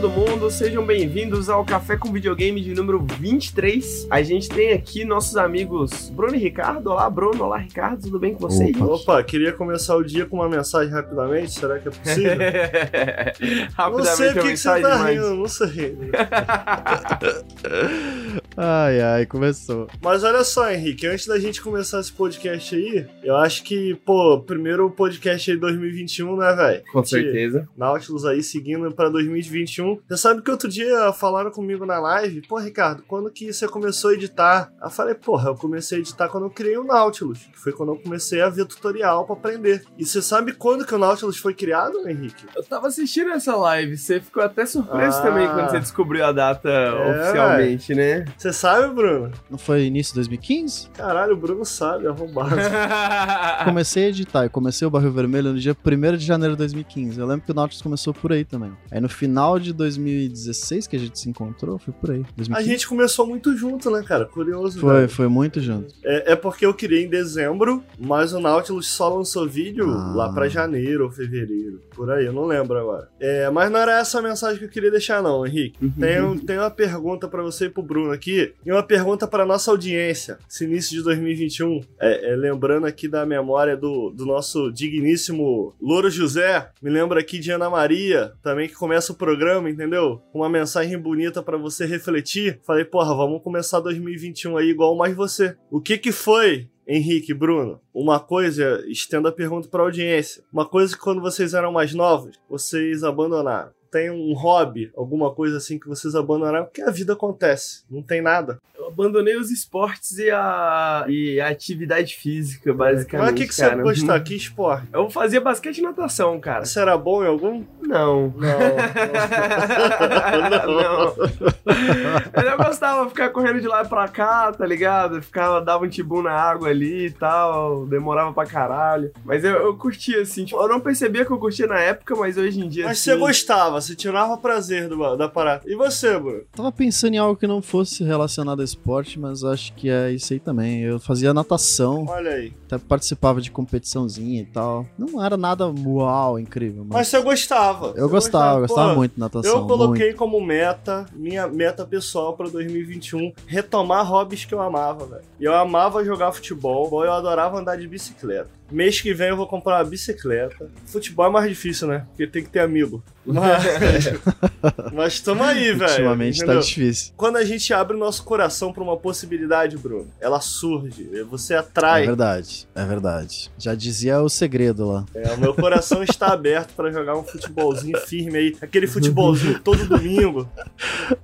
todo mundo, sejam bem-vindos ao Café com Videogame de número 23. A gente tem aqui nossos amigos Bruno e Ricardo. Olá, Bruno. Olá, Ricardo. Tudo bem com vocês? Opa, Opa queria começar o dia com uma mensagem rapidamente. Será que é possível? Rapidamente, não sei a por que que mensagem você tá rindo, não sei. Ai, ai, começou. Mas olha só, Henrique, antes da gente começar esse podcast aí, eu acho que, pô, primeiro podcast aí 2021, né, velho? Com certeza. Nautilus aí seguindo pra 2021. Você sabe que outro dia falaram comigo na live, pô, Ricardo, quando que você começou a editar? Eu falei, porra, eu comecei a editar quando eu criei o Nautilus, que foi quando eu comecei a ver tutorial pra aprender. E você sabe quando que o Nautilus foi criado, Henrique? Eu tava assistindo essa live, você ficou até surpreso Ah. também quando você descobriu a data É, oficialmente, né? Você sabe, Bruno? Não foi início de 2015? Caralho, o Bruno sabe, arrombado. Comecei a editar, eu comecei o Barril Vermelho no dia 1 de janeiro de 2015. Eu lembro que o Nautilus começou por aí também. Aí no final de 2016 que a gente se encontrou, foi por aí. A 2015. gente começou muito junto, né, cara? Curioso, Foi, velho. foi muito junto. É, é porque eu criei em dezembro, mas o Nautilus só lançou vídeo Ah. lá pra janeiro ou fevereiro. Por aí, eu não lembro agora. É, mas não era essa a mensagem que eu queria deixar, não, Henrique. Uhum. Tenho, tenho uma pergunta pra você e pro Bruno aqui, e uma pergunta pra nossa audiência. Esse início de 2021, é, é, lembrando aqui da memória do, do nosso digníssimo Louro José, me lembra aqui de Ana Maria, também que começa o programa, entendeu? Uma mensagem bonita pra você refletir. Falei, porra, vamos começar 2021 aí igual mais você. O que que foi Henrique, Bruno, uma coisa, estendo a pergunta pra audiência. Uma coisa que quando vocês eram mais novos, vocês abandonaram. Tem um hobby, alguma coisa assim que vocês abandonaram, porque a vida acontece, não tem nada. Abandonei os esportes e a, e a atividade física, basicamente. Mas o que, que você cara. gostar? Que esporte? Eu fazia basquete e natação, cara. Você era bom em algum? Não. não. Mas eu gostava de ficar correndo de lá pra cá, tá ligado? Ficava, dava um tibum na água ali e tal, demorava pra caralho. Mas eu, eu curtia, assim, tipo, eu não percebia que eu curtia na época, mas hoje em dia. Mas assim, você gostava, você tirava prazer do, da parada. E você, Bruno? Tava pensando em algo que não fosse relacionado a esporte, mas acho que é isso aí também. Eu fazia natação, Olha aí. até participava de competiçãozinha e tal. Não era nada uau, incrível, mas. Mas você gostava. eu Você gostava, eu gostava Pô, muito de natação. Eu coloquei muito. como meta, minha meta pessoal pra 2021, retomar hobbies que eu amava, velho. E Eu amava jogar futebol, eu adorava andar de bicicleta. Mês que vem eu vou comprar uma bicicleta. Futebol é mais difícil, né? Porque tem que ter amigo. Mas, mas tamo aí, velho. Ultimamente tá entendeu? difícil. Quando a gente abre o nosso coração pra uma possibilidade, Bruno, ela surge, você É atrai. verdade, é verdade. Já dizia o segredo lá. É, o meu coração está aberto pra jogar um futebolzinho firme aí. Aquele futebolzinho todo domingo.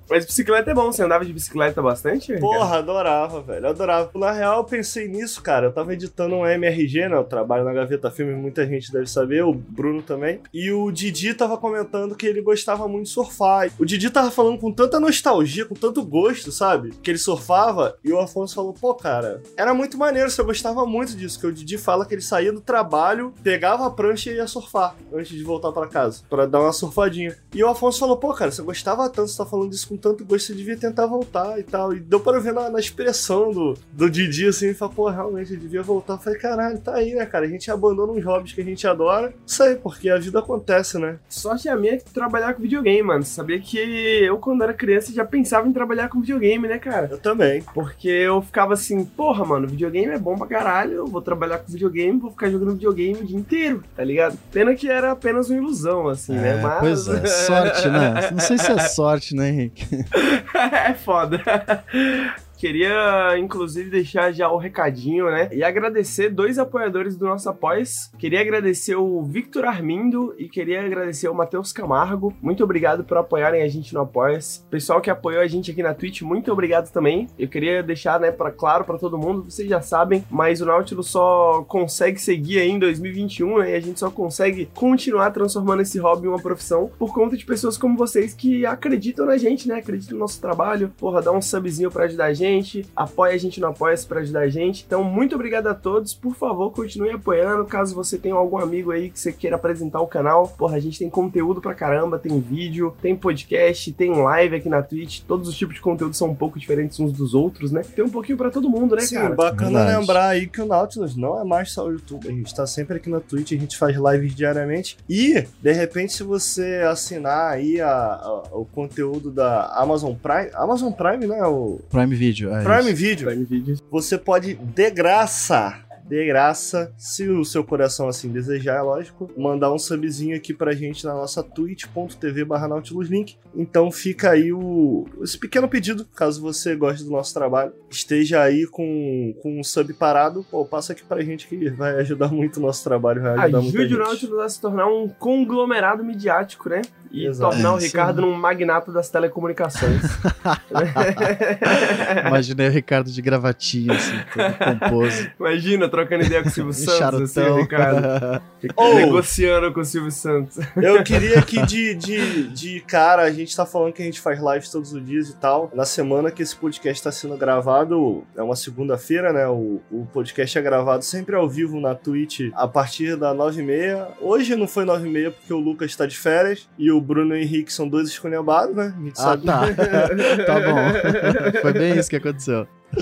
Mas bicicleta é bom, você andava de bicicleta bastante? Porra, adorava, velho. Adorava. Na real, eu pensei nisso, cara. Eu tava editando um MRG, né? Eu trabalho na Gaveta Filme, muita gente deve saber, o Bruno também. E o Didi tava comentando que ele gostava muito de surfar. O Didi tava falando com tanta nostalgia, com tanto gosto, sabe? Que ele surfava. E o Afonso falou, pô, cara, era muito maneiro, você gostava muito disso. Que o Didi fala que ele saía do trabalho, pegava a prancha e ia surfar antes de voltar pra casa, Pra dar uma surfadinha. E o Afonso falou, pô, cara, você gostava tanto, você tá falando disso com tanto gosto, você devia tentar voltar e tal. E deu pra ver na, na expressão do, do Didi, assim, falou, pô, realmente, eu devia voltar. Eu falei, caralho, tá aí, né, cara? A gente abandona uns hobbies que a gente adora. Isso aí, porque a vida acontece, né? Sorte a minha é trabalhar com videogame, mano. Sabia que eu, quando era criança, já pensava em trabalhar com videogame, né, cara? Eu também. Porque eu ficava assim, porra, mano, videogame é bom pra caralho, eu vou trabalhar com videogame, vou ficar jogando videogame o dia inteiro, tá ligado? Pena que era apenas uma ilusão, assim, né? É, Mas. Pois é, sorte, né? Não sei se é sorte, né, Henrique? é foda. Queria, inclusive, deixar já o recadinho, né? E agradecer dois apoiadores do nosso Após. Queria agradecer o Victor Armindo e queria agradecer o Matheus Camargo. Muito obrigado por apoiarem a gente no Apoia-se. Pessoal que apoiou a gente aqui na Twitch, muito obrigado também. Eu queria deixar, né, para claro para todo mundo, vocês já sabem, mas o Nautilus só consegue seguir aí em 2021, né? E a gente só consegue continuar transformando esse hobby em uma profissão por conta de pessoas como vocês que acreditam na gente, né? Acreditam no nosso trabalho. Porra, dá um subzinho para ajudar a gente gente, apoia a gente no apoia para ajudar a gente. Então, muito obrigado a todos. Por favor, continue apoiando. Caso você tenha algum amigo aí que você queira apresentar o canal, porra, a gente tem conteúdo pra caramba, tem vídeo, tem podcast, tem live aqui na Twitch. Todos os tipos de conteúdo são um pouco diferentes uns dos outros, né? Tem um pouquinho para todo mundo, né, Sim, cara? bacana Verdade. lembrar aí que o Nautilus não é mais só o YouTube. A gente tá sempre aqui na Twitch, a gente faz lives diariamente. E, de repente, se você assinar aí a- a- o conteúdo da Amazon Prime, Amazon Prime, né? O Prime Video. É Prime isso. Video, Prime Video. você pode, de graça, de graça, se o seu coração assim desejar, é lógico, mandar um subzinho aqui pra gente na nossa twitch.tv barra Nautilus Link. Então fica aí o, esse pequeno pedido, caso você goste do nosso trabalho, esteja aí com, com um sub parado, pô, passa aqui pra gente que vai ajudar muito o nosso trabalho, vai ajudar muita Ajude o gente. Nautilus a se tornar um conglomerado midiático, né? E Exato. tornar o É, Ricardo num magnata das telecomunicações. Imaginei o Ricardo de gravatinha, assim, todo composto. Imagina, trocando ideia com o Silvio Santos, assim, o. Ricardo. Oh! Negociando com o Silvio Santos. Eu queria que de, de, de cara, a gente tá falando que a gente faz lives todos os dias e tal. Na semana que esse podcast tá sendo gravado, é uma segunda-feira, né? O, o podcast é gravado sempre ao vivo na Twitch a partir da 9h30. Hoje não foi 9h30 porque o Lucas tá de férias e o Bruno e o Henrique são dois esculhambados, né? A gente Ah, sabe. tá. tá bom. Foi bem isso que aconteceu.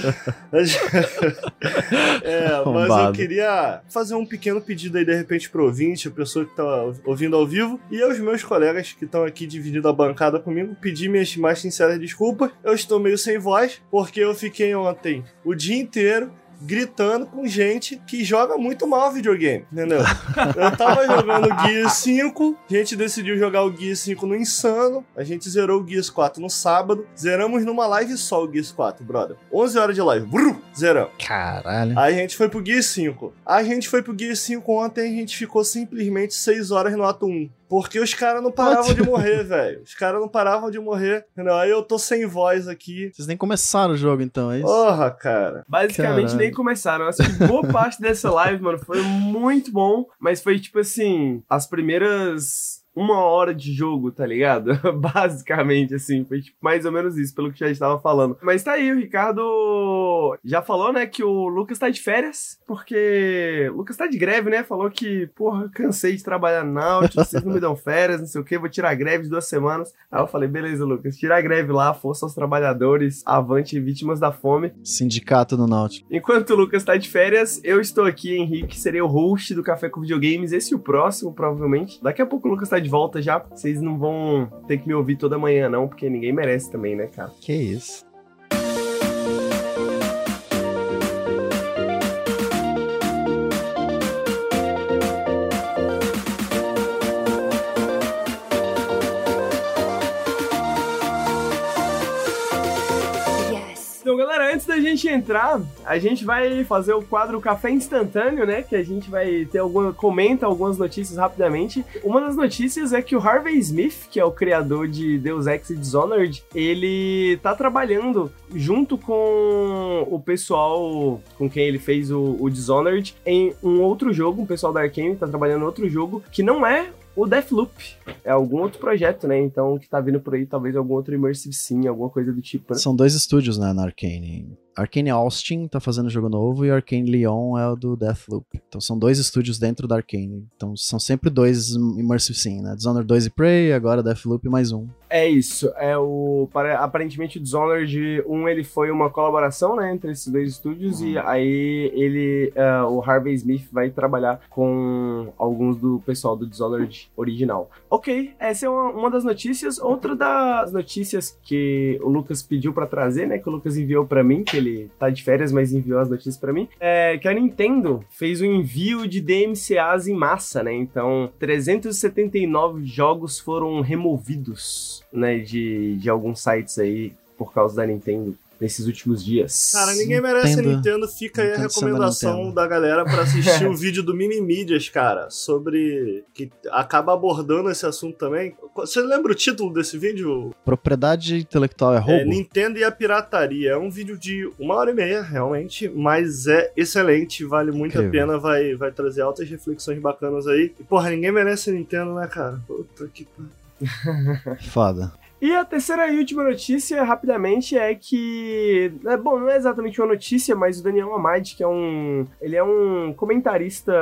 É, mas eu queria fazer um pequeno pedido aí, de repente, pro ouvinte, a pessoa que tá ouvindo ao vivo, e aos meus colegas que estão aqui dividindo a bancada comigo, pedir minhas mais sinceras desculpas. Eu estou meio sem voz, porque eu fiquei ontem o dia inteiro gritando com gente que joga muito mal videogame, entendeu? Eu tava jogando o Gears 5, a gente decidiu jogar o Gears 5 no Insano, a gente zerou o Gears 4 no sábado, zeramos numa live só o Gears 4, brother. 11 horas de live, brrr, zeramos. Caralho. Aí a gente foi pro Gear 5. A gente foi pro Gear 5 ontem, a gente ficou simplesmente 6 horas no ato 1. Porque os caras não paravam What? de morrer, velho. Os caras não paravam de morrer. Entendeu? Aí eu tô sem voz aqui. Vocês nem começaram o jogo, então, é isso? Porra, cara. Basicamente Caralho. nem começaram. Acho que boa parte dessa live, mano, foi muito bom, mas foi tipo assim, as primeiras uma hora de jogo, tá ligado? Basicamente, assim, foi tipo, mais ou menos isso, pelo que já estava falando. Mas tá aí, o Ricardo já falou, né, que o Lucas tá de férias, porque o Lucas tá de greve, né? Falou que, porra, cansei de trabalhar na Nautilus, vocês não me dão férias, não sei o que, vou tirar a greve de duas semanas. Aí eu falei, beleza, Lucas, tira a greve lá, força aos trabalhadores, avante vítimas da fome. Sindicato no Náutico. Enquanto o Lucas tá de férias, eu estou aqui, Henrique, serei o host do Café com Videogames, esse e o próximo, provavelmente. Daqui a pouco o Lucas tá de volta já, vocês não vão ter que me ouvir toda manhã não, porque ninguém merece também, né, cara? Que isso? Da gente entrar, a gente vai fazer o quadro Café Instantâneo, né? Que a gente vai ter alguma. comenta algumas notícias rapidamente. Uma das notícias é que o Harvey Smith, que é o criador de Deus Ex e Dishonored, ele tá trabalhando junto com o pessoal com quem ele fez o, o Dishonored em um outro jogo, um pessoal da Arkane tá trabalhando em outro jogo que não é o Deathloop. É algum outro projeto, né? Então, que tá vindo por aí, talvez algum outro Immersive Sim, alguma coisa do tipo, né? São dois estúdios, né, na Arcane. Arcane Austin tá fazendo jogo novo e Arcane Lyon é o do Deathloop. Então são dois estúdios dentro da Arcane. Então são sempre dois Immersive Sim, né? Dishonored 2 e Prey, agora Deathloop mais um. É isso. É o para- aparentemente o Dishonored 1 ele foi uma colaboração, né, entre esses dois estúdios e aí ele ah, o Harvey Smith vai trabalhar com alguns do pessoal do Dishonored original. OK, essa é uma, uma das notícias, outra das notícias que o Lucas pediu pra trazer, né, que o Lucas enviou pra mim, que ele tá de férias, mas enviou as notícias pra mim, é que a Nintendo fez um envio de DMCAs em massa, né? Então, 379 jogos foram removidos, né, de, de alguns sites aí por causa da Nintendo nesses últimos dias. Cara, ninguém merece Nintendo- a Nintendo. Fica aí a Nintendo sendo a recomendação da galera pra assistir o vídeo do Minimídias, cara, sobre. que acaba abordando esse assunto também. Você lembra o título desse vídeo? Propriedade intelectual é roubo? É Nintendo e a Pirataria. É um vídeo de uma hora e meia, realmente, mas é excelente, vale muito a Incrível. pena, vai, vai trazer altas reflexões bacanas aí. E, porra, ninguém merece a Nintendo, né, cara? Puta que pariu. Foda. E a terceira e última notícia, rapidamente, é que. É, bom, não é exatamente uma notícia, mas o Daniel Amad, que é um. Ele é um comentarista,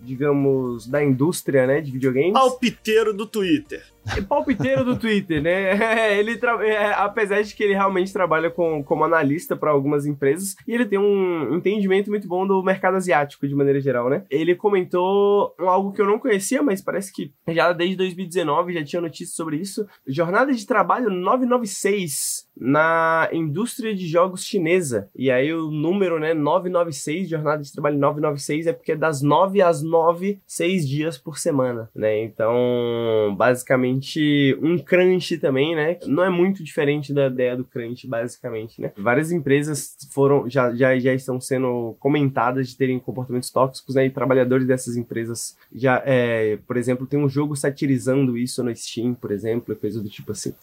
digamos, da indústria, né, de videogames. Palpiteiro do Twitter. É palpiteiro do Twitter, né? Ele tra- é, apesar de que ele realmente trabalha com, como analista para algumas empresas e ele tem um entendimento muito bom do mercado asiático de maneira geral, né? Ele comentou algo que eu não conhecia, mas parece que já desde 2019 já tinha notícias sobre isso. Jornada de trabalho 996 na indústria de jogos chinesa. E aí o número, né, 996, jornada de trabalho 996 é porque é das 9 às 9, 6 dias por semana, né? Então, basicamente um crunch também, né? Não é muito diferente da ideia do crunch, basicamente, né? Várias empresas foram já, já, já estão sendo comentadas de terem comportamentos tóxicos, né? E trabalhadores dessas empresas já, é, por exemplo, tem um jogo satirizando isso no Steam, por exemplo, e coisa do tipo assim.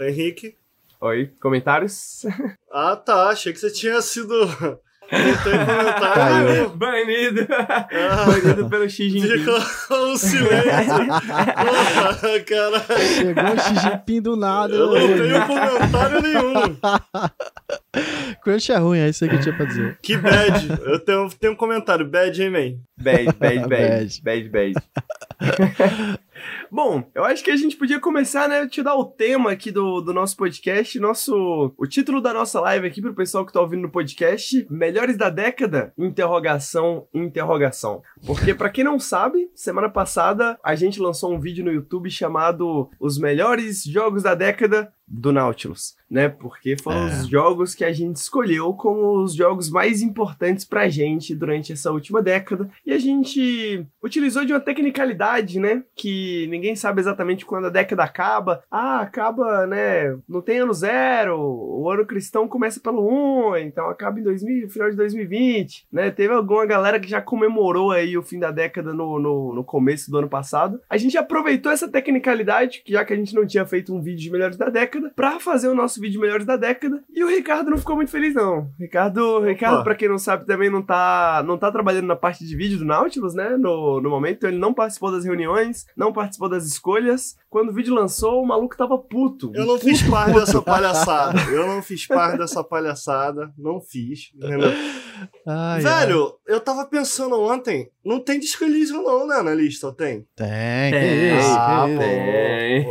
Henrique. Oi, comentários? Ah, tá. Achei que você tinha sido. Não tem comentário. Banido! Ah, Banido pelo Xi Jinping. Ficou um silêncio. Porra, cara. Chegou o Xi Jinping do nada. Eu não tenho comentário nenhum. Crunch é ruim, é isso aí que eu tinha pra dizer. Que bad. Eu tenho, tenho um comentário. Bad, hein, man? Bad, bad, bad. Bad. bad, bad. Bom, eu acho que a gente podia começar, né? Te dar o tema aqui do, do nosso podcast, nosso, o título da nossa live aqui pro pessoal que tá ouvindo no podcast, Melhores da Década? Interrogação, interrogação. Porque pra quem não sabe, semana passada a gente lançou um vídeo no YouTube chamado Os Melhores Jogos da Década do Nautilus, né? Porque foram É. os jogos que a gente escolheu como os jogos mais importantes pra gente durante essa última década. E a gente utilizou de uma tecnicalidade, né? Que ninguém sabe exatamente quando a década acaba. Ah, acaba, né? Não tem ano zero. O ano cristão começa pelo 1, então acaba em 2000, final de 2020, né? Teve alguma galera que já comemorou aí o fim da década no, no, no começo do ano passado. A gente aproveitou essa tecnicalidade, que já que a gente não tinha feito um vídeo de melhores da década, pra fazer o nosso vídeo de melhores da década. E o Ricardo não ficou muito feliz, não. Ricardo, Ricardo, Opa. pra quem não sabe, também não tá, não tá trabalhando na parte de vídeo do Nautilus, né? No, no momento, ele não participou das reuniões, não participou das escolhas. Quando o vídeo lançou, o maluco tava puto. Eu não fiz parte dessa palhaçada. Eu não fiz parte dessa palhaçada. Não fiz. entendeu? Ai, ai. Velho, eu tava pensando ontem. Não tem Disco Elysium não, né, na lista? Tem? Tem, Tem. Ah, que isso. Tem.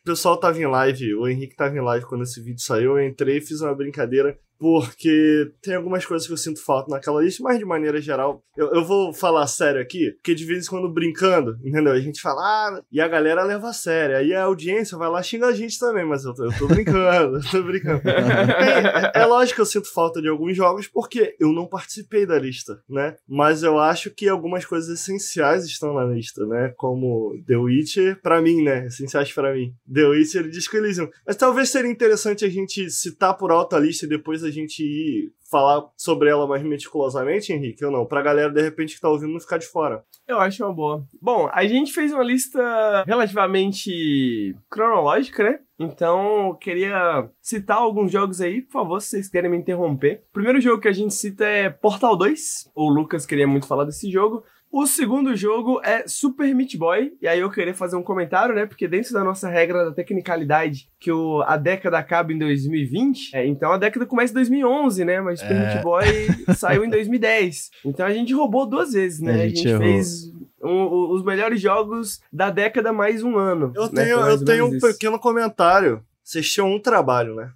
O pessoal tava em live, o Henrique tava em live quando esse vídeo saiu. Eu entrei e fiz uma brincadeira. Porque tem algumas coisas que eu sinto falta naquela lista, mas de maneira geral, eu, eu vou falar sério aqui, porque de vez em quando brincando, entendeu? A gente fala, ah, e a galera leva a sério. Aí a audiência vai lá xinga a gente também, mas eu tô, eu tô brincando, eu tô brincando. É, é lógico que eu sinto falta de alguns jogos, porque eu não participei da lista, né? Mas eu acho que algumas coisas essenciais estão na lista, né? Como The Witcher, pra mim, né? Essenciais pra mim. The Witcher e Disco Elysium. Mas talvez seria interessante a gente citar por alto a lista e depois a gente ir falar sobre ela mais meticulosamente, Henrique, ou não? Pra galera, de repente, que tá ouvindo não ficar de fora. Eu acho uma boa. Bom, a gente fez uma lista relativamente cronológica, né? Então, eu queria citar alguns jogos aí, por favor, se vocês querem me interromper. O primeiro jogo que a gente cita é Portal 2. O Lucas queria muito falar desse jogo. O segundo jogo é Super Meat Boy, e aí eu queria fazer um comentário, né? Porque dentro da nossa regra da tecnicalidade, que o, a década acaba em 2020, é, então a década começa em 2011, né? Mas Super É. Meat Boy saiu em 2010. Então a gente roubou duas vezes, né? A A gente gente, errou. fez um- os melhores jogos da década mais um ano. Eu né? tenho, eu tenho um isso. pequeno comentário. Vocês tinham um trabalho, né?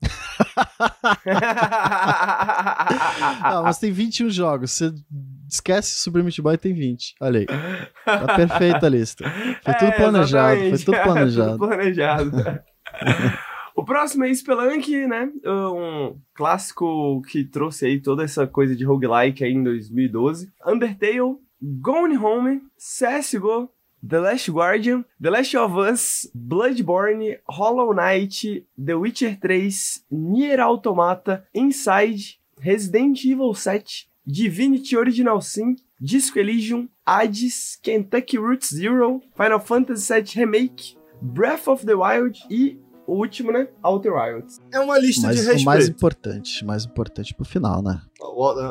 Ah, mas tem 21 jogos. Você esquece Super Meat Boy tem 20. Olha aí. Tá perfeita a lista. Foi tudo É, planejado. Foi tudo planejado. tudo planejado. o próximo é Spelunk, né? Um clássico que trouxe aí toda essa coisa de roguelike aí em 2012. Undertale, Gone Home, CSGO, The Last Guardian, The Last of Us, Bloodborne, Hollow Knight, The Witcher 3, Nier Automata, Inside, Resident Evil 7, Divinity Original Sin, Disco Elysium, Hades, Kentucky Route Zero, Final Fantasy VII Remake, Breath of the Wild e o último, né? Outer Wilds. É uma lista Mas de o mais respeito. importante, mais importante pro final, né?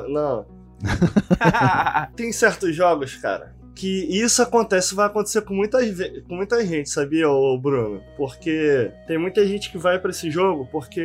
Não. Tem certos jogos, cara, que isso acontece, vai acontecer com muita, com muita gente, sabia, ô Bruno? Porque tem muita gente que vai pra esse jogo porque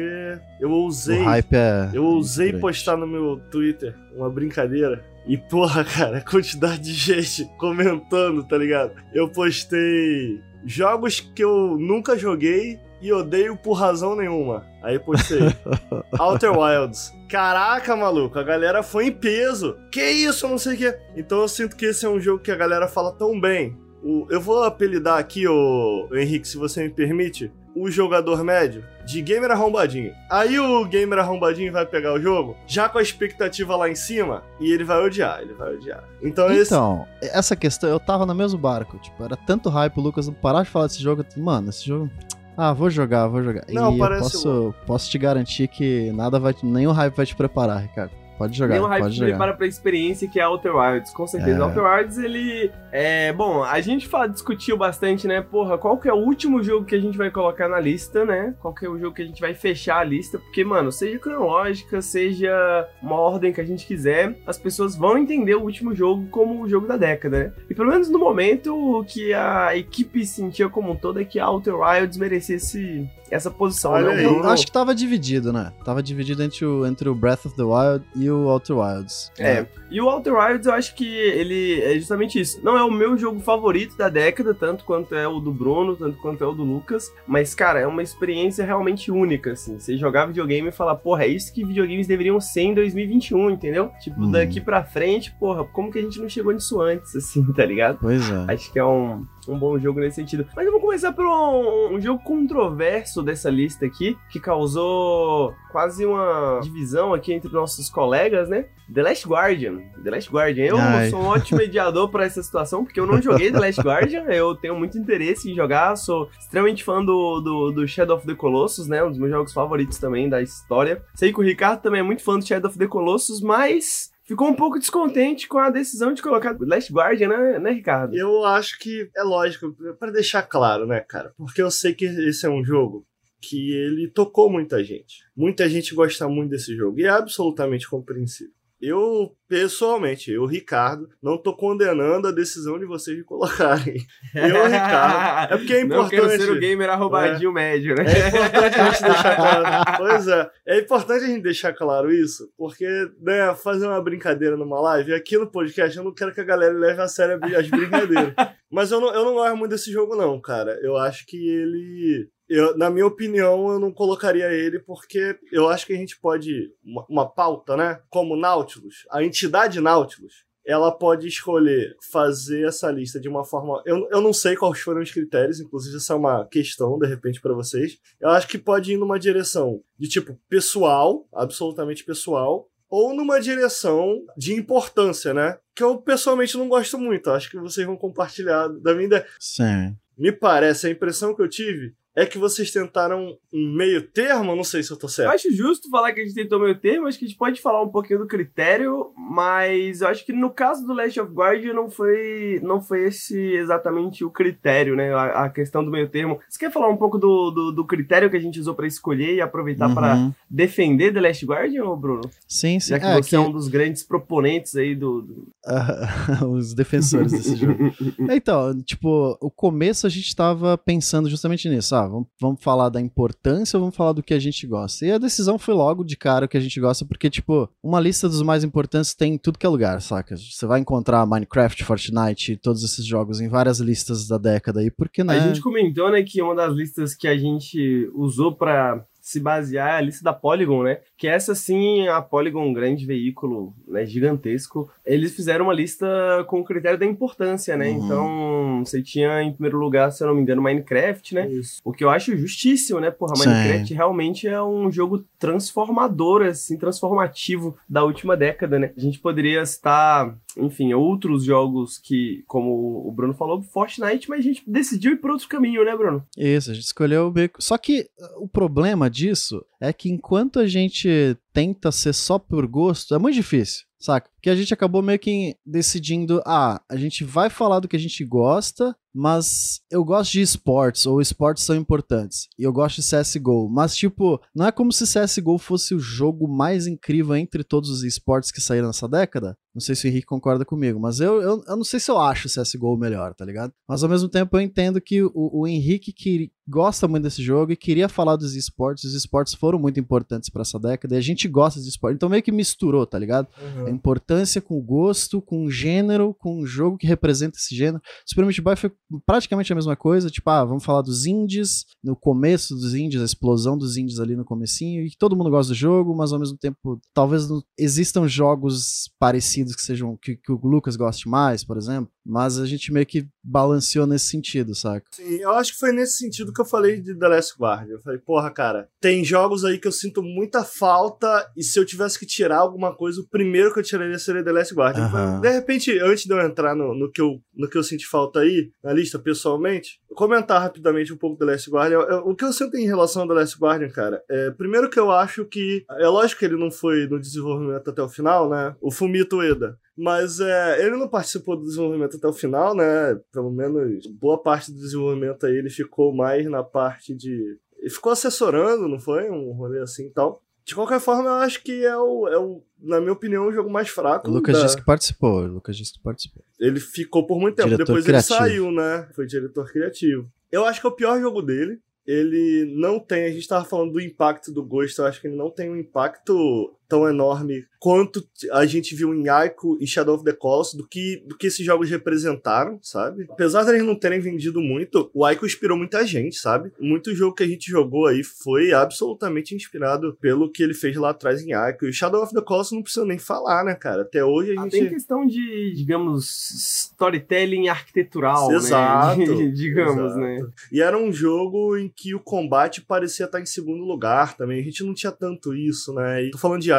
eu ousei. O hype é. Eu ousei grande. postar no meu Twitter uma brincadeira. E porra, cara, a quantidade de gente comentando, tá ligado? Eu postei jogos que eu nunca joguei e odeio por razão nenhuma. Aí postei Outer Wilds. Caraca, maluco, a galera foi em peso. Que isso, não sei o que. Então eu sinto que esse é um jogo que a galera fala tão bem. O- eu vou apelidar aqui, o Henrique, se você me permite, o jogador médio de gamer arrombadinho. Aí o gamer arrombadinho vai pegar o jogo, já com a expectativa lá em cima, e ele vai odiar, ele vai odiar. Então, esse. Então, essa questão, eu tava no mesmo barco. Tipo, era tanto hype, o Lucas não parava de falar desse jogo. Mano, esse jogo. Ah, vou jogar, vou jogar. Não, e parece eu posso, posso te garantir que nada vai. Nenhum hype vai te preparar, Ricardo. Pode jogar, Nenhum hype pode jogar. prepara pra experiência que é Outer Wilds, com certeza. É. Outer Wilds, ele. É. Bom, a gente fala, discutiu bastante, né? Porra, qual que é o último jogo que a gente vai colocar na lista, né? Qual que é o jogo que a gente vai fechar a lista? Porque, mano, seja cronológica, seja uma ordem que a gente quiser, as pessoas vão entender o último jogo como o jogo da década, né? E pelo menos no momento, o que a equipe sentia como um todo é que Outer Wilds merecesse essa posição, Olha né? Eu acho que tava dividido, né? Tava dividido entre o, entre o Breath of the Wild e o Outer Wilds. É. E o Outer Wilds, eu acho que ele é justamente isso. Não é o meu jogo favorito da década, tanto quanto é o do Bruno, tanto quanto é o do Lucas. Mas, cara, é uma experiência realmente única, assim. Você jogar videogame e falar, porra, é isso que videogames deveriam ser em 2021, entendeu? Tipo, Hum. daqui pra frente, porra, como que a gente não chegou nisso antes, assim, tá ligado? Pois é. Acho que é um, um bom jogo nesse sentido. Mas eu vou começar por um, um jogo controverso dessa lista aqui, que causou quase uma divisão aqui entre nossos colegas, né? The Last Guardian. The Last Guardian. Eu Ai. sou um ótimo mediador pra essa situação, porque eu não joguei The Last Guardian, eu tenho muito interesse em jogar, sou extremamente fã do, do, do Shadow of the Colossus, né? Um dos meus jogos favoritos também da história. Sei que o Ricardo também é muito fã do Shadow of the Colossus, mas ficou um pouco descontente com a decisão de colocar Last Guardian, né, né Ricardo? Eu acho que é lógico, pra deixar claro, né, cara? Porque eu sei que esse é um jogo que ele tocou muita gente. Muita gente gosta muito desse jogo e é absolutamente compreensível. Eu, pessoalmente, eu, Ricardo, não tô condenando a decisão de vocês de colocarem. Eu, Ricardo. É porque é Não quero ser o importante. gamer arrombadinho médio, né? É importante a gente deixar claro. Pois é. É importante a gente deixar claro isso, porque, né, fazer uma brincadeira numa live, aqui no podcast, eu não quero que a galera leve a sério as brincadeiras. Mas eu não, eu não gosto muito desse jogo, não, cara. Eu acho que ele. Eu, na minha opinião, eu não colocaria ele porque eu acho que a gente pode. Uma, uma pauta, né? Como Nautilus, a entidade Nautilus, ela pode escolher fazer essa lista de uma forma. Eu, eu não sei quais foram os critérios, inclusive essa é uma questão, de repente, para vocês. Eu acho que pode ir numa direção de tipo pessoal, absolutamente pessoal, ou numa direção de importância, né? Que eu pessoalmente não gosto muito. Acho que vocês vão compartilhar da minha ideia. Sim. Me parece, a impressão que eu tive é que vocês tentaram um meio termo, não sei se eu tô Eu certo. acho justo falar que a gente tentou meio termo, acho que a gente pode falar um pouquinho do critério, mas eu acho que no caso do Last of Guardian não foi, não foi esse exatamente o critério, né? A, a questão do meio termo. Você quer falar um pouco do, do, do critério que a gente usou pra escolher e aproveitar pra Uhum. defender The Last Guardian, Bruno? Sim, sim. Já que é, você é um dos grandes proponentes aí do. do- os defensores desse jogo. Então, tipo, o começo a gente tava pensando justamente nisso. Ah, vamos, vamos falar da importância ou vamos falar do que a gente gosta? E a decisão foi logo de cara o que a gente gosta, porque, tipo, uma lista dos mais importantes tem em tudo que é lugar, saca? Você vai encontrar Minecraft, Fortnite, todos esses jogos em várias listas da década aí, porque, né? A gente comentou, né, que uma das listas que a gente usou pra se basear é a lista da Polygon, né? Que essa sim, a Polygon, um grande veículo, né, gigantesco, eles fizeram uma lista com o critério da importância, né? Uhum. Então, você tinha em primeiro lugar, se eu não me engano, Minecraft, né? Isso. O que eu acho justíssimo, né? Porra, Sim. Minecraft realmente é um jogo transformador, assim, transformativo da última década, né? A gente poderia citar, enfim, outros jogos que, como o Bruno falou, Fortnite, mas a gente decidiu ir por outro caminho, né, Bruno? Isso, a gente escolheu o beco. Só que o problema disso é que enquanto a gente tenta ser só por gosto, é muito difícil, saca? Porque a gente acabou meio que decidindo, ah, a gente vai falar do que a gente gosta, mas eu gosto de esportes, ou esportes são importantes. E eu gosto de CSGO. Mas, tipo, não é como se CSGO fosse o jogo mais incrível entre todos os esportes que saíram nessa década. Não sei se o Henrique concorda comigo, mas eu, eu, eu não sei se eu acho o CSGO melhor, tá ligado? Mas ao mesmo tempo eu entendo que o, o Henrique que gosta muito desse jogo e queria falar dos esportes. Os esportes foram muito importantes para essa década e a gente gosta de esportes. Então meio que misturou, tá ligado? Uhum. A importância com o gosto, com o gênero, com o jogo que representa esse gênero. Super Meat Boy foi praticamente a mesma coisa. Tipo, ah, vamos falar dos indies, no começo dos indies, a explosão dos indies ali no comecinho. E todo mundo gosta do jogo, mas ao mesmo tempo, talvez não existam jogos parecidos que sejam que, que o Lucas goste mais, por exemplo. Mas a gente meio que balanceou nesse sentido, saca? Sim, eu acho que foi nesse sentido que eu falei de The Last Guard. Eu falei, porra, cara, tem jogos aí que eu sinto muita falta e se eu tivesse que tirar alguma coisa, o primeiro que eu tiraria seria The Last Guard. Aham. De repente, antes de eu entrar no, no, que eu, no que eu senti falta aí, na lista pessoalmente, comentar rapidamente um pouco The Last Guardian. Eu- eu- o que eu sinto em relação ao The Last Guardian, cara, é primeiro que eu acho que. É lógico que ele não foi no desenvolvimento até o final, né? O Fumito Ueda. Mas é, ele não participou do desenvolvimento até o final, né? Pelo menos boa parte do desenvolvimento aí ele ficou mais na parte de. Ele ficou assessorando, não foi? Um rolê assim e tal. De qualquer forma, eu acho que é o, é o na minha opinião, o jogo mais fraco. O Lucas da- disse que participou. O Lucas disse que participou. ele ficou por muito tempo. Diretor Depois criativo. ele saiu, né? Foi diretor criativo. Eu acho que é o pior jogo dele. Ele não tem. A gente tava falando do impacto do Ghost. Eu acho que ele não tem um impacto tão enorme quanto a gente viu em Ico e Shadow of the Colossus do que, do que esses jogos representaram, sabe? Apesar deles não terem vendido muito, o Ico inspirou muita gente, sabe? Muito jogo que a gente jogou aí foi absolutamente inspirado pelo que ele fez lá atrás em Ico. E Shadow of the Colossus não precisa nem falar, né, cara? Até hoje a Ah, gente. tem questão de, digamos, storytelling arquitetural, Exato, né? digamos, exato. né? E era um jogo em que o combate parecia estar em segundo lugar também. A gente não tinha tanto isso, né? E tô falando de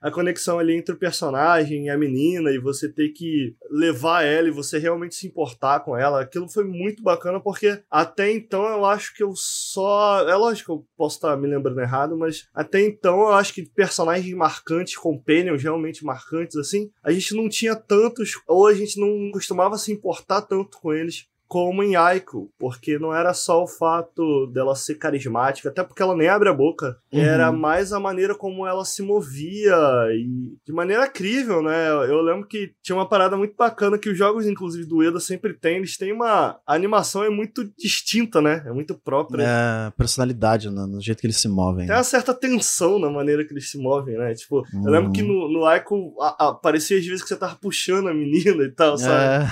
A conexão ali entre o personagem e a menina, e você ter que levar ela e você realmente se importar com ela. Aquilo foi muito bacana, porque até então eu acho que eu só. É lógico que eu posso estar me lembrando errado, mas até então eu acho que personagens marcantes, companions realmente marcantes, assim, a gente não tinha tantos, ou a gente não costumava se importar tanto com eles como em Aiko, porque não era só o fato dela ser carismática, até porque ela nem abre a boca, Uhum. era mais a maneira como ela se movia e de maneira crível, né? Eu lembro que tinha uma parada muito bacana que os jogos, inclusive do Eda, sempre tem, eles têm uma a animação é muito distinta, né? É muito própria. É, personalidade no, no jeito que eles se movem. Tem uma certa tensão na maneira que eles se movem, né? Tipo, eu lembro Uhum. que no, no Aiko a- a- parecia às vezes que você tava puxando a menina e tal, sabe?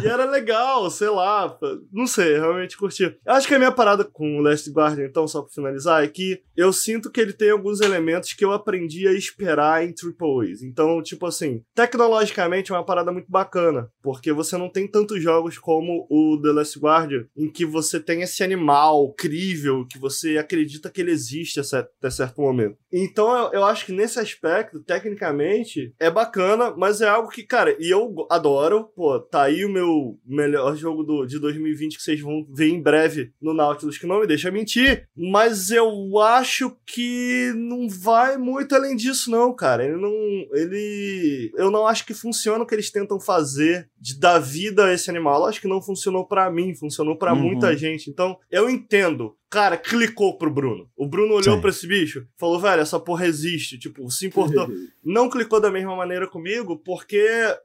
É. E era legal, sei lá. Não sei, realmente curti. Eu acho que a minha parada com o Last Guardian, então, só pra finalizar, é que eu sinto que ele tem alguns elementos que eu aprendi a esperar em Triple A's. Então, tipo assim, tecnologicamente é uma parada muito bacana, porque você não tem tantos jogos como o The Last Guardian, em que você tem esse animal crível, que você acredita que ele existe até certo momento. Então, eu, eu acho que nesse aspecto, tecnicamente, é bacana, mas é algo que, cara, e eu adoro. Pô, tá aí o meu melhor jogo do, de 2020 que vocês vão ver em breve no Nautilus, que não me deixa mentir. Mas eu acho que não vai muito além disso, não, cara. Ele não. Ele. Eu não acho que funciona o que eles tentam fazer de dar vida a esse animal. Eu acho que não funcionou pra mim, funcionou pra Uhum. muita gente. Então, eu entendo. Cara, clicou pro Bruno. O Bruno olhou pra esse bicho, falou, velho, essa porra existe. Tipo, se importou não clicou da mesma maneira comigo, porque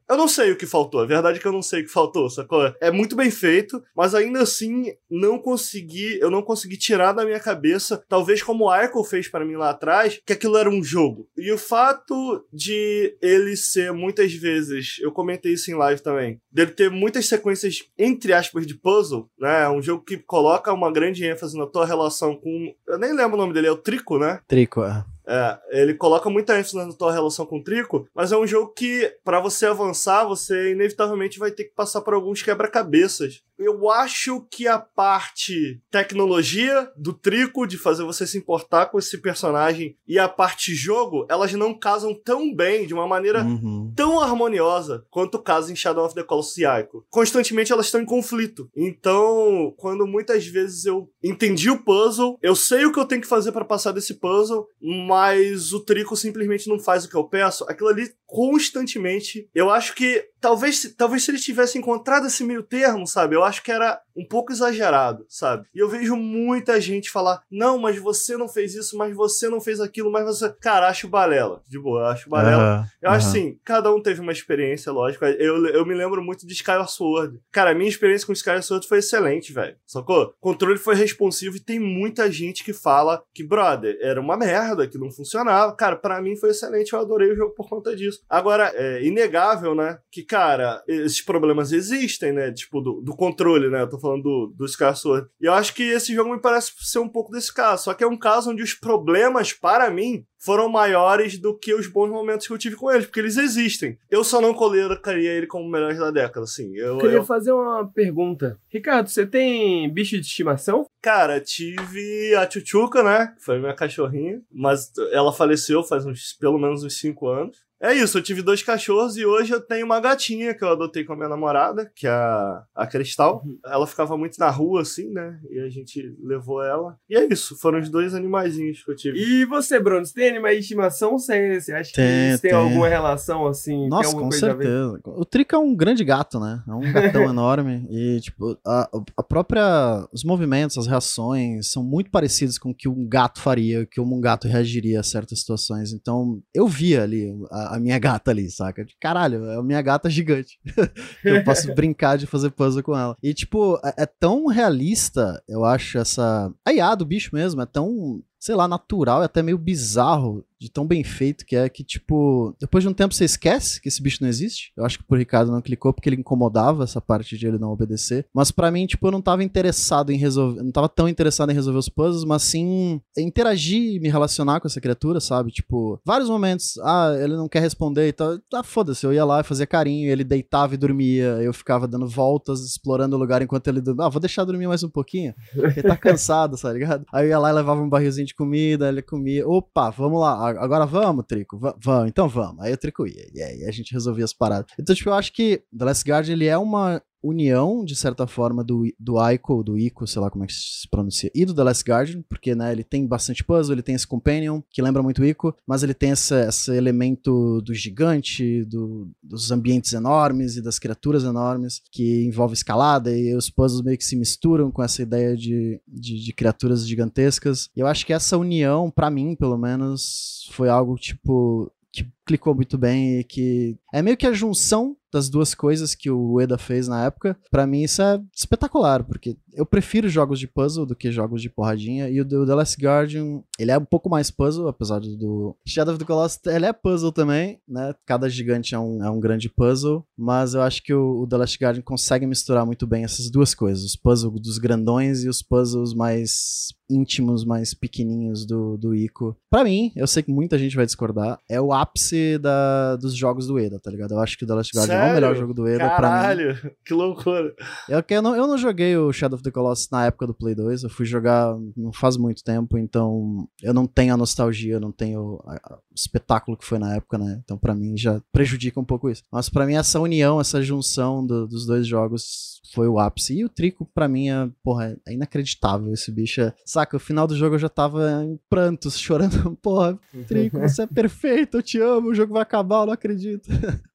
eu não sei o que faltou. A verdade é que eu não sei o que faltou, sacou? É muito bem feito, mas ainda assim não consegui, eu não consegui tirar da minha cabeça, talvez como o Ico fez pra mim lá atrás, que aquilo era um jogo. E o fato de ele ser muitas vezes, eu comentei isso em live também, dele ter muitas sequências entre aspas de puzzle, né? Um jogo que coloca uma grande ênfase na tua relação com, eu nem lembro o nome dele, é o Trico, né? Trico, é. É, ele coloca muita ênfase na tua relação com o Trico, mas é um jogo que, pra você avançar, você inevitavelmente vai ter que passar por alguns quebra-cabeças. Eu acho que a parte tecnologia do Trico, de fazer você se importar com esse personagem, e a parte jogo, elas não casam tão bem, de uma maneira Uhum. tão harmoniosa quanto o caso em Shadow of the Colossus e Ico. Constantemente elas estão em conflito. Então, quando muitas vezes eu entendi o puzzle, eu sei o que eu tenho que fazer pra passar desse puzzle, mas o Trico simplesmente não faz o que eu peço, aquilo ali constantemente, eu acho que talvez, talvez se ele tivesse encontrado esse meio termo, sabe? Eu acho que era um pouco exagerado, sabe? E eu vejo muita gente falar: não, mas você não fez isso, mas você não fez aquilo, mas você. Cara, acho balela. De boa, acho balela. Aham, Eu acho aham. assim, cada um teve uma experiência, lógico. Eu, eu me lembro muito de Skyward Sword. Cara, a minha experiência com Skyward Sword foi excelente, velho. Sacou? O controle foi responsivo e tem muita gente que fala que, brother, era uma merda, que não funcionava. Cara, pra mim foi excelente, eu adorei o jogo por conta disso. Agora, é inegável, né? Que, cara, esses problemas existem, né? Tipo, do, do controle, né? Eu tô falando do, do Skyward Sword. E eu acho que esse jogo me parece ser um pouco desse caso. Só que é um caso onde os problemas, para mim, foram maiores do que os bons momentos que eu tive com eles, porque eles existem. Eu só não colocaria ele como o melhor da década, assim. Eu, Eu queria eu- fazer uma pergunta. Ricardo, você tem bicho de estimação? Cara, tive a Tchutchuca, né? Foi minha cachorrinha, mas ela faleceu faz uns, pelo menos uns 5 anos. É isso, eu tive dois cachorros e hoje eu tenho uma gatinha que eu adotei com a minha namorada, que é a, a Cristal. Ela ficava muito na rua, assim, né? E a gente levou ela. E é isso, foram os dois animaizinhos que eu tive. E você, Bruno, você tem animais de estimação? Você, você acha que Tem, eles têm tem. alguma relação, assim? tem Nossa, com coisa a ver? certeza. O Trico é um grande gato, né? É um gatão enorme. E, tipo, a, a própria. Os movimentos, as reações são muito parecidos com o que um gato faria, que um gato reagiria a certas situações. Então, eu via ali a, a minha gata ali, saca? De caralho, é a minha gata gigante. eu posso brincar de fazer puzzle com ela. E, tipo, é, é tão realista, eu acho, essa. A IA do bicho mesmo, é tão. Sei lá, natural e até meio bizarro de tão bem feito que é que, tipo, depois de um tempo você esquece que esse bicho não existe. Eu acho que pro Ricardo não clicou porque ele incomodava essa parte de ele não obedecer. Mas pra mim, tipo, eu não tava interessado em resolver. Não tava tão interessado em resolver os puzzles, mas sim interagir e me relacionar com essa criatura, sabe? Tipo, vários momentos. Ah, ele não quer responder e tal. Ah, foda-se, eu ia lá e fazia carinho, ele deitava e dormia. Eu ficava dando voltas, explorando o lugar enquanto ele dormia. Ah, vou deixar dormir mais um pouquinho. Ele tá cansado, tá ligado? Aí eu ia lá e levava um barrilzinho de comida, ele comia. Opa, vamos lá, agora vamos, Trico. Va- vamos, então vamos. Aí o Trico ia. E aí a gente resolvia as paradas. Então, tipo, eu acho que The Last Guard, ele é uma união, de certa forma, do, do Ico, do Ico, sei lá como é que se pronuncia, e do The Last Guardian, porque, né, ele tem bastante puzzle, ele tem esse companion, que lembra muito Ico, mas ele tem essa, esse elemento do gigante, do- dos ambientes enormes e das criaturas enormes, que envolve escalada, e os puzzles meio que se misturam com essa ideia de, de, de criaturas gigantescas. E eu acho que essa união, pra mim, pelo menos, foi algo, tipo, que clicou muito bem e que é meio que a junção das duas coisas que o Ueda fez na época. Pra mim isso é espetacular, porque eu prefiro jogos de puzzle do que jogos de porradinha e o The Last Guardian, ele é um pouco mais puzzle, apesar do Shadow of the Colossus, ele é puzzle também, né? Cada gigante é um, é um grande puzzle, mas eu acho que o, o The Last Guardian consegue misturar muito bem essas duas coisas, os puzzles dos grandões e os puzzles mais íntimos, mais pequenininhos do, do Ico. Pra mim, eu sei que muita gente vai discordar, é o ápice da, dos jogos do Eda, tá ligado? Eu acho que o The Last Guardian é o melhor jogo do Eda pra mim. Caralho, que loucura. Eu, que eu, não, eu não joguei o Shadow of the Colossus na época do Play 2, eu fui jogar não faz muito tempo, então eu não tenho a nostalgia, eu não tenho a- a- o espetáculo que foi na época, né? Então pra mim já prejudica um pouco isso. Mas pra mim essa união, essa junção do- dos dois jogos foi o ápice. E o Trico pra mim é, porra, é inacreditável esse bicho. É, saca, o final do jogo eu já tava em prantos, chorando. Porra, Trico, você é perfeito, eu te amo, o jogo vai acabar, eu não acredito.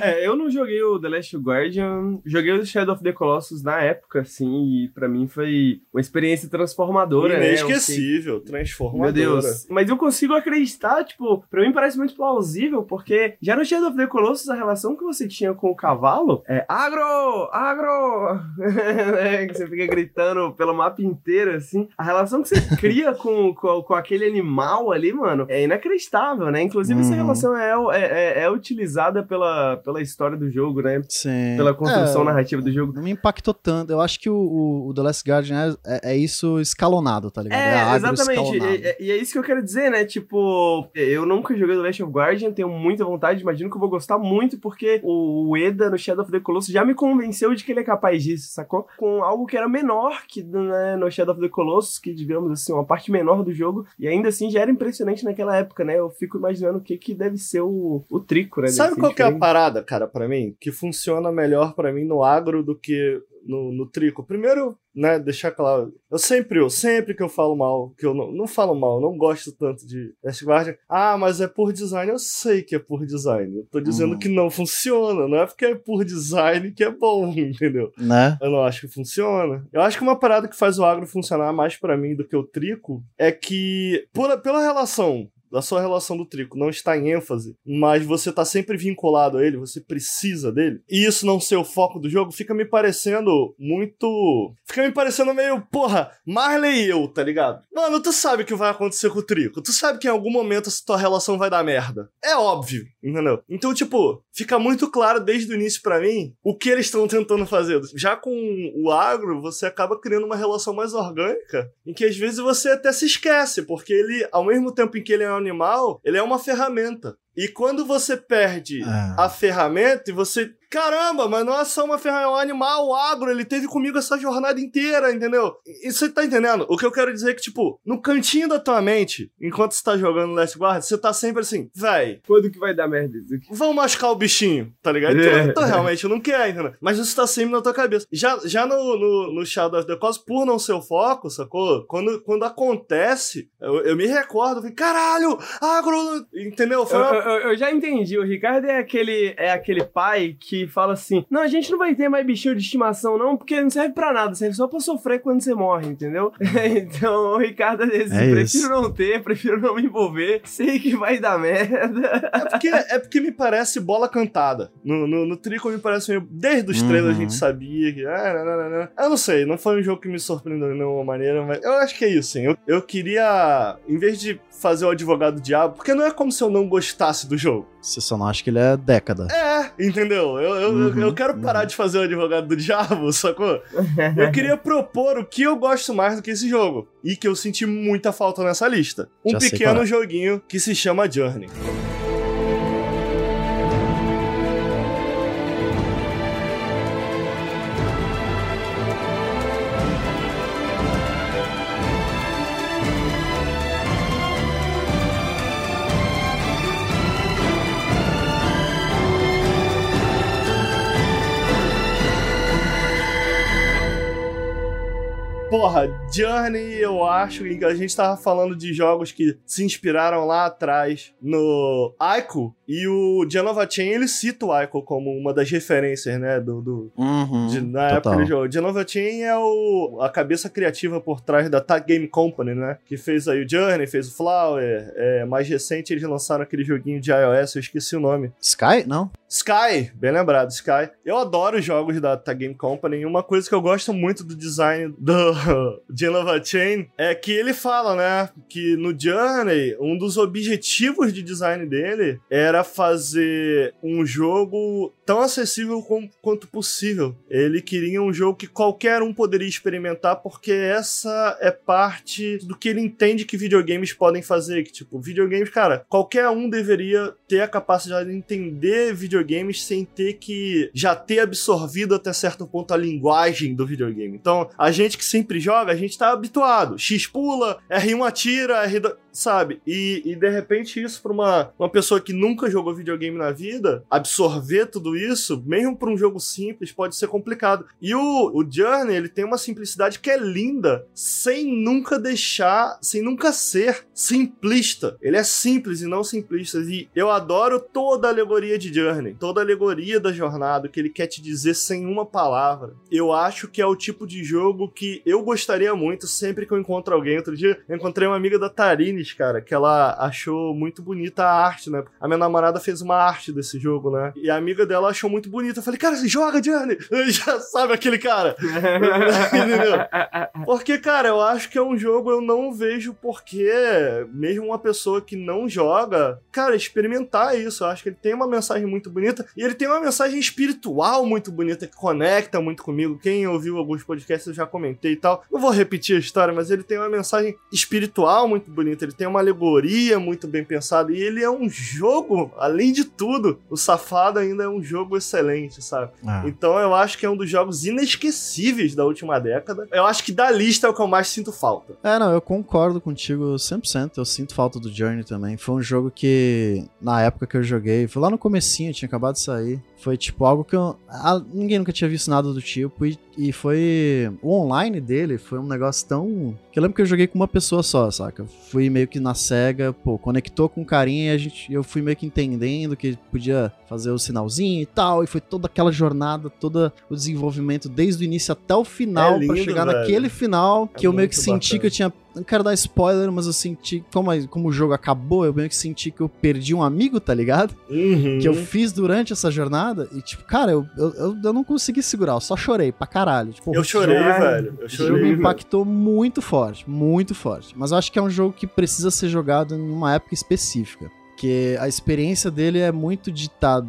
É, eu não joguei o The Last Guardian, joguei o Shadow of the Colossus na época, assim, e pra mim foi uma experiência transformadora, né? Inesquecível, transformadora. Meu Deus. Mas eu consigo acreditar, tipo, pra mim parece muito plausível, porque já no Shadow of the Colossus, a relação que você tinha com o cavalo é agro, agro, é, que você fica gritando pelo mapa inteiro, assim. A relação que você cria com, com, com aquele animal ali, mano, é inacreditável, né? Inclusive, essa Uhum. relação é, é, é- é utilizada pela, pela história do jogo, né? Sim. Pela construção É, narrativa do jogo. Não me impactou tanto. Eu acho que o, o, o The Last Guardian é, é, é isso escalonado, tá ligado? É, agro exatamente. E, é isso que eu quero dizer, né? Tipo, eu nunca joguei The Last of Guardian, tenho muita vontade, imagino que eu vou gostar muito, porque o Eda no Shadow of the Colossus já me convenceu de que ele é capaz disso, sacou? Com algo que era menor que né, no Shadow of the Colossus, que digamos assim, uma parte menor do jogo, e ainda assim já era impressionante naquela época, né? Eu fico imaginando o que, que deve ser o, o trico, né? Sabe qual que é a. parada, cara, pra mim? Que funciona melhor pra mim no agro do que no, no Trico. Primeiro, né, deixar claro, eu sempre, eu sempre que eu falo mal, que eu não, não falo mal, eu não gosto tanto de Last Guardian, ah, mas é por design, eu sei que é por design, eu tô dizendo Uhum. que não funciona, não é porque é por design que é bom, entendeu? Né? Eu não acho que funciona. Eu acho que uma parada que faz o agro funcionar mais pra mim do que o trico é que, por, pela relação da sua relação do trico não está em ênfase, mas você tá sempre vinculado a ele, você precisa dele, e isso não ser o foco do jogo, fica me parecendo muito. Fica me parecendo meio, porra, Marley e eu, tá ligado? Mano, tu sabe o que vai acontecer com o trico, tu sabe que em algum momento essa tua relação vai dar merda. É óbvio, entendeu? Então, tipo, fica muito claro desde o início pra mim o que eles estão tentando fazer. Já com o agro, você acaba criando uma relação mais orgânica, em que às vezes você até se esquece, porque ele, ao mesmo tempo em que ele é um animal, ele é uma ferramenta. E quando você perde É. a ferramenta e você. Caramba, mas não é só uma ferramenta, é um animal, o agro, ele teve comigo essa jornada inteira, entendeu? E você tá entendendo? O que eu quero dizer é que, tipo, no cantinho da tua mente, enquanto você tá jogando Last Guard, você tá sempre assim, véi, Quando que vai dar merda isso aqui? vão machucar o bichinho, tá ligado? Então, É. então realmente não quer, entendeu? Mas isso tá sempre na tua cabeça. Já, já no, no, no Shadow of the Colossus, por não ser o foco, sacou? Quando, quando acontece, eu, eu me recordo, eu falei, caralho, agro, entendeu? Foi Eu, uma eu- eu já entendi. O Ricardo é aquele, é aquele pai que fala assim: Não, a gente não vai ter mais bichinho de estimação, não, porque não serve pra nada, serve só pra sofrer quando você morre, entendeu? então o Ricardo é desse. É prefiro isso. não ter, prefiro não me envolver, sei que vai dar merda. É porque, é porque me parece bola cantada. No, no, no Trico me parece meio. Desde os Uhum. trailers a gente sabia que. Ah, não, não, não, não. Eu não sei, não foi um jogo que me surpreendeu de nenhuma maneira, mas eu acho que é isso, sim. Eu, eu queria, em vez de fazer o advogado do diabo, porque não é como se eu não gostasse do jogo. Você só não acha que ele é década. É, entendeu? Eu, eu, Uhum, eu quero parar uhum. de fazer o advogado do diabo, sacou? Eu queria propor o que eu gosto mais do que esse jogo. E que eu senti muita falta nessa lista. Um Já pequeno é. joguinho que se chama Journey. Porra, Journey, eu acho que a gente tava falando de jogos que se inspiraram lá atrás no Ico, e o Genova Chain, ele cita o Ico como uma das referências, né, do, do, Uhum, de- na época total. do jogo. Genova Chain é o, a cabeça criativa por trás da Tag Game Company, né? Que fez aí o Journey, fez o Flower. É, mais recente eles lançaram aquele joguinho de iOS, eu esqueci o nome. Sky? Não? Sky, bem lembrado, Sky. Eu adoro os jogos da Tag Game Company e uma coisa que eu gosto muito do design do Genova Chain é que ele fala, né, que no Journey, um dos objetivos de design dele era fazer um jogo tão acessível com- quanto possível. Ele queria um jogo que qualquer um poderia experimentar porque essa é parte do que ele entende que videogames podem fazer, que tipo, videogames, cara, qualquer um deveria ter a capacidade de entender videogames sem ter que já ter absorvido até certo ponto a linguagem do videogame. Então, a gente que sempre joga, a gente tá habituado. X pula, R1 atira, R2, sabe? E, e de repente isso pra uma, uma pessoa que nunca jogou videogame na vida, absorver tudo isso, mesmo pra um jogo simples, pode ser complicado. E o, o Journey, ele tem uma simplicidade que é linda, sem nunca deixar, sem nunca ser simplista. Ele é simples e não simplista. E eu adoro toda a alegoria de Journey, toda a alegoria da jornada, que ele quer te dizer sem uma palavra. Eu acho que é o tipo de jogo que eu gostaria muito sempre que eu encontro alguém. Outro dia eu encontrei uma amiga da Cara, que ela achou muito bonita a arte, né? A minha namorada fez uma arte desse jogo, né? E a amiga dela achou muito bonita. Eu falei, cara, joga Journey! Já sabe aquele cara. Entendeu? Porque, cara, eu acho que é um jogo eu não vejo porque, mesmo uma pessoa que não joga, cara, experimentar isso. Eu acho que ele tem uma mensagem muito bonita e ele tem uma mensagem espiritual muito bonita que conecta muito comigo. Quem ouviu alguns podcasts eu já comentei e tal. Não vou repetir a história, mas ele tem uma mensagem espiritual muito bonita. Ele tem uma alegoria muito bem pensada e ele é um jogo, além de tudo, o Safado ainda é um jogo excelente, sabe? Ah. Então eu acho que é um dos jogos inesquecíveis da última década. Eu acho que da lista é o que eu mais sinto falta. É, não, eu concordo contigo 100%. Eu sinto falta do Journey também. Foi um jogo que, na época que eu joguei, foi lá no comecinho, tinha acabado de sair. Foi tipo algo que eu, ah, ninguém nunca tinha visto nada do tipo. E, e foi. O online dele foi um negócio tão. Que eu lembro que eu joguei com uma pessoa só, saca? Fui meio que na SEGA, pô, conectou com carinha e a gente, eu fui meio que entendendo que podia fazer o sinalzinho e tal. E foi toda aquela jornada, todo o desenvolvimento desde o início até o final, É lindo, pra chegar velho. naquele final que É eu meio que muito senti bacana. que eu tinha. Não quero dar spoiler, mas eu senti. Como, como o jogo acabou, eu meio que senti que eu perdi um amigo, tá ligado? Uhum. Que eu fiz durante essa jornada. E, tipo, cara, eu, eu, eu, eu não consegui segurar, eu só chorei pra caralho. Tipo, Eu chorei, Já- velho. Eu o jogo chorei. me velho. impactou muito forte, muito forte. Mas eu acho que é um jogo que precisa ser jogado em uma época específica. Porque a experiência dele é muito ditada,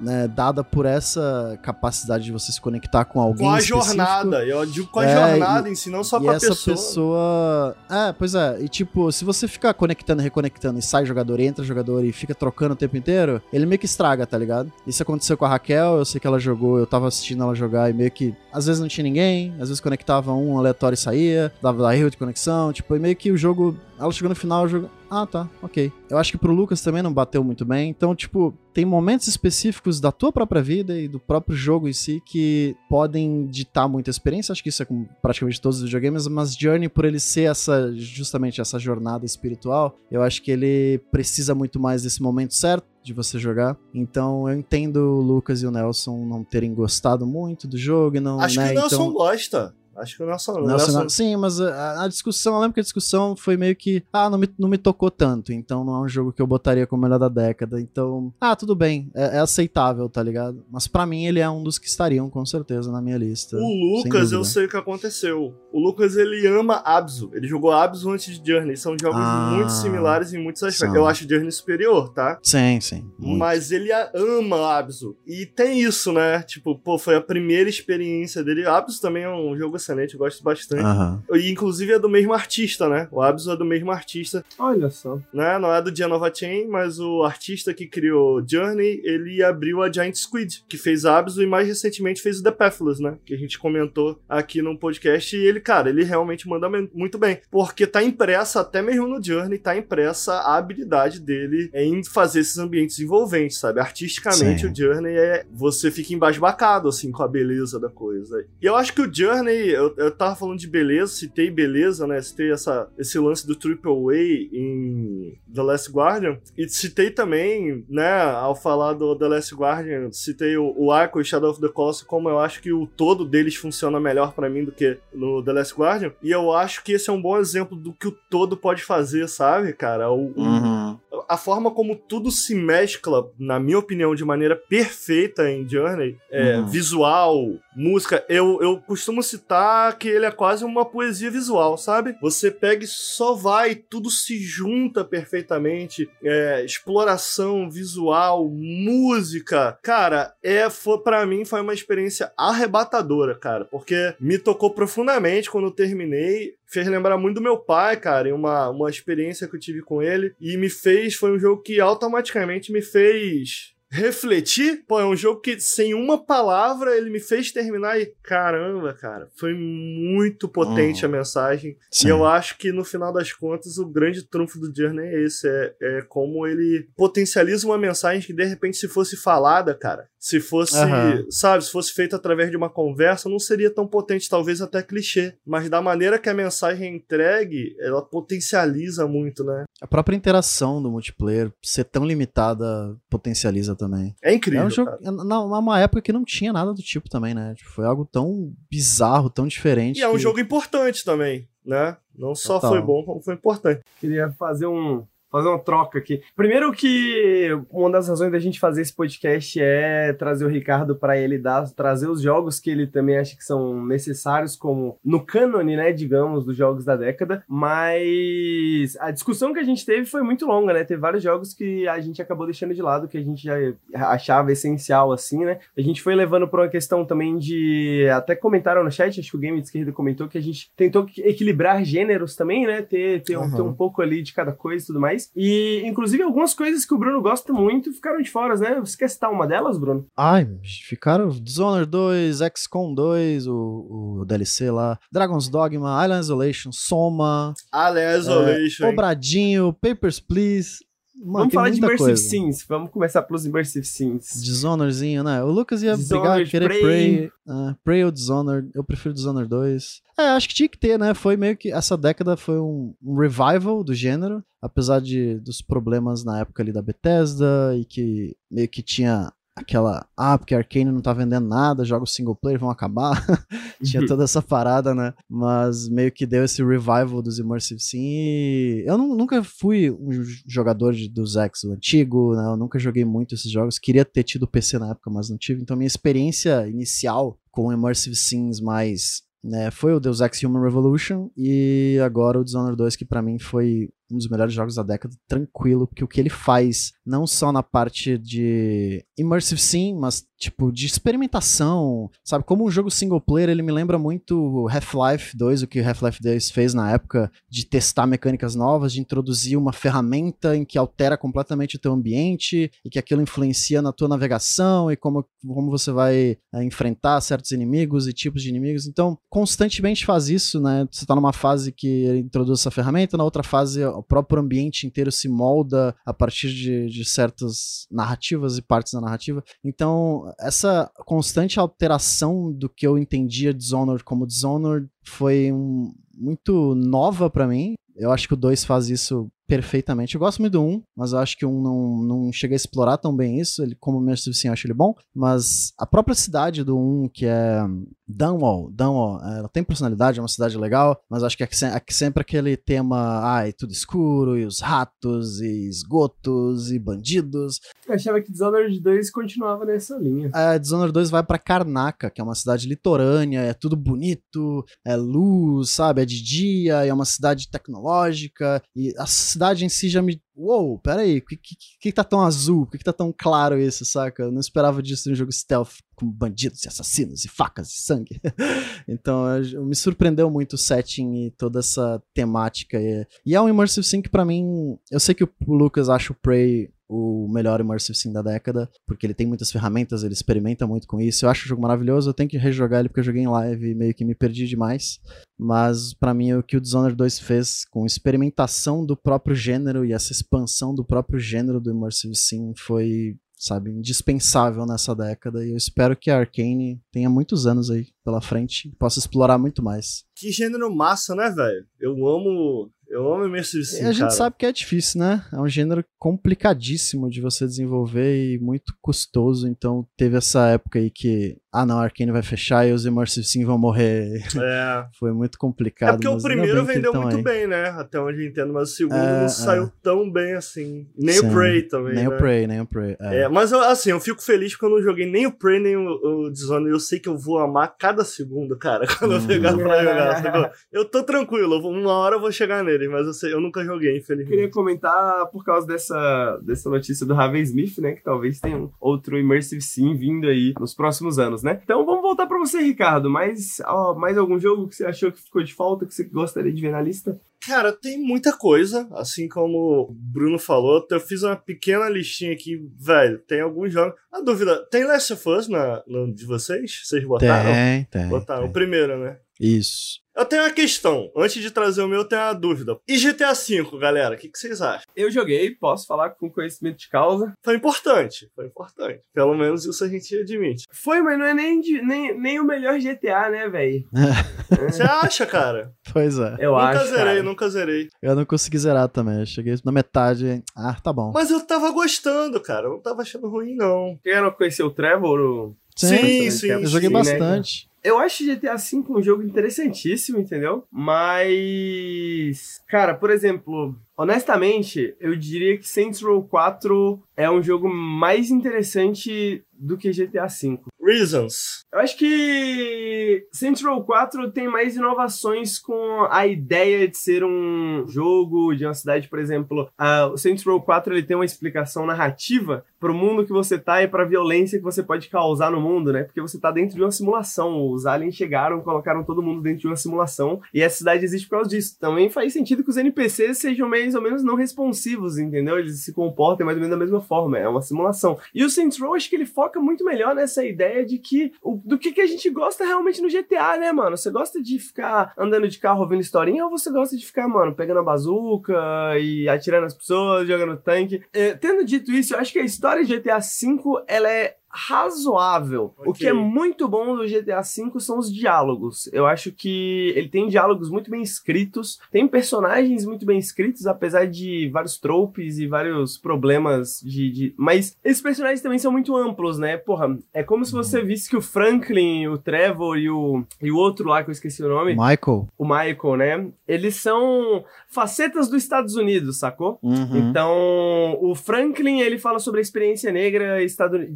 né, dada por essa capacidade de você se conectar com alguém Com a específico. jornada, eu digo com a É, jornada em si, não só e com a essa pessoa. pessoa. É, pois é. E tipo, se você ficar conectando e reconectando e sai jogador, entra jogador e fica trocando o tempo inteiro, ele meio que estraga, tá ligado? Isso aconteceu com a Raquel, eu sei que ela jogou, eu tava assistindo ela jogar e meio que. Às vezes não tinha ninguém, às vezes conectava um aleatório e saía, dava erro de conexão, tipo, e meio que o jogo. Ela chegou no final, o jogo. Ah, tá, ok. Eu acho que pro Lucas também não bateu muito bem. Então, tipo, tem momentos específicos da tua própria vida e do próprio jogo em si que podem ditar muita experiência. Acho que isso é com praticamente todos os videogames, mas Journey, por ele ser essa, justamente essa jornada espiritual, eu acho que ele precisa muito mais desse momento certo de você jogar. Então, eu entendo o Lucas e o Nelson não terem gostado muito do jogo e não, Acho né, que o Nelson então... gosta. Acho que o Nelson, Nelson- Nelson- sim, mas a, a discussão, eu lembro que a discussão foi meio que, ah, não me, não me tocou tanto, então não é um jogo que eu botaria como melhor da década. Então, ah, tudo bem, é, é aceitável, tá ligado? Mas pra mim ele é um dos que estariam com certeza na minha lista. O Lucas, eu sei o que aconteceu. O Lucas, ele ama Abzu. Ele jogou Abzu antes de Journey. São jogos Ah, muito similares em muitos aspectos. são. Eu acho Journey superior, tá? Sim, sim. muito. Mas ele ama Abzu. E tem isso, né? Tipo, pô, foi a primeira experiência dele. Abzu também é um jogo excelente, eu gosto bastante. Aham. E inclusive é do mesmo artista, né? O Abzu é do mesmo artista, Olha só. né? Não é do Genova Chain, mas o artista que criou Journey, ele abriu a Giant Squid, que fez Abzu e mais recentemente fez o The Pathless, né? Que a gente comentou aqui no podcast. E ele, cara, ele realmente manda muito bem. Porque tá impressa, até mesmo no Journey, tá impressa a habilidade dele em fazer esses ambientes envolventes, sabe? Artisticamente, Sim. o Journey é. Você fica embasbacado, assim, com a beleza da coisa. E eu acho que o Journey, eu, eu tava falando de beleza, citei beleza, né? Citei essa, esse lance do Triple A em The Last Guardian. E citei também, né, ao falar do The Last Guardian, citei o, o Arco e Shadow of the Colossus, como eu acho que o todo deles funciona melhor pra mim do que no The Last Guardian. E eu acho que esse é um bom exemplo do que o todo pode fazer, sabe, cara? O- Uhum. a forma como tudo se mescla, na minha opinião, de maneira perfeita em Journey, é, Uhum. visual, música, eu, eu costumo citar que ele é quase uma poesia visual, sabe? Você pega e só vai, tudo se junta perfeitamente, é, exploração visual, música, cara, é, foi, para mim foi uma experiência arrebatadora, cara, porque me tocou profundamente quando terminei, fez lembrar muito do meu pai, cara, em uma, uma experiência que eu tive com ele, e me fez, foi um jogo que automaticamente me fez refletir. Pô, é um jogo que sem uma palavra ele me fez terminar e caramba, cara, foi muito potente Uhum. a mensagem. Sim. E eu acho que no final das contas o grande trunfo do Journey é esse, é, é como ele potencializa uma mensagem que de repente se fosse falada, cara, se fosse, Aham. sabe, se fosse feita através de uma conversa, não seria tão potente, talvez até clichê, mas da maneira que a mensagem é entregue, ela potencializa muito, né? A própria interação do multiplayer ser tão limitada potencializa também. É incrível. É um jogo, cara. na- uma época que não tinha nada do tipo também, né? Tipo, foi algo tão bizarro, tão diferente. E é um que- jogo importante também, né? Não só Total. foi bom, como foi importante. Queria fazer um, fazer uma troca aqui. Primeiro que uma das razões da gente fazer esse podcast é trazer o Ricardo para ele dar, trazer os jogos que ele também acha que são necessários como no cânone, né, digamos, dos jogos da década, mas a discussão que a gente teve foi muito longa, né? Teve vários jogos que a gente acabou deixando de lado que a gente já achava essencial assim, né? A gente foi levando por uma questão também de até comentaram no chat, acho que o Game de Esquerda comentou que a gente tentou equilibrar gêneros também, né? Ter, ter, um, Uhum. ter um pouco ali de cada coisa e tudo mais. E, inclusive, algumas coisas que o Bruno gosta muito ficaram de fora, né? Você quer citar uma delas, Bruno? Ai, ficaram Dishonored 2, XCOM 2, o, o DLC lá, Dragon's Dogma, Island Isolation, Soma, Alien Isolation. hein? Obradinho, Papers, Please. Mano, vamos falar de Immersive coisa. Sims. Vamos começar pelos Immersive Sims. Dishonoredzinho, né? O Lucas ia brigar, Dishonored, querer Prey. Prey. ah, Prey ou Dishonored. Eu prefiro Dishonored 2. É, acho que tinha que ter, né? Foi meio que. Essa década foi um, um revival do gênero. Apesar de, dos problemas na época ali da Bethesda e que meio que tinha aquela. Ah, porque Arcane não tá vendendo nada, jogos single player vão acabar. tinha toda essa parada, né? Mas meio que deu esse revival dos Immersive Sim. E eu nu- nunca fui um jogador de, dos X, o antigo, né? Eu nunca joguei muito esses jogos. Queria ter tido PC na época, mas não tive. Então minha experiência inicial com Immersive Sims mais. Né, foi o Deus Ex Human Revolution e agora o Dishonored 2, que pra mim foi um dos melhores jogos da década, tranquilo, porque o que ele faz, não só na parte de immersive sim, mas tipo de experimentação, sabe? Como um jogo single player, ele me lembra muito Half-Life 2, o que Half-Life 2 fez na época de testar mecânicas novas, de introduzir uma ferramenta em que altera completamente o teu ambiente e que aquilo influencia na tua navegação e como, como você vai é, enfrentar certos inimigos e tipos de inimigos. Então, constantemente faz isso, né? Você tá numa fase que ele introduz essa ferramenta, na outra fase o próprio ambiente inteiro se molda a partir de, de certas narrativas e partes da narrativa. Então, essa constante alteração do que eu entendia Dishonored como Dishonored foi um- muito nova pra mim. Eu acho que o 2 faz isso perfeitamente. Eu gosto muito do 1, mas eu acho que o 1 não, não chega a explorar tão bem isso. Ele, como Immersive Sim, eu acho ele bom. Mas a própria cidade do 1, que é Dunwall, Dunwall, é, ela tem personalidade, é uma cidade legal, mas acho que é, que é que sempre aquele tema, ai, tudo escuro, e os ratos, e esgotos, e bandidos. Eu achava que Dishonored 2 continuava nessa linha. A Dishonored 2 vai pra Karnaka, que é uma cidade litorânea, é tudo bonito, é luz, sabe? É de dia, é uma cidade tecnológica, e a cidade em si já me. Uou, peraí, por que, que, que tá tão azul? Por que, que tá tão claro isso, saca? Eu não esperava disso em um jogo stealth com bandidos e assassinos e facas e sangue. então, eu- me surpreendeu muito o setting e toda essa temática. E, e é um Immersive que pra mim. Eu sei que o Lucas acha o Prey o melhor Immersive Sim da década, porque ele tem muitas ferramentas, ele experimenta muito com isso. Eu acho o jogo maravilhoso, eu tenho que rejogar ele porque eu joguei em live e meio que me perdi demais. Mas pra mim o que o Dishonored 2 fez com experimentação do próprio gênero e essa expansão do próprio gênero do Immersive Sim foi, sabe, indispensável nessa década e eu espero que a Arcane tenha muitos anos aí pela frente e possa explorar muito mais. Que gênero massa, né, velho? Eu amo. Eu amo Immersive Sim, a gente cara. sabe que é difícil, né? É um gênero complicadíssimo de você desenvolver e muito custoso. Então teve essa época aí que, ah não, a Arkane vai fechar e os Immersive Sim vão morrer. É. Foi muito complicado. É porque o primeiro bem vendeu muito aí. bem, né? Até onde eu entendo, mas o segundo É, não é. saiu tão bem assim. Nem Sim. o Prey também. Nem né? o Prey, nem o Prey. É. É, mas eu, assim, eu fico feliz porque eu não joguei nem o Prey nem o, o Dishonored. Eu sei que eu vou amar cada segundo, cara, quando eu Hum. pegar pra jogar. Eu tô tranquilo, eu uma hora eu vou chegar nele, mas eu, sei, eu nunca joguei, Eu infelizmente. queria comentar por causa dessa, dessa notícia do Raven Smith, né? Que talvez tenha um outro Immersive Sim vindo aí nos próximos anos, né? Então vamos voltar pra você, Ricardo. Mais, ó, mais algum jogo que você achou que ficou de falta, que você gostaria de ver na lista? Cara, tem muita coisa, assim como o Bruno falou, eu fiz uma pequena listinha aqui, velho, tem alguns jogos. A dúvida, tem Last of Us na, no de vocês? Vocês botaram? Tem, tem. Botaram, tem. o primeiro, né? Isso. Eu tenho uma questão, antes de trazer o meu, eu tenho uma dúvida. E GTA V, galera, o que, que vocês acham? Eu joguei, posso falar com conhecimento de causa. Foi importante, foi importante. Pelo menos isso a gente admite. Foi, mas não é nem, de- nem, nem o melhor GTA, né, velho? Você acha, cara? Pois é. Eu nunca acho. zerei, cara. nunca zerei. Eu não consegui zerar também. Eu cheguei na metade. Ah, tá bom. Mas eu tava gostando, cara. Eu não tava achando ruim, não. A conhecer o Trevor, o Sim, sim, Eu joguei sim, né, bastante. Eu acho GTA V um jogo interessantíssimo, entendeu? Mas. Cara, por exemplo, honestamente, eu diria que Saints Row 4 é um jogo mais interessante do que GTA V. Reasons. Eu acho que Saints Row 4 tem mais inovações com a ideia de ser um jogo de uma cidade, por exemplo. ah, o Saints Row 4 ele tem uma explicação narrativa pro mundo que você tá e pra violência que você pode causar no mundo, né? Porque você tá dentro de uma simulação. Os aliens chegaram, colocaram todo mundo dentro de uma simulação e a cidade existe por causa disso. Também faz sentido que os NPCs sejam mais ou menos não responsivos, entendeu? Eles se comportem mais ou menos da mesma forma. É uma simulação. E o Saints Row, acho que ele foca muito melhor nessa ideia de que o, do que, que a gente gosta realmente no GTA, né, mano? Você gosta de ficar andando de carro ouvindo historinha ou você gosta de ficar, mano, pegando a bazuca e atirando as pessoas, jogando tanque? É, tendo dito isso, eu acho que a história de GTA V, ela é razoável. O Ok. que é muito bom do GTA V são os diálogos. Eu acho que ele tem diálogos muito bem escritos, tem personagens muito bem escritos, apesar de vários tropes e vários problemas de, de- Mas esses personagens também são muito amplos, né? Porra, é como se você visse que o Franklin, o Trevor e o, e o outro lá que eu esqueci o nome, Michael. o Michael, né? Eles são facetas dos Estados Unidos, sacou? Uhum. Então, o Franklin, ele fala sobre a experiência negra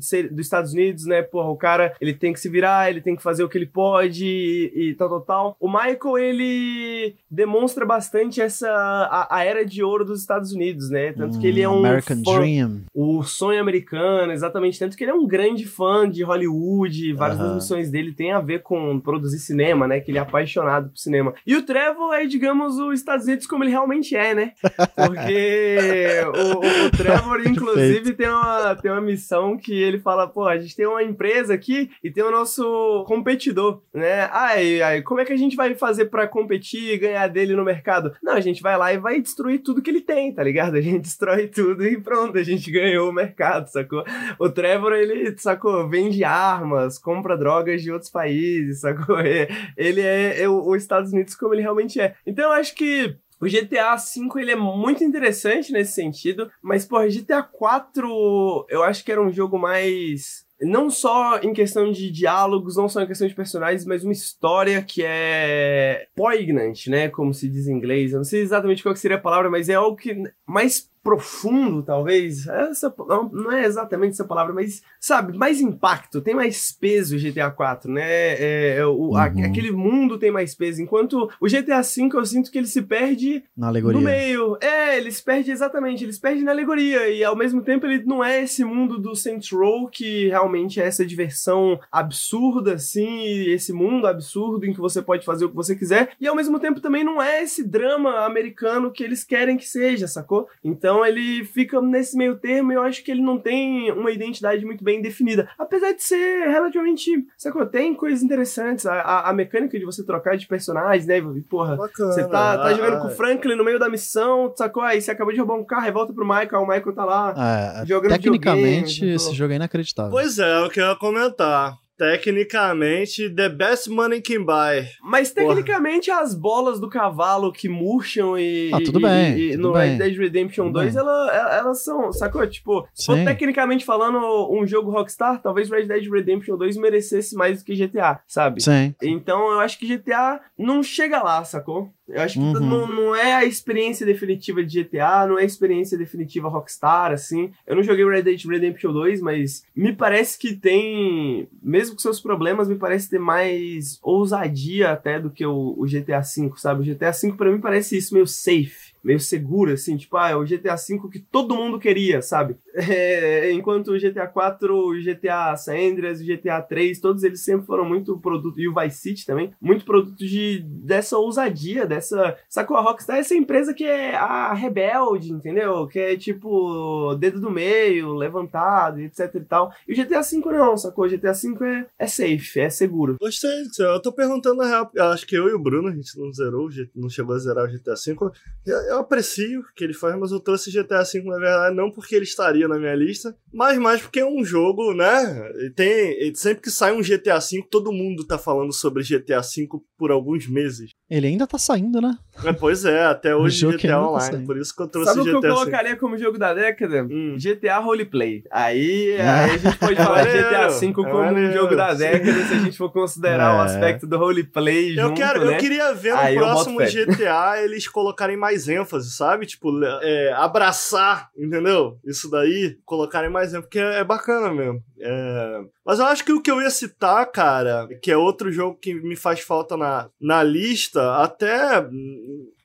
ser- dos Estados Unidos, né? Porra, o cara, ele tem que se virar, ele tem que fazer o que ele pode e, e tal, tal, tal. O Michael, ele demonstra bastante essa... A, a era de ouro dos Estados Unidos, né? Tanto que ele é um American fã- Dream. o sonho americano, exatamente. Tanto que ele é um grande fã de Hollywood. Várias das Aham. missões dele têm a ver com produzir cinema, né? Que ele é apaixonado por cinema. E o Trevor é, digamos, os Estados Unidos como ele realmente é, né? Porque o, o- o Trevor, inclusive, tem uma, tem uma missão que ele fala: pô, a gente tem uma empresa aqui e tem o nosso competidor, né? Ai, ai, como é que a gente vai fazer pra competir e ganhar dele no mercado? Não, a gente vai lá e vai destruir tudo que ele tem, tá ligado? A gente destrói tudo e pronto, a gente ganhou o mercado, sacou? O Trevor, ele, sacou, vende armas, compra drogas de outros países, sacou? É, Ele é, é o, os Estados Unidos como ele realmente é. Então eu acho que o GTA V ele é muito interessante nesse sentido, mas porra, GTA 4 eu acho que era um jogo mais não só em questão de diálogos, não só em questão de personagens, mas uma história que é poignant, né, como se diz em inglês. Eu não sei exatamente qual seria a palavra, mas é algo que mais profundo, talvez. Essa não, é exatamente essa palavra, mas sabe, mais impacto, tem mais peso o GTA 4, né? É, é o, a- Uhum. aquele mundo tem mais peso, enquanto o GTA V eu sinto que ele se perde Na alegoria. no meio. É, eles perdem exatamente, eles perdem na alegoria. E ao mesmo tempo ele não é esse mundo do Saints Row que realmente é essa diversão absurda, assim, esse mundo absurdo em que você pode fazer o que você quiser. E ao mesmo tempo também não é esse drama americano que eles querem que seja, sacou? Então ele fica nesse meio termo e eu acho que ele não tem uma identidade muito bem definida. Apesar de ser relativamente, sacou? Tem coisas interessantes. A, a, a mecânica de você trocar de personagens, né? E, Porra, Bacana. você tá, tá Ah, jogando ah, com o Franklin no meio da missão, sacou? Aí você acabou de roubar um carro e volta pro Michael, o Michael tá lá É, jogando tecnicamente, videogame, esse jogo é inacreditável. Pois é, eu queria comentar. Tecnicamente, the best money can buy. Mas Porra. tecnicamente as bolas do cavalo que murcham e. Ah, tudo e- bem, e- e tudo no bem. Red Dead Redemption Tudo 2, bem. ela- ela- elas são, sacou? Tipo, se for Sim. tecnicamente falando um jogo Rockstar, talvez Red Dead Redemption 2 merecesse mais do que GTA, sabe? Sim. Então eu acho que GTA não chega lá, sacou? Eu acho que Uhum. não, não é a experiência definitiva de GTA, não é a experiência definitiva Rockstar, assim. Eu não joguei Red Dead Redemption 2, mas me parece que tem, mesmo com seus problemas, me parece ter mais ousadia até do que o, o GTA V, sabe? O GTA V pra mim parece isso, meio safe. Meio seguro, assim, tipo, ah, é o GTA V que todo mundo queria, sabe? É, enquanto o GTA 4, o GTA San Andreas, o GTA 3, todos eles sempre foram muito produto, e o Vice City também, muito produto de, dessa ousadia, dessa. Sacou? A Rockstar é essa empresa que é a rebelde, entendeu? Que é tipo, dedo do meio, levantado, etc e tal. E o GTA V não, sacou? O GTA V é, é safe, é seguro. Gostei. Eu tô perguntando na real. Acho que eu e o Bruno, a gente não zerou, não chegou a zerar o GTA V. Eu, aprecio o que ele faz, mas eu trouxe GTA V, na verdade, não porque ele estaria na minha lista, mas mais porque é um jogo, né? Tem, sempre que sai um GTA V, todo mundo tá falando sobre GTA V por alguns meses. Ele ainda tá saindo, né? É, pois é, até hoje GTA tá Online. saindo. Por isso que eu trouxe Sabe o que eu GTA colocaria como jogo da década? Hum. GTA Roleplay. Aí, Ah. aí a gente pode falar GTA V como um jogo da década se a gente for considerar o É. aspecto do roleplay Eu, junto, quero, né? eu queria ver no Aí próximo. GTA eles colocarem mais ênfase, sabe? Tipo, é, abraçar, entendeu? Isso daí, colocarem mais ênfase, porque é, é bacana mesmo. É, Mas eu acho que o que eu ia citar, cara, que é outro jogo que me faz falta na, na lista, até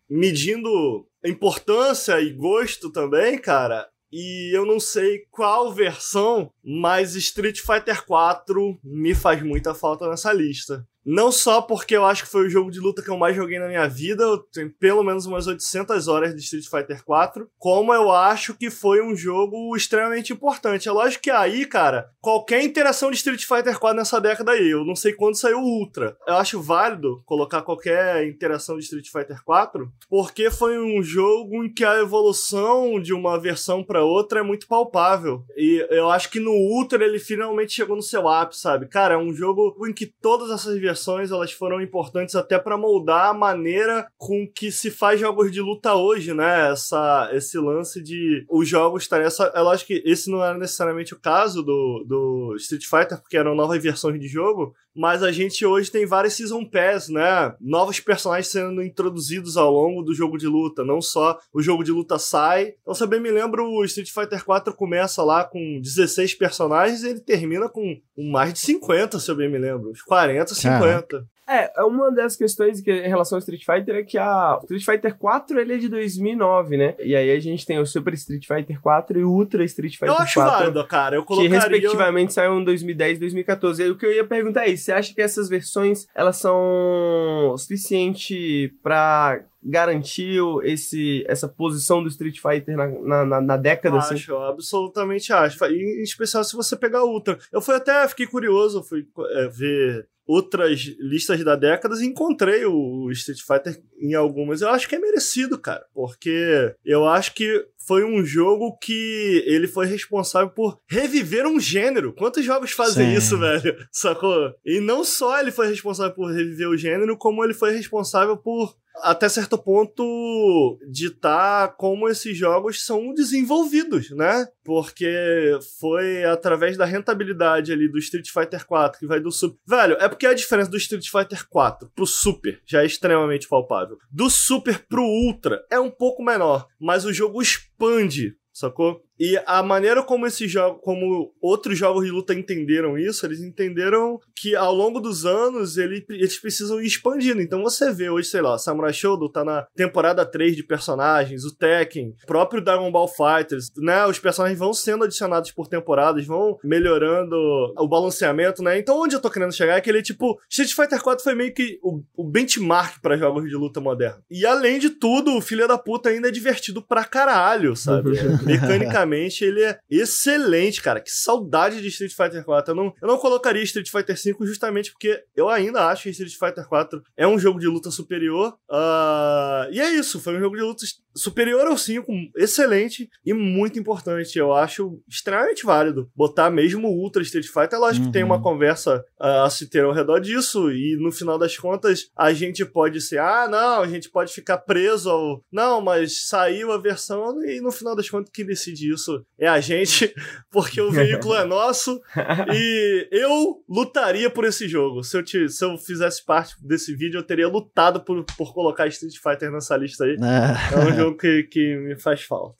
medindo importância e gosto também, cara. E eu não sei qual versão, mas Street Fighter 4 me faz muita falta nessa lista. Não só porque eu acho que foi o jogo de luta que eu mais joguei na minha vida, eu tenho pelo menos umas 800 horas de Street Fighter 4, como eu acho que foi um jogo extremamente importante. É lógico que aí, cara, qualquer interação de Street Fighter 4 nessa década aí, eu não sei quando saiu o Ultra. Eu acho válido colocar qualquer interação de Street Fighter 4, porque foi um jogo em que a evolução de uma versão para outra é muito palpável. E eu acho que no Ultra ele finalmente chegou no seu ápice, sabe? Cara, é um jogo em que todas essas versões elas foram importantes até para moldar a maneira com que se faz jogos de luta hoje, né? Essa, esse lance de os jogos estarem. Essa, é lógico que esse não era necessariamente o caso do, do Street Fighter, porque eram novas versões de jogo, mas a gente hoje tem vários Season Pass, né? Novos personagens sendo introduzidos ao longo do jogo de luta, não só o jogo de luta sai. Então, se eu bem me lembro, o Street Fighter 4 começa lá com 16 personagens e ele termina com com mais de 50, se eu bem me lembro. Uns 40, 50. É, uma das questões que, em relação ao Street Fighter é que a Street Fighter 4 ele é de 2009, né? E aí a gente tem o Super Street Fighter 4 e o Ultra Street Fighter Eu acho 4. válido, cara. Eu que colocaria... respectivamente saíram em 2010 e 2014. E aí o que eu ia perguntar é isso, você acha que essas versões elas são suficientes pra garantir o- esse, essa posição do Street Fighter na, na, na- na década, assim? Acho, eu absolutamente acho. E, em especial se você pegar o Ultra. Eu fui até, fiquei curioso, fui é, ver outras listas da década e encontrei o Street Fighter em algumas. Eu acho que é merecido, cara, porque eu acho que foi um jogo que ele foi responsável por reviver um gênero. Quantos jogos fazem Sim. isso, velho? Sacou? E não só ele foi responsável por reviver o gênero, como ele foi responsável por até certo ponto ditar como esses jogos são desenvolvidos, né? Porque foi através da rentabilidade ali do Street Fighter 4 que vai do Super. Velho, é porque a diferença do Street Fighter 4 pro Super já é extremamente palpável. Do Super pro Ultra é um pouco menor, mas o jogo expande sacou? E a maneira como esse jogo, como outros jogos de luta entenderam isso, eles entenderam que ao longo dos anos ele- eles precisam ir expandindo. Então você vê hoje, sei lá, Samurai Shodown tá na temporada 3 de personagens, o Tekken, o próprio Dragon Ball Fighters, né? Os personagens vão sendo adicionados por temporadas, vão melhorando o balanceamento, né? Então onde eu tô querendo chegar é que ele, tipo, Street Fighter 4 foi meio que o, o benchmark para jogos de luta moderno. E além de tudo, o filho da puta ainda é divertido pra caralho, sabe? Mecanicamente ele é excelente, cara. Que saudade de Street Fighter 4. Eu não, eu não colocaria Street Fighter 5 justamente porque eu ainda acho que Street Fighter 4 é um jogo de luta superior. Ah, e é isso, foi um jogo de luta superior ao 5, excelente e muito importante. Eu acho extremamente válido botar mesmo o Ultra Street Fighter. Lógico que tem Uhum. uma conversa ah, a se ter ao redor disso, e no final das contas a gente pode ser, ah, não, a gente pode ficar preso ao. Não, mas saiu a versão, e no final das contas quem decide isso é a gente, porque o veículo é nosso, e eu lutaria por esse jogo. Se eu, te- se eu fizesse parte desse vídeo, eu teria lutado por, por colocar Street Fighter nessa lista aí. É um jogo que, que me faz falta.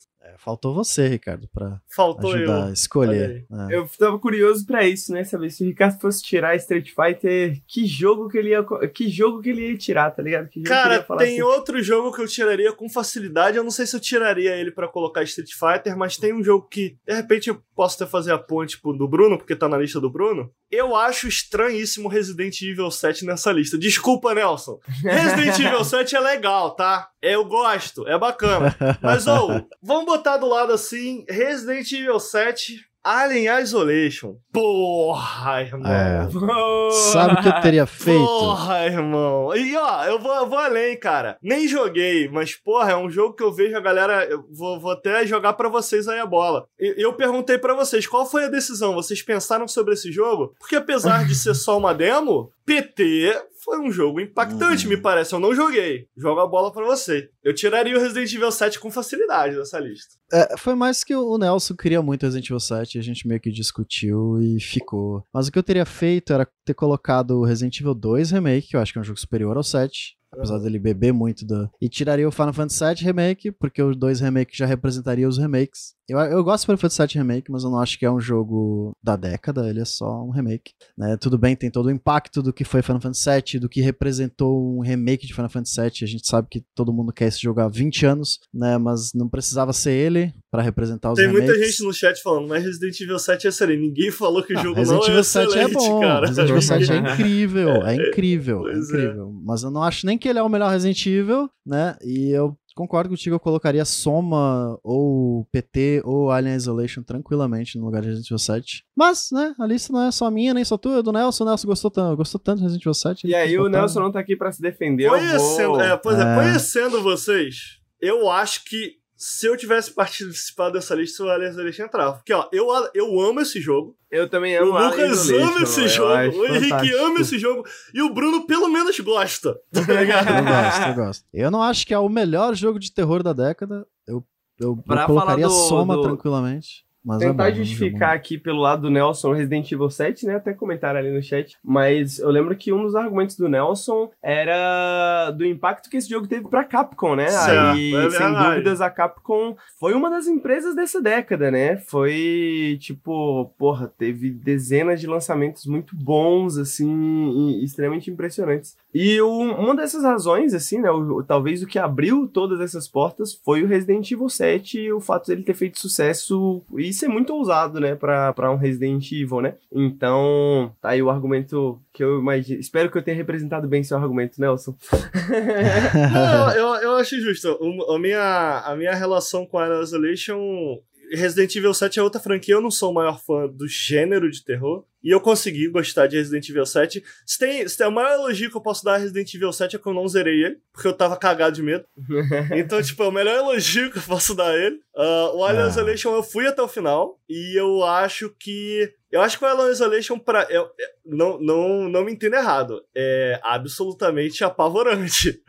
Faltou você, Ricardo, pra Faltou ajudar eu. a escolher. É. Eu tava curioso pra isso, né? Saber se o Ricardo fosse tirar Street Fighter, que jogo que ele ia, que jogo que ele ia tirar, tá ligado? Que jogo que ele Cara, ia falar tem assim, outro jogo que eu tiraria com facilidade. Eu não sei se eu tiraria ele pra colocar Street Fighter, mas tem um jogo que, de repente, eu posso até fazer a ponte pro- do Bruno, porque tá na lista do Bruno. Eu acho estranhíssimo Resident Evil 7 nessa lista. Desculpa, Nelson. Resident Evil 7 é legal, tá? Eu gosto, é bacana. Mas, ô, vamos botar do lado assim: Resident Evil 7, Alien Isolation. Porra, irmão. É. "Pô, Sabe o que eu teria feito? Porra, irmão. E ó, eu vou, eu vou além, cara. Nem joguei, mas porra, é um jogo que eu vejo a galera. Eu vou, vou até jogar pra vocês aí a bola. E- Eu perguntei pra vocês qual foi a decisão. Vocês pensaram sobre esse jogo? Porque apesar de ser só uma demo, PT foi um jogo impactante, Uhum. me parece. Eu não joguei. Jogo a bola pra você. Eu tiraria o Resident Evil 7 com facilidade dessa lista. É, foi mais que o Nelson queria muito Resident Evil 7 e a gente meio que discutiu e ficou. Mas o que eu teria feito era ter colocado o Resident Evil 2 Remake, que eu acho que é um jogo superior ao 7. Apesar dele beber muito da. E tiraria o Final Fantasy VII Remake, porque o 2 Remake já representaria os remakes. Eu, eu gosto do Final Fantasy VII Remake, mas eu não acho que é um jogo da década, ele é só um remake. Né? Tudo bem, tem todo o impacto do que foi Final Fantasy VII, do que representou um remake de Final Fantasy VII. A gente sabe que todo mundo quer esse jogo há 20 anos, né? Mas não precisava ser ele pra representar os Tem remakes. muita gente no chat falando, mas Resident Evil 7 é excelente. Ninguém falou que o Ah, jogo Resident não é 7 excelente, é bom. cara. Resident Evil 7 é incrível, é incrível, é Pois é. incrível. Mas eu não acho nem que ele é o melhor Resident Evil, né? E eu concordo contigo, eu colocaria Soma ou PT ou Alien Isolation tranquilamente no lugar de Resident Evil 7. Mas, né, a lista não é só minha, nem só tua, é do Nelson. O Nelson gostou tanto, gostou tanto de Resident Evil 7. E aí o Nelson não tá aqui pra se defender. Eu Conhecendo, vou... é, pois é, É. conhecendo vocês, eu acho que se eu tivesse participado dessa lista, o Isolation entrava. Porque, ó, eu, eu amo esse jogo. Eu também O amo Alien Lucas ama esse jogo. O Henrique fantástico. ama esse jogo. E o Bruno, pelo menos, gosta. Tá? Eu gosto, eu gosto. Eu não acho que é o melhor jogo de terror da década. Eu, eu, eu colocaria falar do- Soma do- tranquilamente. Mas é Tentar é bom. justificar aqui pelo lado do Nelson Resident Evil 7, né? Até comentaram ali no chat. Mas eu lembro que um dos argumentos do Nelson era do impacto que esse jogo teve pra Capcom, né? Certo, Aí, é sem dúvidas, a Capcom foi uma das empresas dessa década, né? Foi tipo, porra, teve dezenas de lançamentos muito bons, assim, e extremamente impressionantes. E o- uma dessas razões, assim, né? o- talvez o que abriu todas essas portas foi o Resident Evil 7 e o fato dele ter feito sucesso. Isso é muito ousado, né? Pra um Resident Evil, né? Então, tá aí o argumento que eu imagino. Espero que eu tenha representado bem seu argumento, Nelson. Não, eu, eu acho justo. A minha, a minha relação com Alien Isolation. Resident Evil 7 é outra franquia, eu não sou o maior fã do gênero de terror. E eu consegui gostar de Resident Evil 7. Se tem, se tem o maior elogio que eu posso dar a Resident Evil 7 é que eu não zerei ele, porque eu tava cagado de medo. Então, tipo, é o melhor elogio que eu posso dar a ele. Ah, o Alien Ah. Isolation eu fui até o final, e eu acho que. Eu acho que o Alien Isolation, pra, eu- não, não, não me entenda errado, é absolutamente apavorante.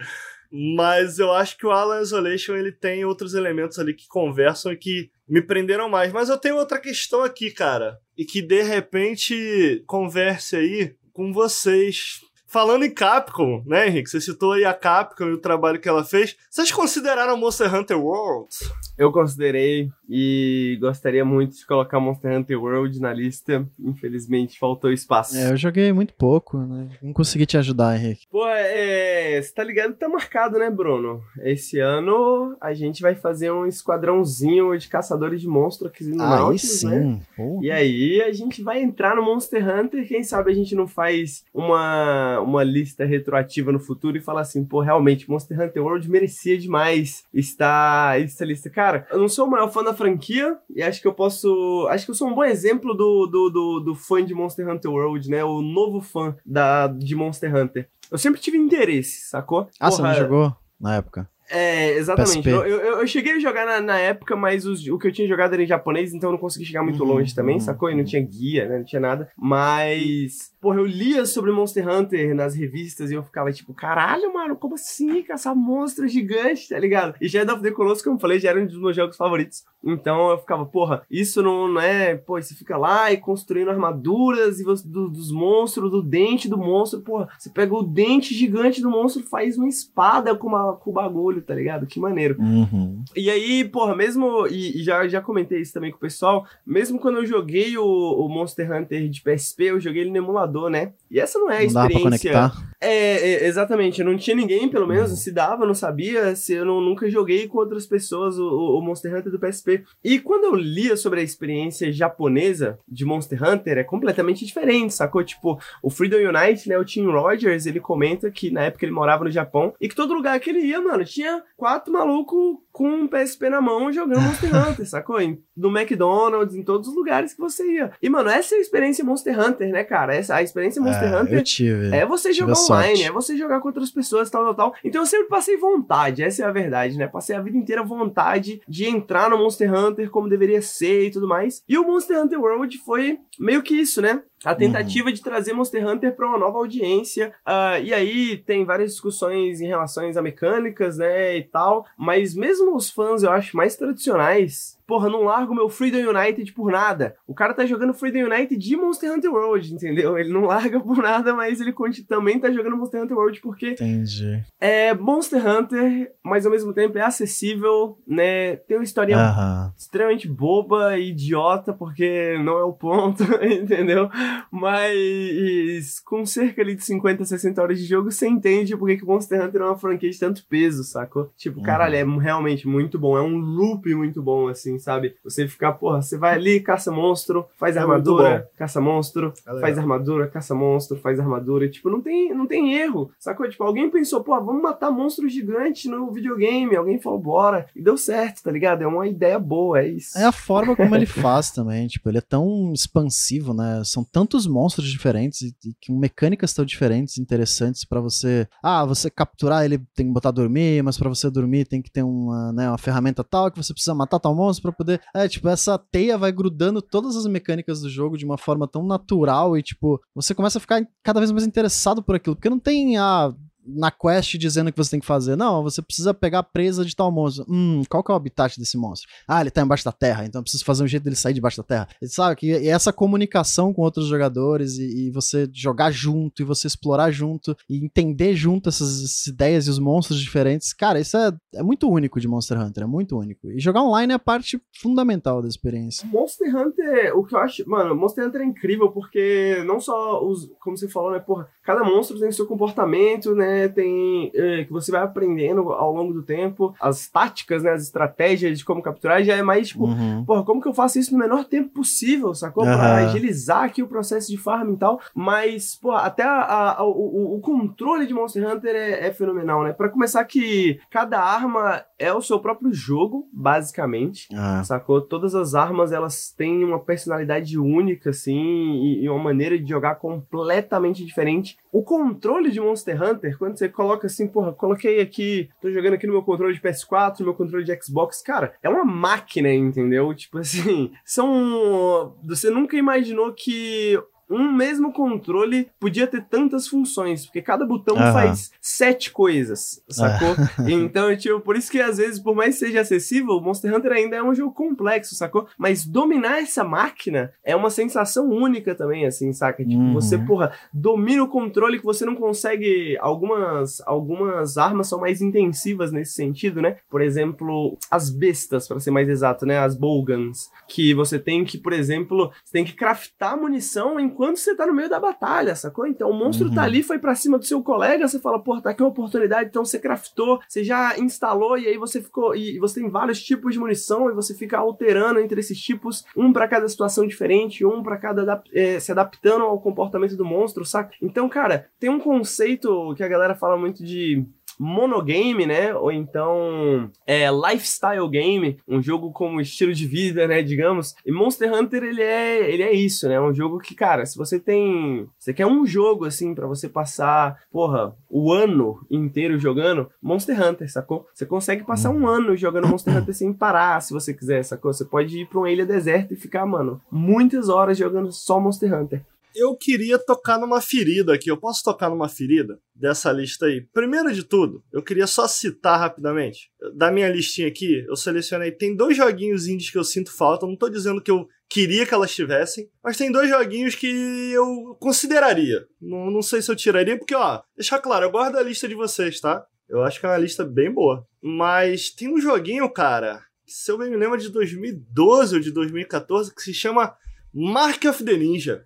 Mas eu acho que o Alien Isolation ele tem outros elementos ali que conversam e que me prenderam mais. Mas eu tenho outra questão aqui, cara. E que de repente converse aí com vocês. Falando em Capcom, né, Henrique? Você citou aí a Capcom e o trabalho que ela fez. Vocês consideraram Monster Hunter World? Eu considerei e gostaria muito de colocar Monster Hunter World na lista. Infelizmente, faltou espaço. É, eu joguei muito pouco, né? Não consegui te ajudar, Henrique. Pô, é, você tá ligado que tá marcado, né, Bruno? Esse ano a gente vai fazer um esquadrãozinho de caçadores de monstros aqui no Aí Nautilus, né? sim. Pô. E aí a gente vai entrar no Monster Hunter, quem sabe a gente não faz uma, uma lista retroativa no futuro e fala assim, pô, realmente, Monster Hunter World merecia demais estar nessa lista. Cara, eu não sou o maior fã da franquia e acho que eu posso... Acho que eu sou um bom exemplo do, do, do, do fã de Monster Hunter World, né? O novo fã da, de Monster Hunter. Eu sempre tive interesse, sacou? Ah, você não Porra, jogou na época? É, exatamente. PSP. Eu, eu, eu cheguei a jogar na, na época, mas os- o que eu tinha jogado era em japonês, então eu não consegui chegar muito Uhum, longe também, uhum, sacou? E não tinha guia, né? Não tinha nada. Mas, porra, eu lia sobre Monster Hunter nas revistas e eu ficava tipo, caralho, mano, como assim caçar monstro gigante, tá ligado? E Shadow of the Colossus, como eu falei, já era um dos meus jogos favoritos. Então eu ficava, porra, isso não, não é. Pô, você fica lá e construindo armaduras e você- do- dos monstros, do dente do monstro, porra, você pega o dente gigante do monstro faz uma espada com, uma, com o bagulho, tá ligado? Que maneiro. Uhum. E aí, porra, mesmo. E, e já, já comentei isso também com o pessoal. Mesmo quando eu joguei o, o Monster Hunter de PSP, eu joguei ele no emulador, né? E essa não é a Não dava pra experiência. conectar. É, é, exatamente. Não tinha ninguém, pelo menos, Uhum. se dava, não sabia. Se eu não, nunca joguei com outras pessoas o, o- o Monster Hunter do PSP. E quando eu lia sobre a experiência japonesa de Monster Hunter, é completamente diferente, sacou? Tipo, o Freedom Unite, né? O Tim Rogers, ele comenta que na época ele morava no Japão e que todo lugar que ele ia, mano, tinha quatro malucos com um PSP na mão jogando Monster Hunter, sacou? Em- no McDonald's, em todos os lugares que você ia. E, mano, essa é a experiência Monster Hunter, né, cara? Essa, a experiência Monster É, Hunter tive. é você jogar online, é você jogar com outras pessoas, tal, tal, tal. Então eu sempre passei vontade, essa é a verdade, né? Passei a vida inteira vontade de entrar no Monster Hunter como deveria ser e tudo mais. E o Monster Hunter World foi meio que isso, né? A tentativa de trazer Monster Hunter para uma nova audiência. ah, e aí tem várias discussões em relação a mecânicas, né, e tal. Mas mesmo os fãs, eu acho, mais tradicionais, porra, não largo meu Freedom United por nada. O cara tá jogando Freedom United de Monster Hunter World, entendeu? Ele não larga por nada, mas ele também tá jogando Monster Hunter World porque Entendi. é Monster Hunter, mas ao mesmo tempo é acessível, né? Tem uma historinha Aham. extremamente boba e idiota, porque não é o ponto, entendeu? Mas com cerca ali de 50, 60 horas de jogo, você entende por que Monster Hunter é uma franquia de tanto peso, sacou? Tipo, Uhum. caralho, é realmente muito bom, é um loop muito bom, assim, sabe? Você ficar, porra, você vai ali, caça monstro, faz É armadura, caça monstro, É faz armadura, caça monstro, faz armadura, e, tipo, não tem, não tem erro, sacou? Tipo, alguém pensou, pô, vamos matar monstro gigante no videogame, alguém falou, bora, e deu certo, tá ligado? É uma ideia boa, é isso. É a forma como ele faz também, tipo, ele é tão expansivo, né? São tantos monstros diferentes e, e com mecânicas tão diferentes, interessantes pra você. Ah, você capturar ele tem que botar dormir, mas pra você dormir tem que ter uma, né, uma ferramenta tal que você precisa matar tal monstro pra poder. É, tipo, essa teia vai grudando todas as mecânicas do jogo de uma forma tão natural e tipo, você começa a ficar cada vez mais interessado por aquilo, porque não tem a na quest dizendo o que você tem que fazer. Não, você precisa pegar a presa de tal monstro. Hum, qual que é o habitat desse monstro? Ah, ele tá embaixo da terra, então eu preciso fazer um jeito dele sair debaixo da terra. E sabe que essa comunicação com outros jogadores e, e você jogar junto e você explorar junto e entender junto essas, essas ideias e os monstros diferentes, cara, isso é, é muito único de Monster Hunter, é muito único. E jogar online é a parte fundamental da experiência. Monster Hunter, o que eu acho. Mano, Monster Hunter é incrível porque não só os. Como você falou, né? Porra, cada monstro tem seu comportamento, né? Tem. é, que você vai aprendendo ao longo do tempo. As táticas, né? As estratégias de como capturar já é mais tipo. Uhum. Porra, como que eu faço isso no menor tempo possível, sacou? Pra Aham. agilizar aqui o processo de farm e tal. Mas, porra, até a- a- o, o- controle de Monster Hunter é, é fenomenal, né? Pra começar que cada arma é o seu próprio jogo, basicamente. Ah, Sacou? Todas as armas, elas têm uma personalidade única, assim, e, e uma maneira de jogar completamente diferente. O controle de Monster Hunter, quando você coloca assim, porra, coloquei aqui, tô jogando aqui no meu controle de PS4, no meu controle de Xbox, cara, é uma máquina, entendeu? Tipo assim, são... Você nunca imaginou que um mesmo controle podia ter tantas funções, porque cada botão Aham. faz sete coisas, sacou? então, tipo, por isso que às vezes, por mais que seja acessível, o Monster Hunter ainda é um jogo complexo, sacou? Mas dominar essa máquina é uma sensação única também, assim, saca? Tipo, Uhum. você, porra, domina o controle que você não consegue. Algumas, algumas armas são mais intensivas nesse sentido, né? Por exemplo, as bestas, pra ser mais exato, né? As bowguns. Que você tem que, por exemplo, você tem que craftar munição enquanto você tá no meio da batalha, sacou? Então o monstro Uhum. tá ali, foi pra cima do seu colega, você fala, porra, tá aqui uma oportunidade, então você craftou, você já instalou e aí você ficou. E você tem vários tipos de munição e você fica alterando entre esses tipos, um pra cada situação diferente, um pra cada eh, se adaptando ao comportamento do monstro, saca? Então, cara, tem um conceito que a galera fala muito de monogame, né? Ou então é, lifestyle game, um jogo como estilo de vida, né? Digamos. E Monster Hunter ele é ele é isso, né? Um jogo que, cara, se você tem, você quer um jogo assim pra você passar, porra, o ano inteiro jogando Monster Hunter, sacou? Você consegue passar um ano jogando Monster Hunter sem parar, se você quiser, sacou? Você pode ir pra uma ilha deserta e ficar, mano, muitas horas jogando só Monster Hunter. Eu queria tocar numa ferida aqui. Eu posso tocar numa ferida dessa lista aí? Primeiro de tudo, eu queria só citar rapidamente. Da minha listinha aqui, eu selecionei. Tem dois joguinhos indies que eu sinto falta. Eu não tô dizendo que eu queria que elas tivessem, mas tem dois joguinhos que eu consideraria. Não, não sei se eu tiraria, porque, ó, deixar claro, eu guardo a lista de vocês, tá? Eu acho que é uma lista bem boa. Mas tem um joguinho, cara, que se eu bem me lembro de 2012 ou de 2014, que se chama Mark of the Ninja.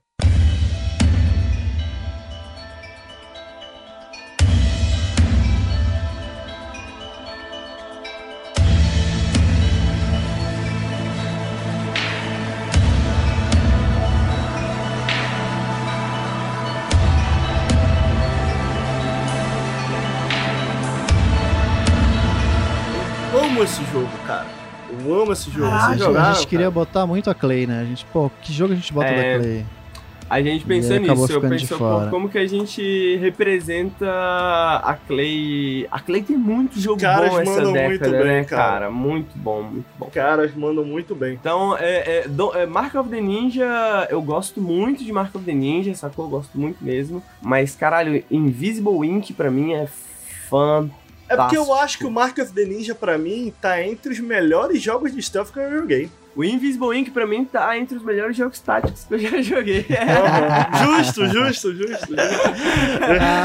Amo esse jogo. a, Vocês gente, jogaram, a gente queria cara? botar muito a Clay, né? A gente, pô, que jogo a gente bota É. da Clay? A gente pensou nisso, eu pensou pô, como que a gente representa a Clay. A Clay tem muito jogo Caras bom essa década, muito bem, né, cara. cara? Muito bom, muito bom. Caras mandam muito bem. Então, é, é, do- é, Mark of the Ninja, eu gosto muito de Mark of the Ninja, sacou? Eu gosto muito mesmo. Mas, caralho, Invisible Ink pra mim é fantástico. É porque eu acho que o Mark of the Ninja, pra mim, tá entre os melhores jogos de stealth que eu já joguei. O Invisible Ink pra mim tá entre os melhores jogos táticos que eu já joguei. justo, justo, justo.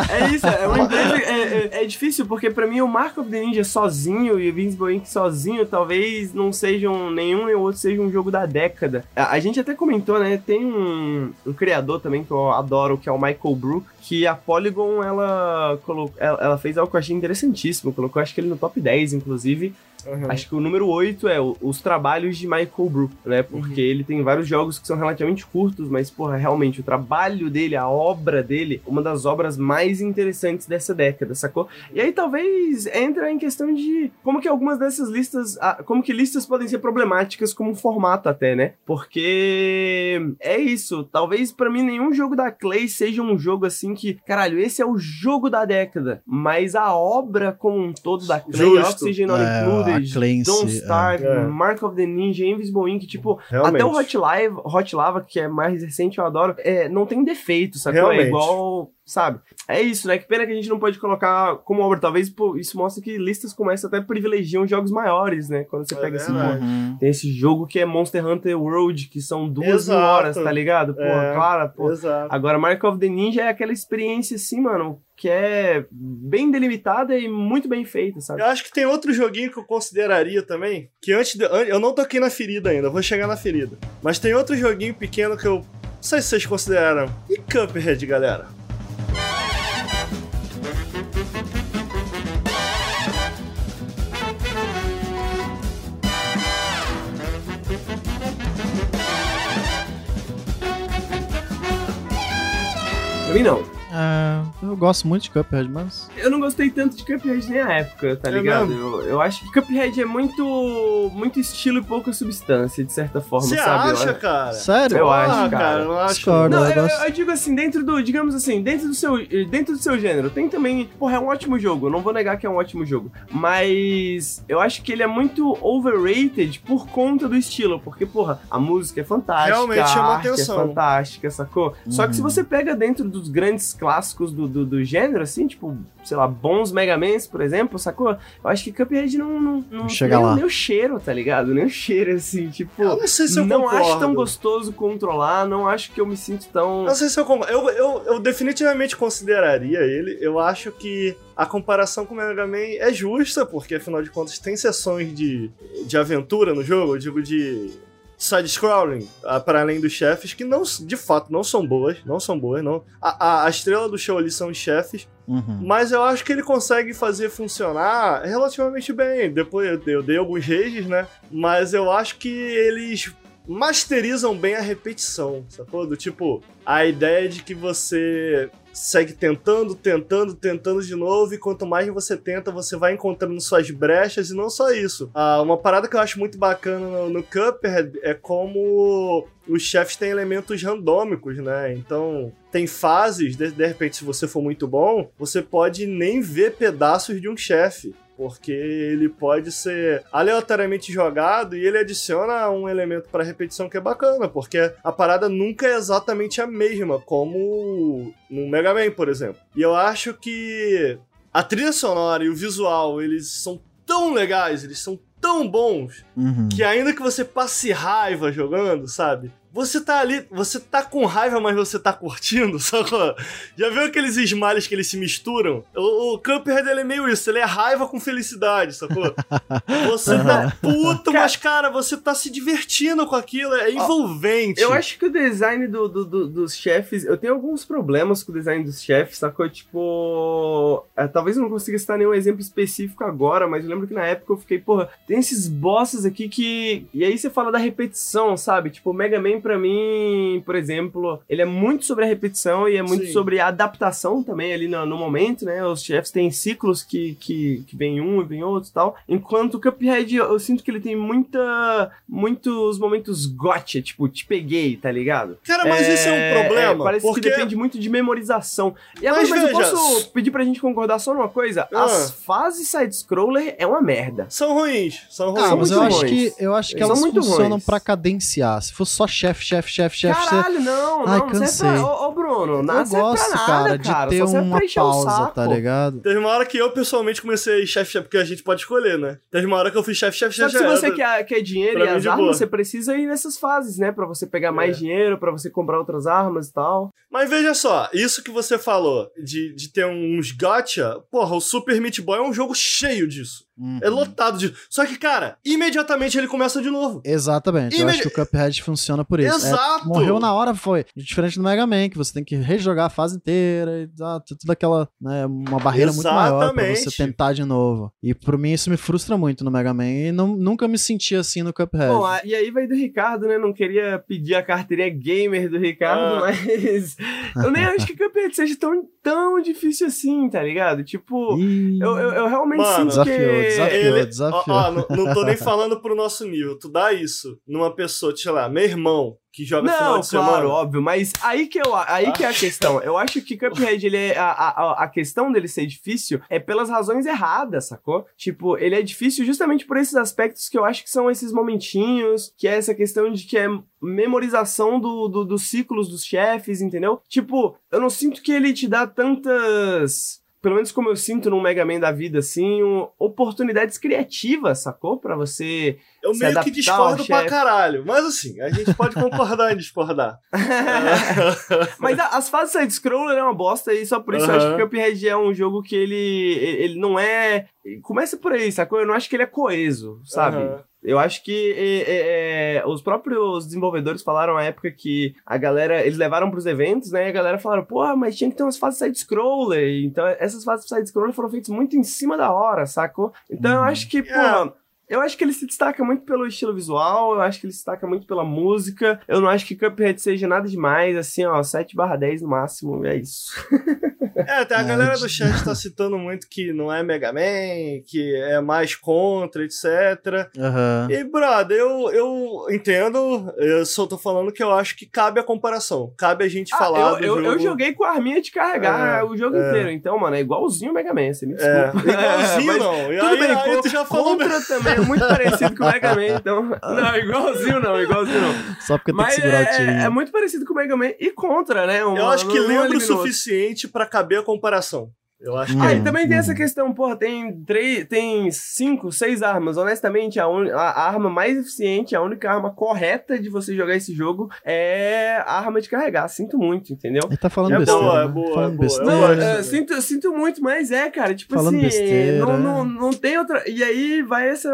É isso, é uma empresa. É, é- é difícil, porque pra mim o Mark of the Ninja sozinho e o Invincible Ink sozinho talvez não sejam. Nenhum nem o outro seja um jogo da década. A, a gente até comentou, né? Tem um, um criador também que eu adoro, que é o Michael Brook, que a Polygon ela, colocou, ela, fez algo que eu achei interessantíssimo. Colocou, acho que ele no top 10, inclusive. Uhum. Acho que o número 8 é o- os trabalhos de Michael Brook, né? Porque ele tem vários jogos que são relativamente curtos, mas, porra, realmente, o trabalho dele, a obra dele, uma das obras mais interessantes dessa década, sacou? E aí talvez entra em questão de como que algumas dessas listas, ah, como que listas podem ser problemáticas como formato até, né? Porque é isso, talvez pra mim nenhum jogo da Clay seja um jogo assim que, caralho, esse é o jogo da década, mas a obra como um todo da Clay, Justo. Oxygen Not É, Included, em Don't si, Starve, é. Mark of the Ninja, Invisible Ink, tipo, Realmente. até o Hot, Live, Hot Lava, que é mais recente, eu adoro, é, não tem defeito, sacou? Realmente. É igual, sabe? É isso, né? Que pena que a gente não pode colocar como obra. Talvez pô, isso mostra que listas como essa até privilegiam jogos maiores, né? Quando você É pega esse verdade. Uhum. Tem esse jogo que é Monster Hunter World, que são duas Exato. horas, tá ligado? Pô, É. claro, pô. Exato. Agora, Mark of the Ninja é aquela experiência assim, mano, que é bem delimitada e muito bem feita, sabe? Eu acho que tem outro joguinho que eu consideraria também, que antes de, an- eu não toquei na ferida ainda, vou chegar na ferida. Mas tem outro joguinho pequeno que eu não sei se vocês consideraram. E Cuphead, galera? Mim, não. É, eu gosto muito de Cuphead, mas. Eu não gostei tanto de Cuphead nem a época, tá É ligado? Eu, eu acho que Cuphead é muito muito estilo e pouca substância, de certa forma, Você sabe? acha, eu, cara? Sério? Eu Ah, acho, cara. eu acho. Discordo. Não, eu eu, digo assim, dentro do, digamos assim, dentro do seu, dentro do seu gênero, tem também, porra, é um ótimo jogo, não vou negar que é um ótimo jogo, mas eu acho que ele é muito overrated por conta do estilo, porque, porra, a música é fantástica, Realmente a chama arte atenção. é fantástica, sacou? Só que se Uhum. você pega dentro dos grandes clássicos do, do, do gênero, assim, tipo, sei lá, bons Mega Mans, por exemplo, sacou? Eu acho que Cuphead não, não, não chega nem, lá. nem o cheiro, tá ligado? Nem o cheiro, assim, tipo... Eu não sei se eu não concordo. acho tão gostoso controlar, não acho que eu me sinto tão. Não sei se eu concordo. Eu, eu, eu definitivamente consideraria ele. Eu acho que a comparação com o Mega Man é justa, porque afinal de contas tem sessões de, de aventura no jogo, eu digo de side-scrolling, ah, para além dos chefes, que não, de fato não são boas, não são boas, não. A, a, a estrela do show ali são os chefes, Uhum. mas eu acho que ele consegue fazer funcionar relativamente bem. Depois eu, eu dei alguns rages, né? Mas eu acho que eles masterizam bem a repetição, sacou? Do tipo, a ideia de que você segue tentando, tentando, tentando de novo, e quanto mais você tenta, você vai encontrando suas brechas, e não só isso. Ah, uma parada que eu acho muito bacana no, no Cuphead é como os chefes têm elementos randômicos, né? Então, tem fases, de, de repente, se você for muito bom, você pode nem ver pedaços de um chefe. Porque ele pode ser aleatoriamente jogado e ele adiciona um elemento para repetição que é bacana, porque a parada nunca é exatamente a mesma, como no Mega Man, por exemplo. E eu acho que a trilha sonora e o visual, eles são tão legais, eles são tão bons, Uhum. que ainda que você passe raiva jogando, sabe? Você tá ali, você tá com raiva, mas você tá curtindo, sacou? Já viu aqueles smiles que eles se misturam? O, o Cuphead, ele é meio isso, ele é raiva com felicidade, sacou? Você tá puto, mas cara, você tá se divertindo com aquilo, é envolvente. Eu acho que o design do, do- do- dos chefes. Eu tenho alguns problemas com o design dos chefes, sacou? Tipo. é, talvez eu não consiga citar nenhum exemplo específico agora, mas eu lembro que na época eu fiquei, porra, tem esses bosses aqui que. E aí você fala da repetição, sabe? Tipo, o Mega Man, pra mim, por exemplo, ele é muito sobre a repetição e é muito Sim. sobre a adaptação também ali no, no momento, né? Os chefes têm ciclos que, que, que vem um e vem outro e tal. Enquanto o Cuphead, eu, eu sinto que ele tem muita. muitos momentos gotcha, tipo, te peguei, tá ligado? Cara, mas isso é um problema. parece porque que depende muito de memorização. E agora, Mas mas, eu posso pedir pra gente concordar só numa coisa? Ah. As fases side-scroller é uma merda. são ruins. São ruins. Ah, mas eu muito acho, ruins. que, eu acho que elas muito funcionam ruins. pra cadenciar. Se fosse só chefe, chefe, chefe, chefe, você- Caralho, não, Ai, não, não serve cansei. pra... Ô, ô, Bruno, nada eu gosto, pra nada, cara, de cara. ter Só uma pra encher o pausa, saco. tá ligado? Teve uma hora que eu pessoalmente comecei chefe, chefe, porque a gente pode escolher, né? Teve uma hora que eu fiz chefe, chefe, Só chefe. que se chefe, você quer, quer dinheiro pra e as armas, boa. você precisa ir nessas fases, né? Pra você pegar mais É. dinheiro, pra você comprar outras armas e tal. Mas veja só, isso que você falou de, de ter uns gacha, porra, o Super Meat Boy é um jogo cheio disso. Uhum. É lotado disso. Só que, cara, imediatamente ele começa de novo. Exatamente, eu Imedi- acho que o Cuphead funciona por isso. É, Exato! morreu na hora, foi. Diferente do Mega Man, que você tem que rejogar a fase inteira e dá tudo aquela, né, uma barreira muito maior pra você Exatamente. tentar de novo. E por mim isso me frustra muito no Mega Man e não, nunca me senti assim no Cuphead. Bom, e aí vai do Ricardo, né? Não queria pedir a carteirinha gamer do Ricardo, Ah. mas eu nem acho que Cuphead seja tão, tão difícil assim, tá ligado? Tipo, Ih, eu, eu, eu realmente Mano, sinto que... desafiou, desafiou. Ele, desafiou. ó, ó, não, não tô nem falando pro nosso nível. Tu dá isso numa pessoa, sei lá, meu irmão, que joga final Não, de semana. claro, óbvio, mas aí que, eu, aí que é a questão. Eu acho que Cuphead, ele é, a, a, a questão dele ser difícil é pelas razões erradas, sacou? Tipo, ele é difícil justamente por esses aspectos que eu acho que são esses momentinhos, que é essa questão de que é memorização do, do- dos ciclos dos chefes, entendeu? Tipo, eu não sinto que ele te dá tantas pelo menos como eu sinto num Mega Man da vida, assim, oportunidades criativas, sacou? Pra você. Eu se meio que discordo pra chefe. caralho. Mas assim, a gente pode concordar em discordar. Mas a- as fases side-scroller é uma bosta e só por isso eu acho que Cuphead é um jogo que ele, ele não é. Começa por aí, sacou? Eu não acho que ele é coeso, sabe? Eu acho que é, é, é, os próprios desenvolvedores falaram na época que a galera, eles levaram pros eventos, né? E a galera falaram, pô, mas tinha que ter umas fases side-scroller. Então, essas fases side-scroller foram feitas muito em cima da hora, sacou? Então, eu acho que, pô. Yeah. Eu acho que ele se destaca muito pelo estilo visual, eu acho que ele se destaca muito pela música. Eu não acho que Cuphead seja nada demais, assim, ó, 7 barra 10 no máximo, é isso. É, até a É, galera do chat tá citando muito que não é Mega Man, que é mais contra, etc. Aham. E, brother, eu, eu entendo, eu só tô falando que eu acho que cabe a comparação. Cabe a gente Ah, falar eu, do eu, jogo. eu joguei com a arminha de carregar É, o jogo é. inteiro, então, mano, é igualzinho o Mega Man, você me É, desculpa. igualzinho Mas não. E Tudo aí, bem, aí tu já falou contra também é muito parecido com o Mega Man, então. Não, igualzinho não, igualzinho não. Só porque Mas tem que segurar o é, tirinho. é muito parecido com o Mega Man e contra, né? Um- Eu acho que lembra o suficiente pra caber a comparação. Eu acho que Hum. Ah, é. e também tem essa Uhum. questão, porra, tem três, tem cinco, seis armas. Honestamente, a, un- a arma mais eficiente, a única arma correta de você jogar esse jogo é a arma de carregar. Sinto muito, entendeu? Ele tá falando É besteira. boa, é né? boa, falando é boa. besteira. Eu Não, gosto. é, sinto, sinto muito, mas é, cara, tipo Falando assim, besteira, não, não, é. não tem outra. E aí vai essa,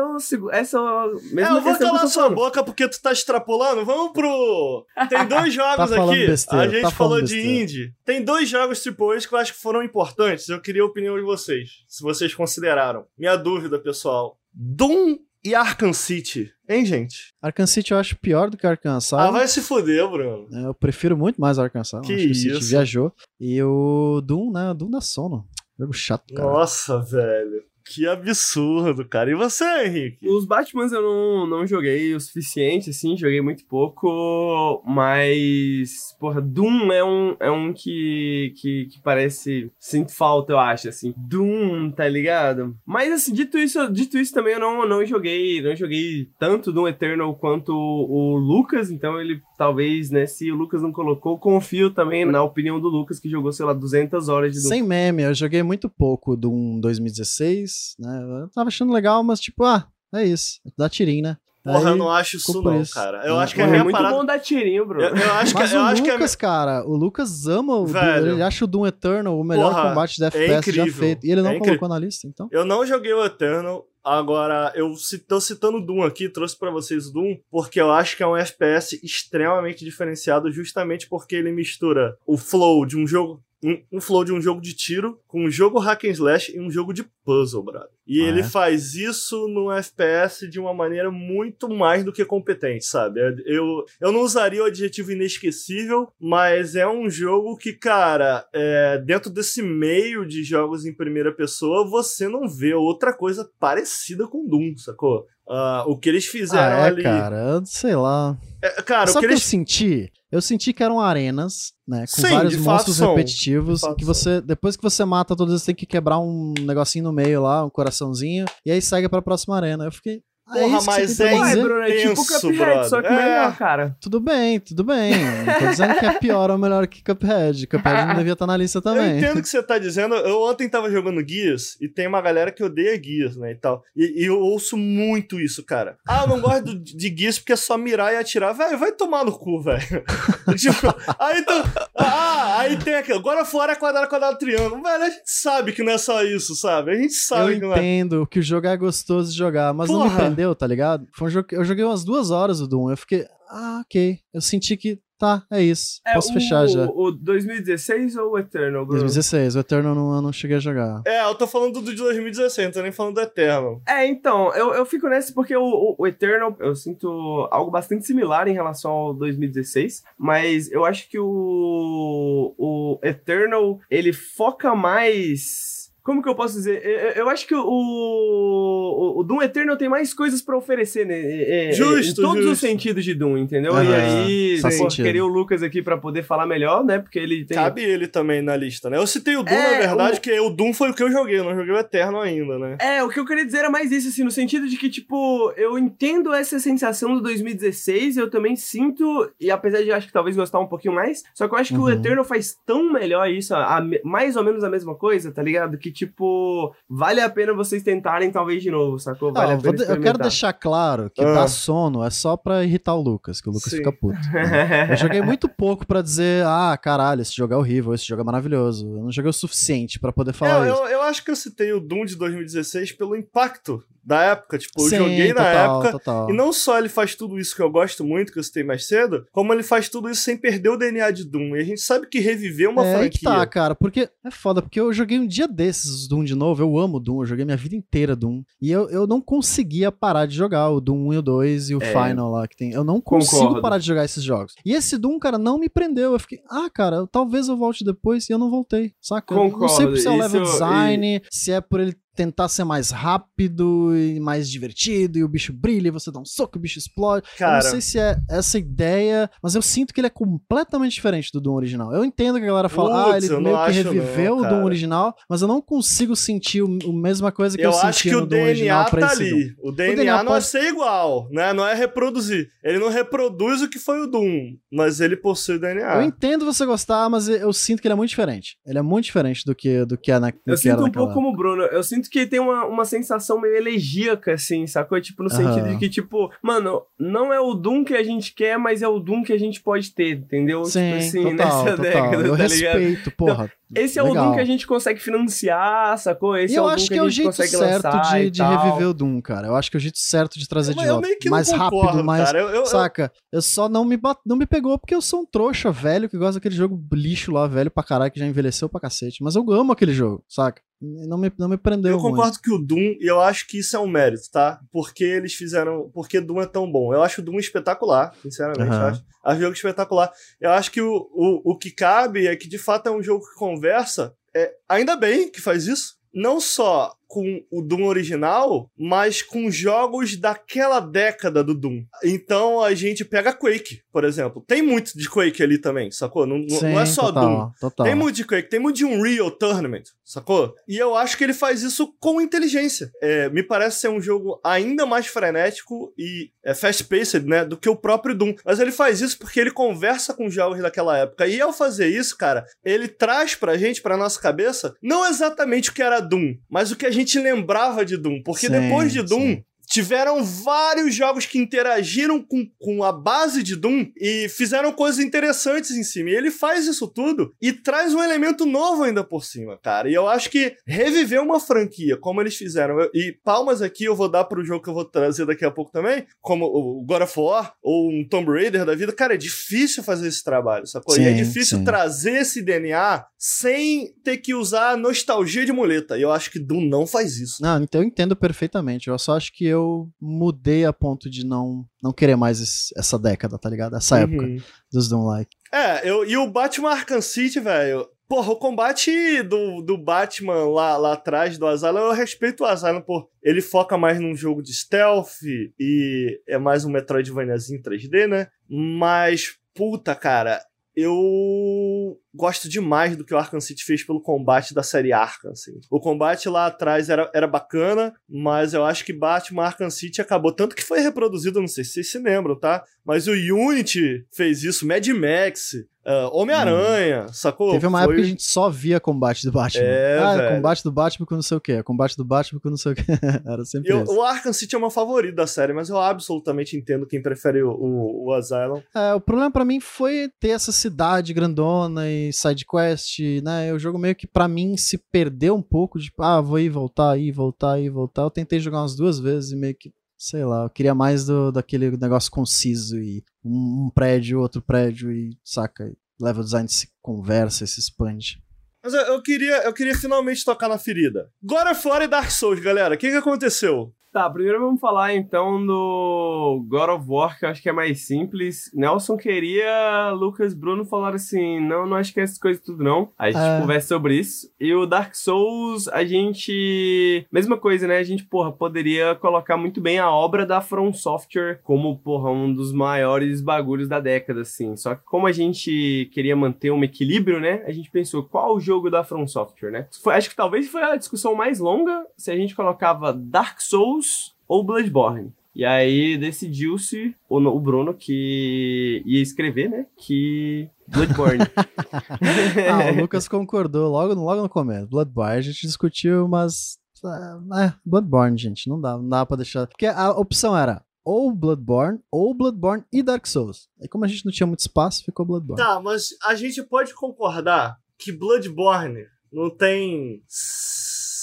essa É, mesma eu vou que calar tô sua falando. boca porque tu tá extrapolando. Vamos pro. Tem dois jogos Tá aqui. besteira, a gente tá falou falando de indie. Tem dois jogos AAA que eu acho que foram importantes. Eu queria a opinião de vocês. Se vocês consideraram. Minha dúvida, pessoal. Doom e Arkham City. Hein, gente? Arkham City eu acho pior do que Arkham Ah, Asylum. vai se fuder, Bruno. É, Eu prefiro muito mais Arkham Asylum. Que acho que o City isso. viajou. E o Doom, né? O Doom da sono. Jogo chato, cara. Nossa, velho. Que absurdo, cara. E você, Henrique? Os Batmans eu não, não joguei o suficiente, assim, joguei muito pouco, mas, porra, Doom é um, é um que, que, que parece, sinto falta, eu acho, assim, Doom, tá ligado? Mas, assim, dito isso, dito isso também eu não, não joguei, não joguei tanto Doom Eternal quanto o, Lucas, então ele, talvez, né, se o Lucas não colocou, confio também na opinião do Lucas, que jogou, sei lá, 200 horas de. Sem meme, eu joguei muito pouco Doom 2016, né? Eu tava achando legal, mas tipo, ah, é isso. Dá tirinho, né? Porra, eu não acho isso não, isso. cara. Eu É, acho que É minha muito parada... bom dar tirinho, bro. Eu, eu acho que, Mas eu o acho que a Lucas, cara, o Lucas ama o Doom, Velho, ele acha o Doom Eternal o melhor porra, combate de é FPS já incrível, feito. E ele não é colocou na lista, então. Eu não joguei o Eternal, agora eu tô citando o Doom aqui, trouxe pra vocês o Doom, porque eu acho que é um FPS extremamente diferenciado, justamente porque ele mistura o flow de um jogo, um, um flow de um jogo de tiro com um jogo hack and slash e um jogo de puzzle, brother. E Ah, ele é? faz isso no FPS de uma maneira muito mais do que competente, sabe? Eu, eu não usaria o adjetivo inesquecível, mas é um jogo que, cara, é, dentro desse meio de jogos em primeira pessoa, você não vê outra coisa parecida com Doom, sacou? Ah, o que eles fizeram Ah, é, ali. cara, eu sei lá. É, cara, Sabe o que que eu eles. senti? Eu senti que eram arenas, né? Com Sim, vários fato monstros são. repetitivos. Fato que você, depois que você mata todos, você tem que quebrar um negocinho no meio lá, um coraçãozinho, e aí segue pra próxima arena. Eu fiquei. Ah, Porra, isso que mas é dizer? Bruno, é tipo Cuphead, só que É. melhor, cara. Tudo bem, tudo bem. Não tô dizendo que é pior ou melhor que Cuphead. Cuphead não devia estar na lista Eu também. entendo o que você tá dizendo. Eu ontem tava jogando Gears e tem uma galera que odeia Gears, né, e tal. E, e eu ouço muito isso, cara. Ah, eu não gosto do- de Gears porque é só mirar e atirar. Velho, vai tomar no cu, velho. tipo, aí tu... Ah, aí tem aquilo. Agora fora é quadrado, quadrado, triângulo. Velho, a gente sabe que não é só isso, sabe? A gente Eu sabe que não é. entendo que o jogo é gostoso de jogar, mas não me Porra. Tá ligado? Foi um jogo que eu joguei umas duas horas o Doom. Eu fiquei, ah, ok. Eu senti que, tá, é isso. É Posso o, fechar já. O 2016 ou o Eternal, Bruno? 2016, o Eternal não, eu não cheguei a jogar. É, eu tô falando do de 2016, não tô nem falando do Eternal. É, então, eu, eu fico nessa porque o, o, o Eternal, eu sinto algo bastante similar em relação ao 2016, mas eu acho que o, o Eternal, ele foca mais... Como que eu posso dizer? Eu, eu acho que o, o, o Doom Eternal tem mais coisas pra oferecer, né? É, é, Justo, Em todos os justo. sentidos de Doom, entendeu? E aí, faz pô, querer o Lucas aqui pra poder falar melhor, né? Porque ele tem... Cabe ele também na lista, né? Eu citei o Doom, É, na verdade, o- que o Doom foi o que eu joguei, eu não joguei o Eternal ainda, né? É, o que eu queria dizer era mais isso, assim, no sentido de que, tipo, eu entendo essa sensação do 2016, eu também sinto, e apesar de eu acho que talvez gostar um pouquinho mais, só que eu acho que o Uhum. Eternal faz tão melhor isso, a- a- mais ou menos a mesma coisa, tá ligado? Que, tipo, vale a pena vocês tentarem talvez de novo, sacou? Não, Vale a eu, vou pena de- eu quero deixar claro que Ah. dar sono é só pra irritar o Lucas, que o Lucas Sim. fica puto. Eu joguei muito pouco pra dizer, ah, caralho, esse jogo é horrível, esse jogo é maravilhoso. Eu não joguei o suficiente pra poder falar É, isso. eu, eu acho que eu citei o Doom de 2016 pelo impacto da época. Tipo, eu Sim, joguei na total, época. total. E não só ele faz tudo isso que eu gosto muito, que eu citei mais cedo, como ele faz tudo isso sem perder o DNA de Doom. E a gente sabe que reviver uma é aí que franquia. tá, cara, porque é foda, porque eu joguei um dia desses Doom de novo, eu amo Doom, eu joguei minha vida inteira Doom, e eu, eu não conseguia parar de jogar o Doom 1 e o 2 e o É. Final lá que tem. Eu não consigo Concordo. parar de jogar esses jogos. E esse Doom, cara, não me prendeu. Eu fiquei, ah, cara, talvez eu volte depois e eu não voltei, saca? Eu não sei Concordo, se é o level design, se é por ele tentar ser mais rápido e mais divertido e o bicho brilha e você dá um soco e o bicho explode. eu Cara, não sei se é essa ideia, mas eu sinto que ele é completamente diferente do Doom original. Eu entendo que a galera fala, ah, ele eu meio que reviveu não, o Doom original, mas eu não consigo sentir o, o mesma coisa que eu, eu acho sentia que no o Doom original DNA pra tá esse Doom. ali. O DNA, DNA não é pode- ser igual, né? Não é reproduzir. Ele não reproduz o que foi o Doom, mas ele possui o DNA. Eu entendo você gostar, mas eu, eu sinto que ele é muito diferente. Ele é muito diferente do que, do que, é na, do Eu que era sinto um pouco como o Bruno. Eu sinto que tem uma, uma sensação meio elegíaca, assim, sacou? Tipo, no Aham. sentido de que, tipo, mano, não é o Doom que a gente quer, mas é o Doom que a gente pode ter, entendeu? Sim, tipo assim, total, nessa total. década, eu tá ligado? respeito, porra. Esse é o legal. Doom que a gente consegue financiar, sacou? Esse E é eu o Doom acho que que é o jeito certo de, de reviver o Doom, cara. Eu acho que é o jeito certo de trazer Mas de volta. mais concordo, rápido, mais. cara. Eu, eu, Saca? Eu só não me, bat... não me pegou porque eu sou um trouxa velho que gosta daquele jogo lixo lá, velho pra caralho, que já envelheceu pra cacete. Mas eu amo aquele jogo, saca? Não me, não me prendeu Eu muito. concordo que o Doom, e eu acho que isso é um mérito, tá? Porque eles fizeram. Porque Doom é tão bom. Eu acho o Doom espetacular, sinceramente. Aham. Eu acho, o jogo espetacular. Eu acho que o, o, o que cabe é que de fato é um jogo que conversa. É, ainda bem que faz isso. Não só com o Doom original, mas com jogos daquela década do Doom. Então a gente pega Quake, por exemplo. Tem muito de Quake ali também, sacou? Não, Sim, não é só total, Doom. Total. Tem muito de Quake, tem muito de Unreal Tournament, sacou? E eu acho que ele faz isso com inteligência. É, me parece ser um jogo ainda mais frenético e é, fast-paced, né, do que o próprio Doom. Mas ele faz isso porque ele conversa com jogos daquela época. E ao fazer isso, cara, ele traz pra gente, pra nossa cabeça, não exatamente o que era Doom, mas o que a gente lembrava de Doom. Porque Sim, depois de Doom, sim. Tiveram vários jogos que interagiram com, com a base de Doom e fizeram coisas interessantes em cima. E ele faz isso tudo e traz um elemento novo ainda por cima, cara. E eu acho que reviver uma franquia, como eles fizeram, eu- e palmas aqui eu vou dar pro jogo que eu vou trazer daqui a pouco também, como o God of War ou um Tomb Raider da vida, cara, é difícil fazer esse trabalho, sacou? e é Sim, difícil sim. trazer esse DNA sem ter que usar nostalgia de muleta. E eu acho que Doom não faz isso. Não, então eu entendo perfeitamente. Eu só acho que eu mudei a ponto de não, não querer mais esse- essa década, tá ligado? Essa época Uhum. dos Don't Like. É, eu, e o Batman Arkham City, velho. Porra, o combate do, do Batman lá, lá atrás do Asylum, eu respeito o Asylum, pô. Ele foca mais num jogo de stealth e é mais um Metroidvaniazinho 3D, né? Mas, puta, cara, eu gosto demais do que o Arkham City fez pelo combate da série Arkham, assim. O combate lá atrás era, era bacana, mas eu acho que Batman Arkham City acabou. Tanto que foi reproduzido, não sei se vocês se lembram, tá? Mas o Unity fez isso, Mad Max, ah, Homem-Aranha, sacou? Teve uma Foi- época que a gente só via combate do Batman. É, ah, velho. combate do Batman com não sei o quê. Combate do Batman com não sei o quê. Era sempre Eu- isso. o Arkham City é o meu favorito da série, mas eu absolutamente entendo quem prefere o, o, o Asylum. É, o problema pra mim foi ter essa cidade grandona e side quest, né? O jogo meio que pra mim se perdeu um pouco de, ah, vou ir voltar, ir voltar, ir voltar. Eu tentei jogar umas duas vezes e meio que, sei lá, eu queria mais do, daquele negócio conciso e um, um prédio, outro prédio e saca, level design se conversa, e se expande. Mas eu, eu queria, eu queria finalmente tocar na ferida. God of War e Dark Souls, galera. O que, que aconteceu? Tá, primeiro vamos falar então do God of War, que eu acho que é mais simples. Nelson queria, Lucas Bruno falaram assim: não, não acho que é essas coisas tudo não. A gente É. conversa sobre isso. E o Dark Souls, a gente. Mesma coisa, né? A gente, porra, poderia colocar muito bem a obra da From Software como, porra, um dos maiores bagulhos da década, assim. Só que como a gente queria manter um equilíbrio, né? A gente pensou, qual o jogo da From Software, né? Foi- acho que talvez foi a discussão mais longa se a gente colocava Dark Souls ou Bloodborne. E aí decidiu-se o, o Bruno que ia escrever, né? Que Bloodborne. Ah, o Lucas concordou logo, no- logo no começo. Bloodborne, a gente discutiu, mas. ah, É, Bloodborne, gente, não dá, não dá pra deixar. Porque a opção era ou Bloodborne, ou Bloodborne e Dark Souls. Aí, como a gente não tinha muito espaço, ficou Bloodborne. Tá, mas a gente pode concordar que Bloodborne não tem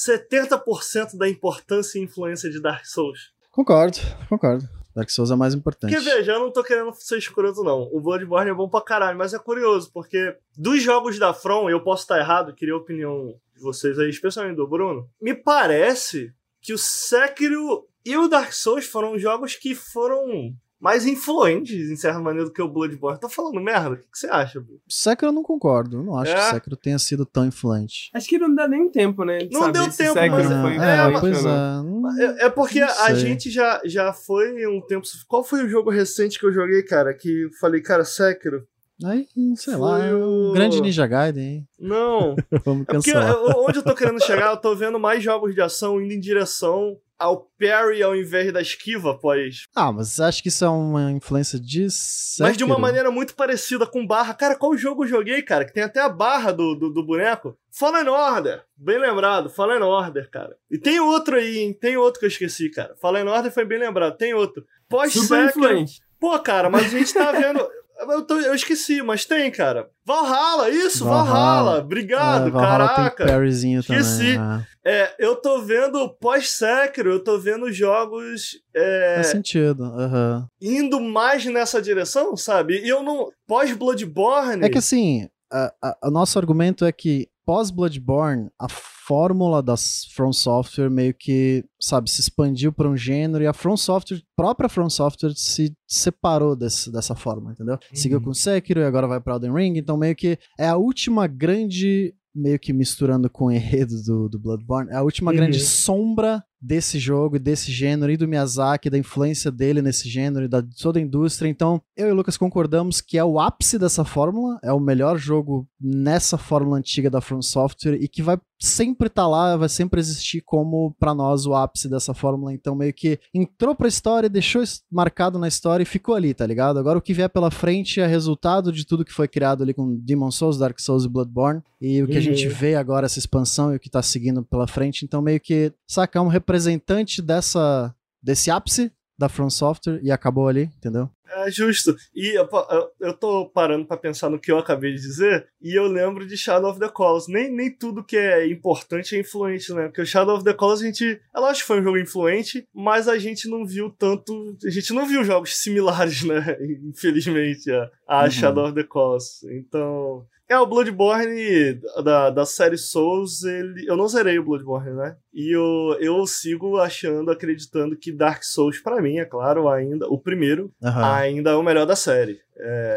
70% da importância e influência de Dark Souls. Concordo, concordo. Dark Souls é mais importante. Porque veja, eu não tô querendo ser escroto, não. O Bloodborne é bom pra caralho, mas é curioso, porque dos jogos da From, eu posso estar errado, queria a opinião de vocês aí, especialmente do Bruno. Me parece que o Sekiro e o Dark Souls foram jogos que foram mais influentes, em certa maneira, do que o Bloodborne. Tô falando merda? O que, que você acha, Bruno? Sekiro eu não concordo. Eu não acho É? que Sekiro tenha sido tão influente. Acho que não dá nem tempo, né? de Não deu tempo, mas foi é, influente ou pois é. É, é porque a gente já, já foi um tempo. Qual foi o jogo recente que eu joguei, cara? Que falei, cara, Sekiro? Aí, sei lá, Foi é um o- grande Ninja Gaiden, hein? Não. Vamos É porque cancelar. eu- onde eu tô querendo chegar, eu tô vendo mais jogos de ação indo em direção ao parry ao invés da esquiva, pois. Ah, mas você acha que isso é uma influência de Sekiro? Mas de uma maneira muito parecida com barra. Cara, qual jogo eu joguei, cara? Que tem até a barra do, do, do boneco? Fallen Order. Bem lembrado, Fallen Order, cara. E tem outro aí, hein? Tem outro que eu esqueci, cara. Fallen Order foi bem lembrado. Tem outro. Pós Super influente. Pô, cara, mas a gente tá vendo. Eu, tô- eu esqueci, mas tem, cara. Valhalla, isso, Valhalla. Valhalla. Obrigado, É, Valhalla caraca. tem Esqueci. também. né? É, eu tô vendo pós-Sekiro, eu tô vendo jogos é, Faz sentido. aham. indo mais nessa direção, sabe? E eu não. Pós-Bloodborne. É que assim, a- a- o nosso argumento é que pós-Bloodborne, a fórmula das From Software meio que, sabe, se expandiu para um gênero e a From Software, própria From Software se separou desse, dessa forma, entendeu? Seguiu com Sekiro e agora vai para Elden Ring, então meio que é a última grande meio que misturando com o enredo do, do Bloodborne, é a última Uhum. grande sombra desse jogo, e desse gênero, e do Miyazaki, da influência dele nesse gênero, e da de toda a indústria. Então, eu e o Lucas concordamos que é o ápice dessa fórmula, é o melhor jogo nessa fórmula antiga da From Software, e que vai sempre estar lá, vai sempre existir como, pra nós, o ápice dessa fórmula. Então, meio que entrou pra história, deixou marcado na história e ficou ali, tá ligado? Agora, o que vier pela frente é resultado de tudo que foi criado ali com Demon Souls, Dark Souls e Bloodborne, e o que a Uhum. gente vê agora, essa expansão e o que tá seguindo pela frente. Então, meio que, saca, é um representante dessa desse ápice da From Software e acabou ali, entendeu? É justo. E eu, eu- eu tô parando pra pensar no que eu acabei de dizer, e eu lembro de Shadow of the Colossus. Nem, nem tudo que é importante é influente, né? Porque o Shadow of the Colossus a gente. É lógico que foi um jogo influente, mas a gente não viu tanto. A gente não viu jogos similares, né? Infelizmente, a, a Uhum. Shadow of the Colossus. Então. É, o Bloodborne da, da série Souls, ele, eu não zerei o Bloodborne, né? E eu, eu sigo achando, acreditando que Dark Souls, pra mim, é claro, ainda, o primeiro, Aham. ainda é o melhor da série.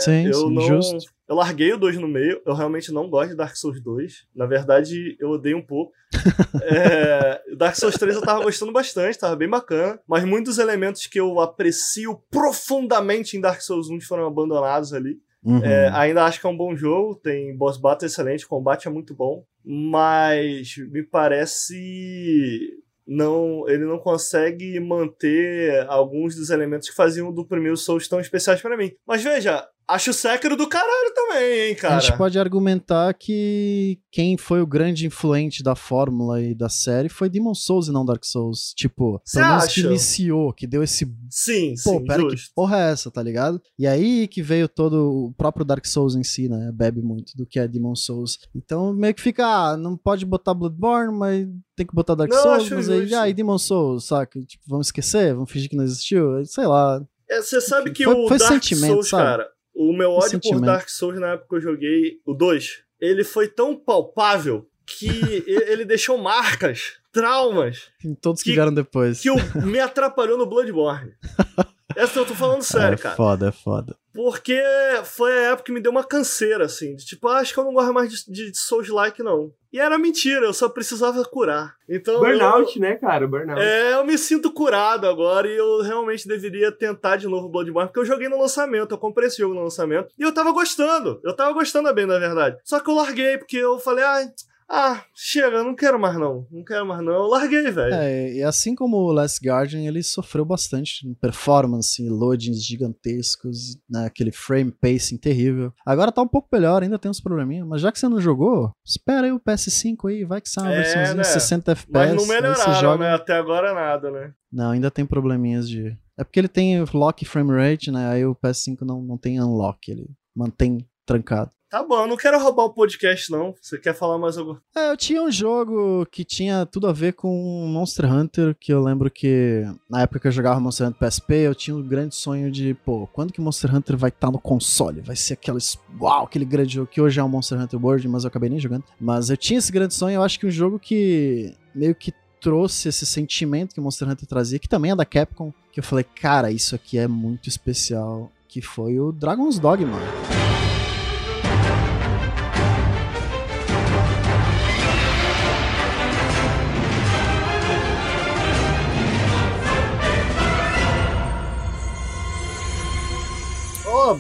sim, Ah, eu sim, não. justo. Eu larguei o 2 no meio, eu realmente não gosto de Dark Souls 2. Na verdade, eu odeio um pouco. É, Dark Souls 3 eu tava gostando bastante, tava bem bacana. Mas muitos elementos que eu aprecio profundamente em Dark Souls 1 foram abandonados ali. Uhum. É, ainda acho que é um bom jogo, tem boss battle excelente, combate é muito bom, mas me parece não ele não consegue manter alguns dos elementos que faziam do primeiro Souls tão especiais pra mim. Mas veja, acho o Sekiro do caralho também, hein, cara. A gente pode argumentar que quem foi o grande influente da fórmula e da série foi Demon Souls e não Dark Souls. Tipo, Cê pelo menos que iniciou, que deu esse Sim, Pô, sim, pera que justo. porra é essa, tá ligado? E aí que veio todo o próprio Dark Souls em si, né? Bebe muito do que é Demon Souls. Então meio que fica, ah, não pode botar Bloodborne, mas tem que botar Dark Não, Souls, mas aí, justo. ah, e Demon Souls, saca? Tipo, vamos esquecer? Vamos fingir que não existiu? Sei lá. É, Você sabe que Foi- o foi Dark sentimento, Souls, sabe? cara, o meu ódio por Dark Souls na época que eu joguei o 2, ele foi tão palpável que ele deixou marcas, traumas, Tem todos que, vieram depois. que me atrapalhou no Bloodborne. Essa eu tô falando sério, é cara. foda, é foda. Porque foi a época que me deu uma canseira, assim. De tipo, ah, acho que eu não gosto mais de, de Souls-like, não. E era mentira, eu só precisava curar. Então. Burnout, né, cara? Burnout. Eu, é, eu me sinto curado agora e eu realmente deveria tentar de novo Bloodborne, porque eu joguei no lançamento, eu comprei esse jogo no lançamento e eu tava gostando. Eu tava gostando bem, na verdade. Só que eu larguei, porque eu falei, ah, ah, chega, não quero mais não. Não quero mais não. Eu larguei, velho. É, e assim como o Last Guardian, ele sofreu bastante em performance, loadings gigantescos, né, aquele frame pacing terrível. Agora tá um pouco melhor, ainda tem uns probleminhas, mas já que você não jogou, espera aí o PS5 aí, vai que sai uma É, versãozinha né? 60 FPS. Mas não melhoraram, joga... né? Até agora nada, né? Não, ainda tem probleminhas de... É porque ele tem lock frame rate, né, aí o PS5 não, não tem unlock, ele mantém trancado. Tá bom, eu não quero roubar o podcast, não. Você quer falar mais alguma É, eu tinha um jogo que tinha tudo a ver com Monster Hunter, que eu lembro que na época que eu jogava Monster Hunter PSP, eu tinha um grande sonho de, pô, quando que Monster Hunter vai estar no console? Vai ser aqueles, uau, aquele grande jogo que hoje é um Monster Hunter World, mas eu acabei nem jogando. Mas eu tinha esse grande sonho, eu acho que um jogo que meio que trouxe esse sentimento que Monster Hunter trazia, que também é da Capcom, que eu falei, cara, isso aqui é muito especial, que foi o Dragon's Dogma.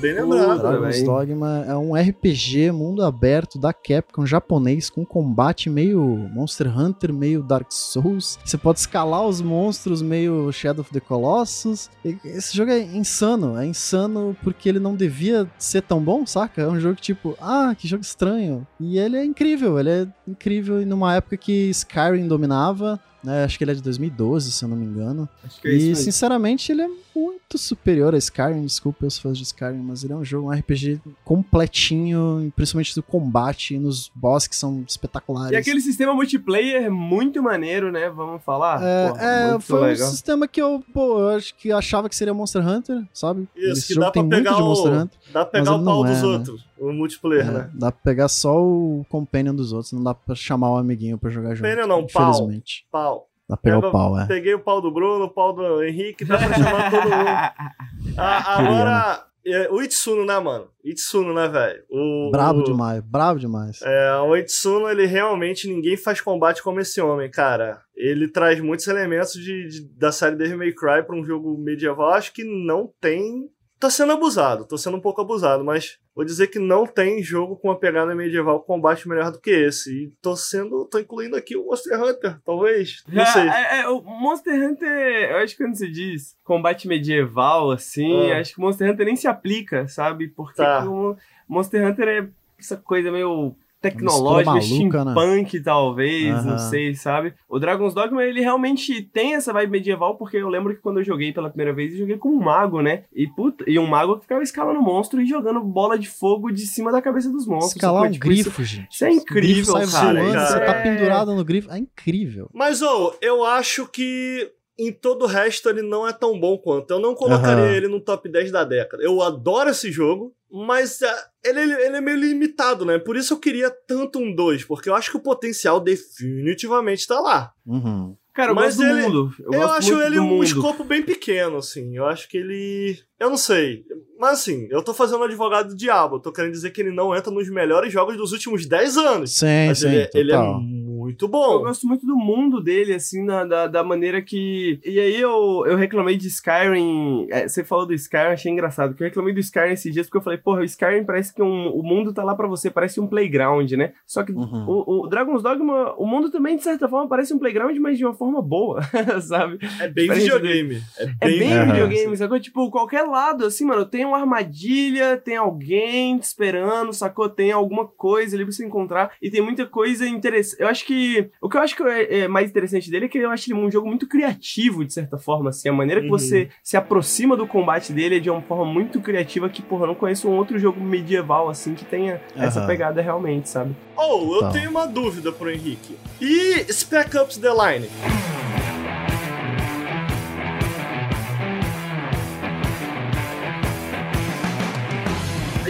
Bem Pô, lembrado. Dragon's velho. Dogma é um RPG mundo aberto da Capcom japonês com combate meio Monster Hunter, meio Dark Souls. Você pode escalar os monstros meio Shadow of the Colossus. Esse jogo é insano, é insano porque ele não devia ser tão bom, saca? É um jogo tipo, ah, que jogo estranho. E ele é incrível, ele é incrível e numa época que Skyrim dominava. Né, acho que ele é de 2012, se eu não me engano. Acho que é isso E, mesmo. sinceramente, ele é muito superior a Skyrim. Desculpa os fãs de Skyrim, mas ele é um jogo, um RPG completinho, principalmente do combate e nos boss que são espetaculares. E aquele sistema multiplayer é muito maneiro, né? Vamos falar? É, é, foi um legal. sistema que eu, pô, eu acho que achava que seria Monster Hunter, sabe? Isso, Esse que jogo dá pra pegar de o. Monster Hunter. Dá pra pegar o pau é, dos né? outros. O multiplayer, É, né? Dá pra pegar só o companion dos outros, não dá pra chamar o amiguinho pra jogar junto. Companion não, pau. Infelizmente. Pau. Dá pra pegar Pega- o pau, é. Peguei o pau do Bruno, o pau do Henrique, dá pra chamar todo mundo. Ah, agora, é, o Itsuno, né, mano? Itsuno, né, velho? O- Brabo o- demais, brabo demais. É, o Itsuno, ele realmente, ninguém faz combate como esse homem, cara. Ele traz muitos elementos de, de- da série Devil May Cry pra um jogo medieval. Acho que não tem... Tá sendo abusado, tô sendo um pouco abusado, mas vou dizer que não tem jogo com uma pegada medieval com combate melhor do que esse. E tô sendo, tô incluindo aqui o Monster Hunter, talvez, não sei. É, é, o Monster Hunter, eu acho que quando se diz combate medieval, assim, Ah. acho que o Monster Hunter nem se aplica, sabe? Porque Tá. o Monster Hunter é essa coisa meio tecnológica, né? steampunk, talvez, não Aham. sei, sabe? O Dragon's Dogma, ele realmente tem essa vibe medieval, porque eu lembro que quando eu joguei pela primeira vez, eu joguei com um mago, né? E, puta, e um mago que ficava escalando monstro e jogando bola de fogo de cima da cabeça dos monstros. Escalar um Tipo, isso- grifo, gente. isso é incrível, cara, voando, isso você tá é- pendurado no grifo. É incrível. Mas, ô, eu acho que em todo o resto ele não é tão bom quanto. Eu não colocaria Aham. ele no top 10 da década. Eu adoro esse jogo, mas é, ele, ele é meio limitado, né? Por isso eu queria tanto um 2, porque eu acho que o potencial definitivamente tá lá. Uhum. Cara, eu Mas gosto do ele- mundo. Eu, Eu, acho ele do um mundo. escopo bem pequeno, assim. Eu acho que ele. Eu não sei. Mas assim, eu tô fazendo advogado do diabo. Eu tô querendo dizer que ele não entra nos melhores jogos dos últimos 10 anos. Sim, Mas sim. ele, ele é muito Eu bom. gosto muito do mundo dele, assim, na- da, da maneira que. E aí eu, eu reclamei de Skyrim. é, você falou do Skyrim, achei engraçado. Que eu reclamei do Skyrim esses dias porque eu falei, porra, o Skyrim parece que um, o mundo tá lá pra você, parece um playground, né? Só que Uhum. o, o Dragon's Dogma, o mundo também, de certa forma, parece um playground, mas de uma forma boa, sabe? É bem Diferente videogame. É É bem, bem Aham. videogame, sacou? Tipo, qualquer lado, assim, mano, tem uma armadilha, tem alguém te esperando, sacou? Tem alguma coisa ali pra você encontrar e tem muita coisa interessante. Eu acho que. O que eu acho que é, é mais interessante dele é que eu acho ele um jogo muito criativo, de certa forma, assim. A maneira que Uhum. você se aproxima do combate dele é de uma forma muito criativa que, porra, eu não conheço um outro jogo medieval, assim, que tenha essa Aham. pegada realmente, sabe? Oh, eu Tá. tenho uma dúvida pro Henrique. E Spec Ups The Line?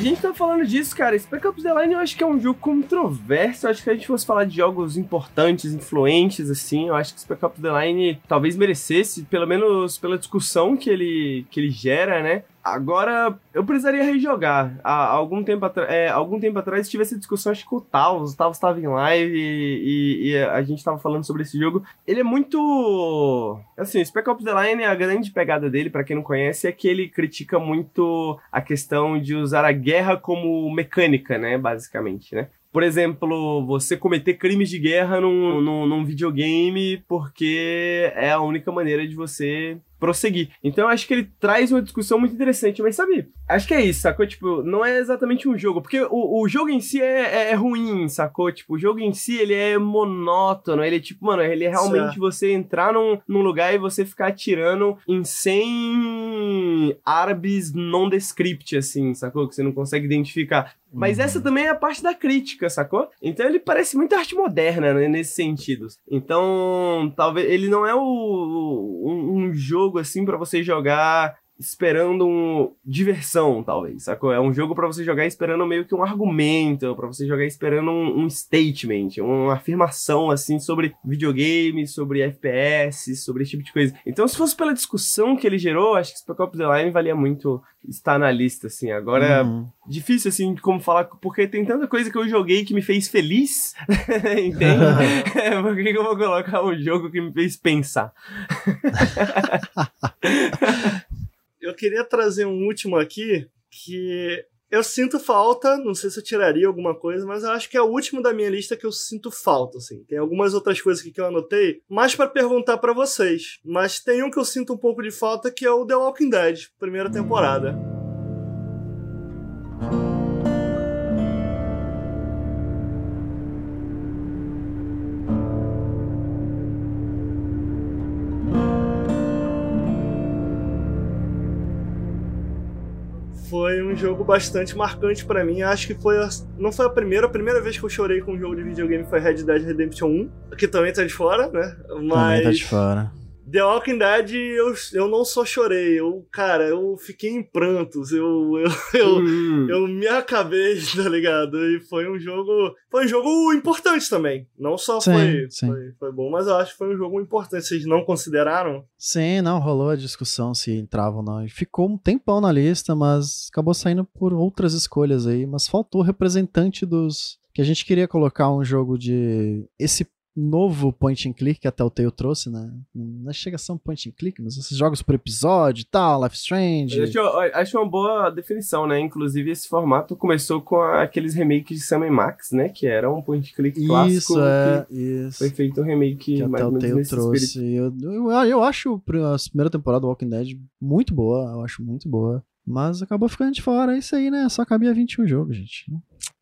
Gente tá falando disso, cara. Spec Ops The Line eu acho que é um jogo controverso. Eu acho que se a gente fosse falar de jogos importantes, influentes, assim, eu acho que Spec Ops The Line talvez merecesse, pelo menos pela discussão que ele, que ele gera, né? Agora, eu precisaria rejogar. Há algum tempo, é, algum tempo atrás tive essa discussão, acho que com o Taos. O Taos estava em live e, e- e a gente tava falando sobre esse jogo. Ele é muito. Assim, Spec Ops The Line, a grande pegada dele, pra quem não conhece, é que ele critica muito a questão de usar a guerra como mecânica, né? Basicamente, né? Por exemplo, você cometer crimes de guerra num, num, num videogame porque é a única maneira de você prosseguir. Então eu acho que ele traz uma discussão muito interessante, mas sabe, acho que é isso, sacou? Tipo, não é exatamente um jogo, porque o, o jogo em si é, é- é ruim, sacou? Tipo, o jogo em si, ele é monótono, ele é tipo, mano, ele é realmente Certo. você entrar num, num lugar e você ficar atirando em 100 árabes nondescript, assim, sacou? Que você não consegue identificar. Mas Uhum. essa também é a parte da crítica, sacou? Então ele parece muito arte moderna, né, nesse sentido. Então, talvez ele não é o, um, um jogo assim pra você jogar esperando um diversão, talvez, sacou? É um jogo pra você jogar esperando meio que um argumento, pra você jogar esperando um, um statement, uma afirmação assim sobre videogame, sobre FPS, sobre esse tipo de coisa. Então, se fosse pela discussão que ele gerou, acho que Spec Ops The Line valia muito estar na lista, assim. Agora, Uhum. difícil, assim, como falar, porque tem tanta coisa que eu joguei que me fez feliz, entende? É, Por que que eu vou colocar um jogo que me fez pensar? Eu queria trazer um último aqui que eu sinto falta, não sei se eu tiraria alguma coisa, mas eu acho que é o último da minha lista que eu sinto falta, assim. Tem algumas outras coisas aqui que eu anotei, mais pra perguntar pra vocês. Mas tem um que eu sinto um pouco de falta que é o The Walking Dead, primeira temporada. Foi um jogo bastante marcante pra mim. Acho que foi a- não foi a primeira, a primeira vez que eu chorei com um jogo de videogame foi Red Dead Redemption 1, que também tá de fora, né? Também Mas tá de fora. The Walking Dead, eu, eu não só chorei, eu, cara, eu fiquei em prantos, eu, eu, eu, Hum. eu me acabei, tá ligado? E foi um jogo. Foi um jogo importante também. Não só Sim, foi, sim. foi, foi bom, mas eu acho que foi um jogo importante. Vocês não consideraram? Sim, não, rolou a discussão se entrava ou não. E ficou um tempão na lista, mas acabou saindo por outras escolhas aí. Mas faltou representante dos. Que a gente queria colocar um jogo de. Esse novo point and click que a Telltale trouxe, né? Não chega a ser um point and click, mas esses jogos por episódio e tal, Life Strange. Eu acho, eu acho uma boa definição, né? Inclusive, esse formato começou com aqueles remakes de Sam Max, né? Que era um point click clássico. Isso, é, que isso. Foi feito um remake que a mais ou menos Telltale trouxe. Eu, eu, eu acho a primeira temporada do Walking Dead muito boa, eu acho muito boa. Mas acabou ficando de fora, é isso aí, né? Só cabia 21 jogos, gente.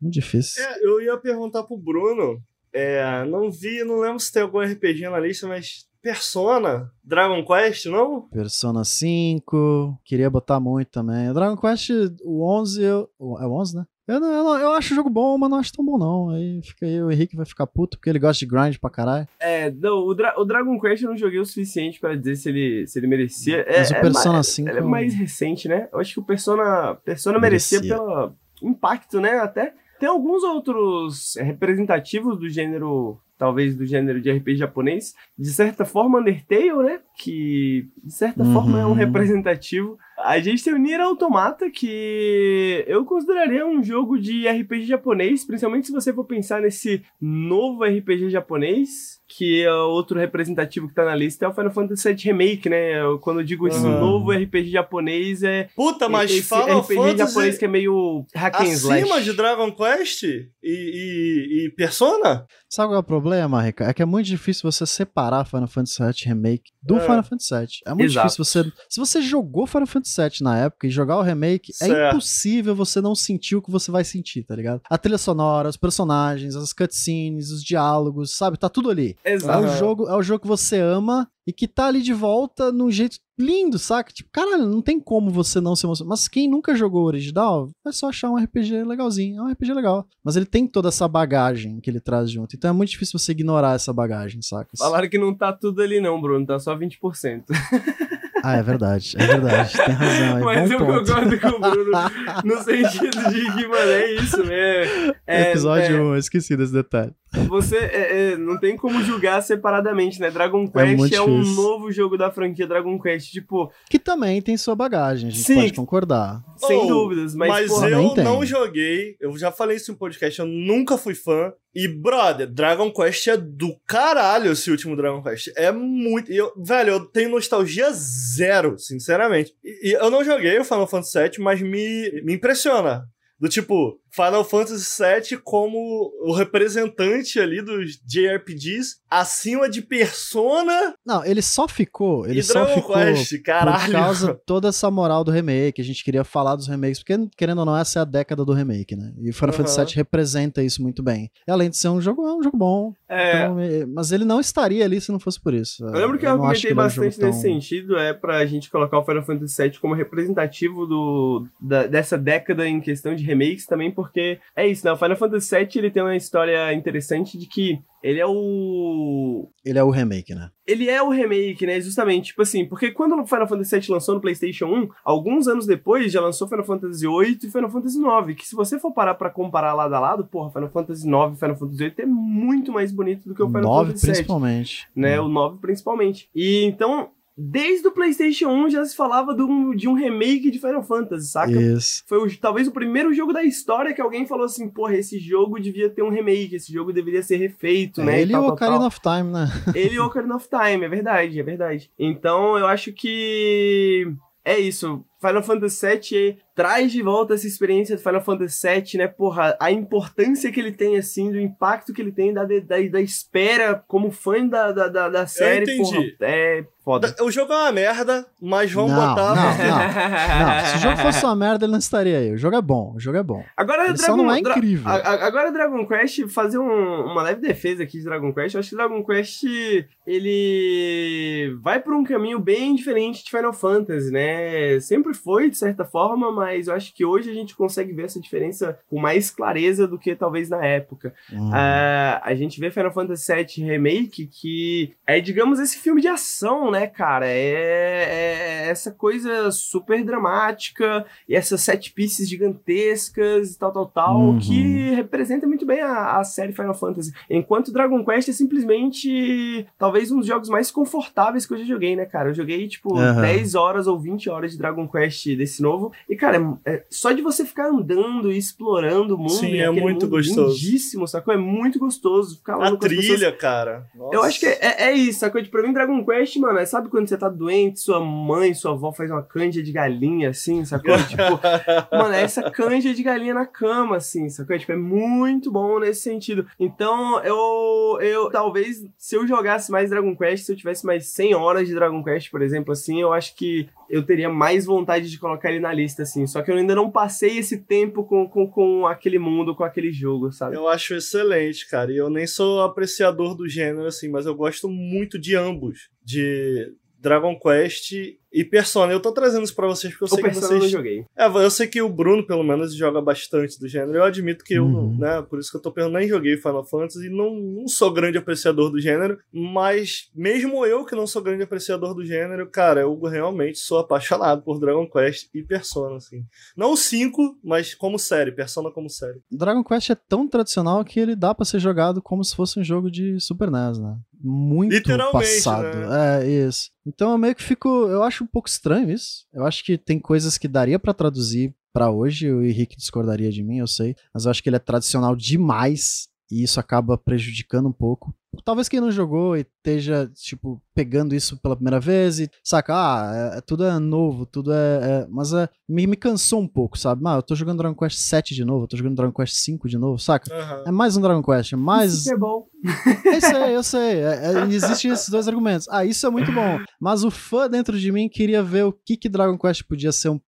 Muito difícil. É, eu ia perguntar pro Bruno. É, não vi, não lembro se tem algum RPG na lista, mas Persona, Dragon Quest, não? Persona 5, queria botar muito também. O Dragon Quest, o 11, eu, é o 11, né? Eu, não, eu, não- eu acho o jogo bom, mas não acho tão bom não. Aí fica aí, o Henrique vai ficar puto porque ele gosta de grind pra caralho. É, não, o, Dra- o Dragon Quest eu não joguei o suficiente pra dizer se ele, se ele merecia. É, Mas o é Persona mais, 5 ele é mais recente, né? Eu acho que o Persona, Persona merecia, Merecia. pelo impacto, né? Até tem alguns outros representativos do gênero, talvez do gênero de RPG japonês. De certa forma, Undertale, né? Que de certa Uhum. forma é um representativo. A gente tem o Nier Automata, que eu consideraria um jogo de RPG japonês, principalmente se você for pensar nesse novo RPG japonês, que é outro representativo que tá na lista, é o Final Fantasy VII Remake, né? Eu- Quando eu digo esse Uhum. novo RPG japonês, é Puta, mas esse Final RPG Fantasy japonês que é meio hack and acima slash. de Dragon Quest e, e, e Persona? Sabe qual é o problema, Rica? É que é muito difícil você separar Final Fantasy VII Remake do É. Final Fantasy VII. É muito Exato. difícil você... Se você jogou Final Fantasy VII na época e jogar o remake, é Certo. impossível você não sentir o que você vai sentir, tá ligado? A trilha sonora, os personagens, as cutscenes, os diálogos, sabe? Tá tudo ali. É Exato. o jogo, é o jogo que você ama e que tá ali de volta num jeito lindo, saca? Tipo, caralho, não tem como você não se emocionar. Mas quem nunca jogou o original, é só achar um RPG legalzinho. É um RPG legal. Mas ele tem toda essa bagagem que ele traz junto. Então é muito difícil você ignorar essa bagagem, saca? Falaram que não tá tudo ali não, Bruno, tá só 20%. Ah, é verdade. É verdade. Tem razão. É Mas eu ponto. concordo com o Bruno no sentido de que, mano, é isso, né? É, Episódio é, 1, eu esqueci desse detalhe. Você é, é, não tem como julgar separadamente, né? Dragon Quest muito é, um novo jogo da franquia Dragon Quest, tipo, Que também tem sua bagagem, a gente Sim. pode concordar. sem Oh, dúvidas, mas, Mas, porra, eu não joguei, eu já falei isso em podcast, eu nunca fui fã. E, brother, Dragon Quest é do caralho esse último Dragon Quest. É muito. Eu, velho, eu tenho nostalgia zero, sinceramente. E, e eu não joguei o Final Fantasy VII, mas me, me impressiona. Do tipo, Final Fantasy VII como o representante ali dos JRPGs acima de Persona Não, ele só ficou. Ele e só Dragon ficou. Quest, Por caralho. causa de toda essa moral do remake, a gente queria falar dos remakes, porque, querendo ou não, essa é a década do remake, né? E o Final Aham. Fantasy VII representa isso muito bem. E além de ser um jogo, é um jogo bom. é, então, é- mas ele não estaria ali se não fosse por isso. Eu lembro que eu acho argumentei ele é um bastante nesse tão- sentido, é pra gente colocar o Final Fantasy VII como representativo do, da- dessa década em questão de remakes também, porque é isso, né? O Final Fantasy VII ele tem uma história interessante de que ele é o. Ele é o remake, né? Ele é o remake, né? Justamente, tipo assim, porque quando o Final Fantasy VII lançou no PlayStation 1, alguns anos depois já lançou Final Fantasy VIII e Final Fantasy IX, que se você for parar pra comparar lado a lado, porra, Final Fantasy IX e Final Fantasy VIII é muito mais bonito do que o Final 9 Fantasy VII principalmente. né? Hum. O 9 principalmente. E então, desde o PlayStation 1 já se falava de um, de um remake de Final Fantasy, saca? Isso. Foi o- talvez o primeiro jogo da história que alguém falou assim, porra, esse jogo devia ter um remake, esse jogo deveria ser refeito, né? Ele e o Ocarina of Time, né? Ele e Ocarina of Time, é verdade, é verdade. Então eu acho que é isso. Final Fantasy VII traz de volta essa experiência do Final Fantasy VII, né? Porra, a importância que ele tem, assim, do impacto que ele tem da, da, da espera como fã da, da, da, da série, entendi. porra, é foda. O jogo é uma merda, mas vamos Não, botar. não. Não, se o jogo fosse uma merda, ele não estaria aí. O jogo é bom, o jogo é bom. Agora, Ele só Dragon, não é Dra- incrível. a- a- agora Dragon Quest, fazer um- uma leve defesa aqui de Dragon Quest, eu acho que Dragon Quest, ele vai por um caminho bem diferente de Final Fantasy, né? Sempre foi, de certa forma, mas eu acho que hoje a gente consegue ver essa diferença com mais clareza do que talvez na época. Hum. A gente vê Final Fantasy VII Remake, que é, digamos, esse filme de ação, né, cara? É, é essa coisa super dramática, e essas set pieces gigantescas e tal, tal, tal, Uhum. que representa muito bem a, a série Final Fantasy. Enquanto Dragon Quest é simplesmente, talvez, um dos jogos mais confortáveis que eu já joguei, né, cara? Eu joguei, tipo, Aham. 10 horas ou 20 horas de Dragon Quest desse novo, e, cara, é- é- só de você ficar andando e explorando o mundo, Sim, e é muito gostoso. lindíssimo, sacou? É muito gostoso ficar lá A as pessoas trilha, cara. eu acho que é, é- é isso, sacou? Tipo, pra mim, Dragon Quest, mano, é, sabe quando você tá doente, sua mãe, sua avó faz uma canja de galinha, assim, sacou? tipo, mano, é essa canja de galinha na cama, assim, sacou? Tipo, é muito bom nesse sentido. Então, eu, eu, talvez, se eu jogasse mais Dragon Quest, se eu tivesse mais 100 horas de Dragon Quest, por exemplo, assim, eu acho que eu teria mais vontade de colocar ele na lista, assim. Só que eu ainda não passei esse tempo com, com, com aquele mundo, com aquele jogo, sabe? Eu acho excelente, cara. E eu nem sou apreciador do gênero, assim, mas eu gosto muito de ambos. De Dragon Quest e Persona. Eu tô trazendo isso pra vocês porque eu O sei que Persona eu vocês. não joguei. É, eu sei que o Bruno, pelo menos, joga bastante do gênero. Eu admito que eu, Uhum. né, por isso que eu tô perguntando, nem joguei Final Fantasy e não, não sou grande apreciador do gênero, mas mesmo eu que não sou grande apreciador do gênero, cara, eu realmente sou apaixonado por Dragon Quest e Persona, assim. Não o 5, mas como série, Persona como série. Dragon Quest é tão tradicional que ele dá pra ser jogado como se fosse um jogo de Super NES, né? Muito Literalmente, passado. né? É, isso. Então eu meio que fico. Eu acho um pouco estranho isso. Eu acho que tem coisas que daria pra traduzir pra hoje. O Henrique discordaria de mim, eu sei. Mas eu acho que ele é tradicional demais. E isso acaba prejudicando um pouco. Talvez quem não jogou e esteja, tipo, pegando isso pela primeira vez e saca, ah, é- é- tudo é novo, tudo é. é- mas é, me, me cansou um pouco, sabe? Ah, eu tô jogando Dragon Quest 7 de novo, eu tô jogando Dragon Quest 5 de novo, saca? Aham. É mais um Dragon Quest, é mais. Isso é bom. Eu sei, eu sei. É, é, existem esses dois argumentos. Ah, isso é muito bom. Mas o fã dentro de mim queria ver o que, que Dragon Quest podia ser um, um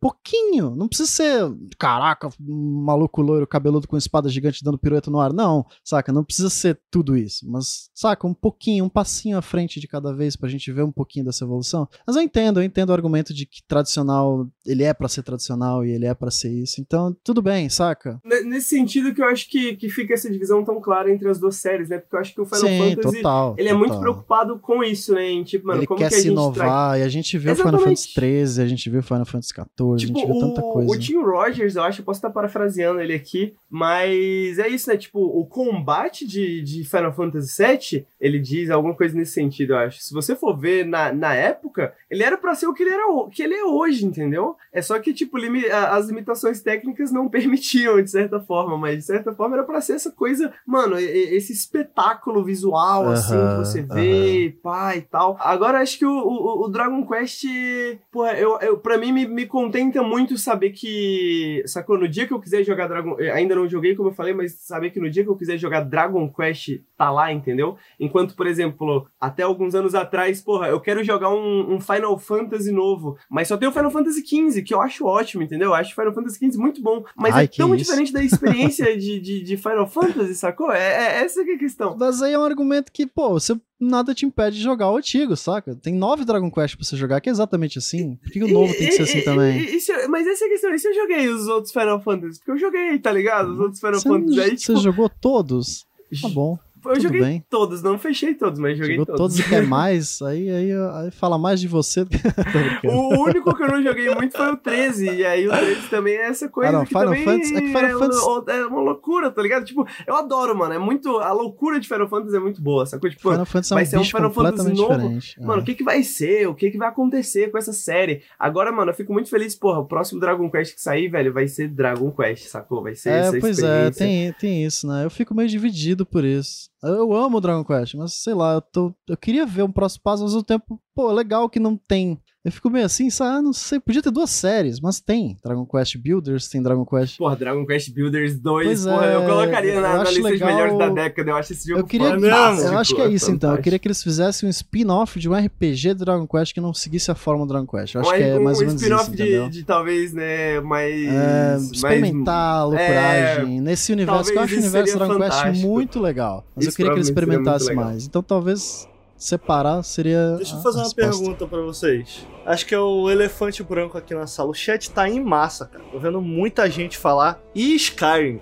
pouquinho. Não precisa ser, caraca, um maluco loiro, cabeludo com espada gigante dando pirueta no ar. Não, saca? Não precisa ser tudo isso. Mas, saca, um pouquinho, um passinho à frente de cada vez pra gente ver um pouquinho dessa evolução. Mas eu entendo, eu entendo o argumento de que tradicional, ele é pra ser tradicional e ele é pra ser isso. Então, tudo bem, saca? N- Nesse sentido que eu acho que, que fica essa divisão tão clara entre as duas séries, né? Porque eu acho que o Final Sim, Fantasy. total. Ele é muito total. preocupado com isso, né? Em, tipo, mano, ele como quer se inovar, e a gente viu Final Exatamente. Fantasy 13, a gente viu Final Fantasy 14, a Tipo, gente viu tanta o, coisa. o Tim Rogers, eu acho, eu posso estar parafraseando ele aqui, mas é isso, né? Tipo, o combate de, de Final Fantasy VII, ele diz alguma coisa nesse sentido, eu acho. Se você for ver na, na época, ele era pra ser o que ele, era, ho- que ele é hoje, entendeu? É só que, tipo, limi- a- as limitações técnicas não permitiam, de certa forma, mas de certa forma era pra ser essa coisa, mano, esse espetáculo visual, assim, que você vê, pá e tal. Agora, acho que o, o, o Dragon Quest, porra, eu, eu, pra mim me, me contenta muito saber que, sacou, no dia que eu quiser jogar Dragon, eh, ainda não joguei, como eu falei, mas saber que no dia que eu quiser jogar Dragon Quest, tá lá, entendeu? Enquanto, por exemplo, até alguns anos atrás, porra, eu quero jogar um, um Final Fantasy novo, mas só tem o Final Fantasy XV, que eu acho ótimo, entendeu? Eu acho o Final Fantasy XV muito bom, mas Ai, é tão isso. diferente da experiência de, de, de Final Fantasy, sacou? É, é essa que é a questão. Mas aí é um argumento que, pô, você nada te impede de jogar o antigo, saca? Tem nove Dragon Quest pra você jogar, que é exatamente assim. Por que o novo tem que ser assim e- também? e- e mas essa é a questão, e se eu joguei os outros Final Fantasy? Porque eu joguei, tá ligado? Os outros Final Você, Fantasy aí, você tipo, jogou todos? Tá bom. Eu joguei bem. todos, não fechei todos, mas joguei Jogou todos e quer mais, aí, aí, aí fala mais de você do que. O único que eu não joguei muito foi o 13, e aí o 13 também é essa coisa Ah, não, que Final também Fantasy- é que Final é, Fantasy- uma, é uma loucura, tá ligado? Tipo, eu adoro, mano, é muito, a loucura de Final Fantasy é muito boa, sacou? Tipo, Final Fantasy é vai um ser um Final Fantasy novo. diferente. Mano, É. o que que vai ser? O que que vai acontecer com essa série? Agora, mano, eu fico muito feliz, porra, o próximo Dragon Quest que sair, velho, vai ser Dragon Quest, sacou? Vai ser É, essa pois é, experiência. tem, tem isso, né? Eu fico meio dividido por isso. Eu amo o Dragon Quest, mas sei lá, eu, tô, eu queria ver um próximo passo, mas mesmo tempo, pô, legal que não tem. Eu fico meio assim, sabe? Ah, não sei, podia ter duas séries, mas tem. Dragon Quest Builders, tem Dragon Quest. Porra, Dragon Quest Builders 2, Pois porra, é, eu colocaria eu na, na acho lista legal- de melhores da década. Eu acho esse jogo Eu queria. fantástico. Eu acho que é isso, então. Eu queria que eles fizessem um spin-off de um RPG do Dragon Quest que não seguisse a forma do Dragon Quest. Eu acho um, que é um mais ou menos isso, spin-off entendeu? de, de talvez, né, mais... É, mais experimentar a loucuragem nesse universo, que eu acho o universo seria Dragon Quest fantástico. muito legal. Mas eu Isso queria que eles experimentassem mais. Então talvez separar seria. Deixa eu fazer uma pergunta pra vocês. Acho que é o elefante branco aqui na sala. O chat tá em massa, cara. Tô vendo muita gente falar. E Skyrim?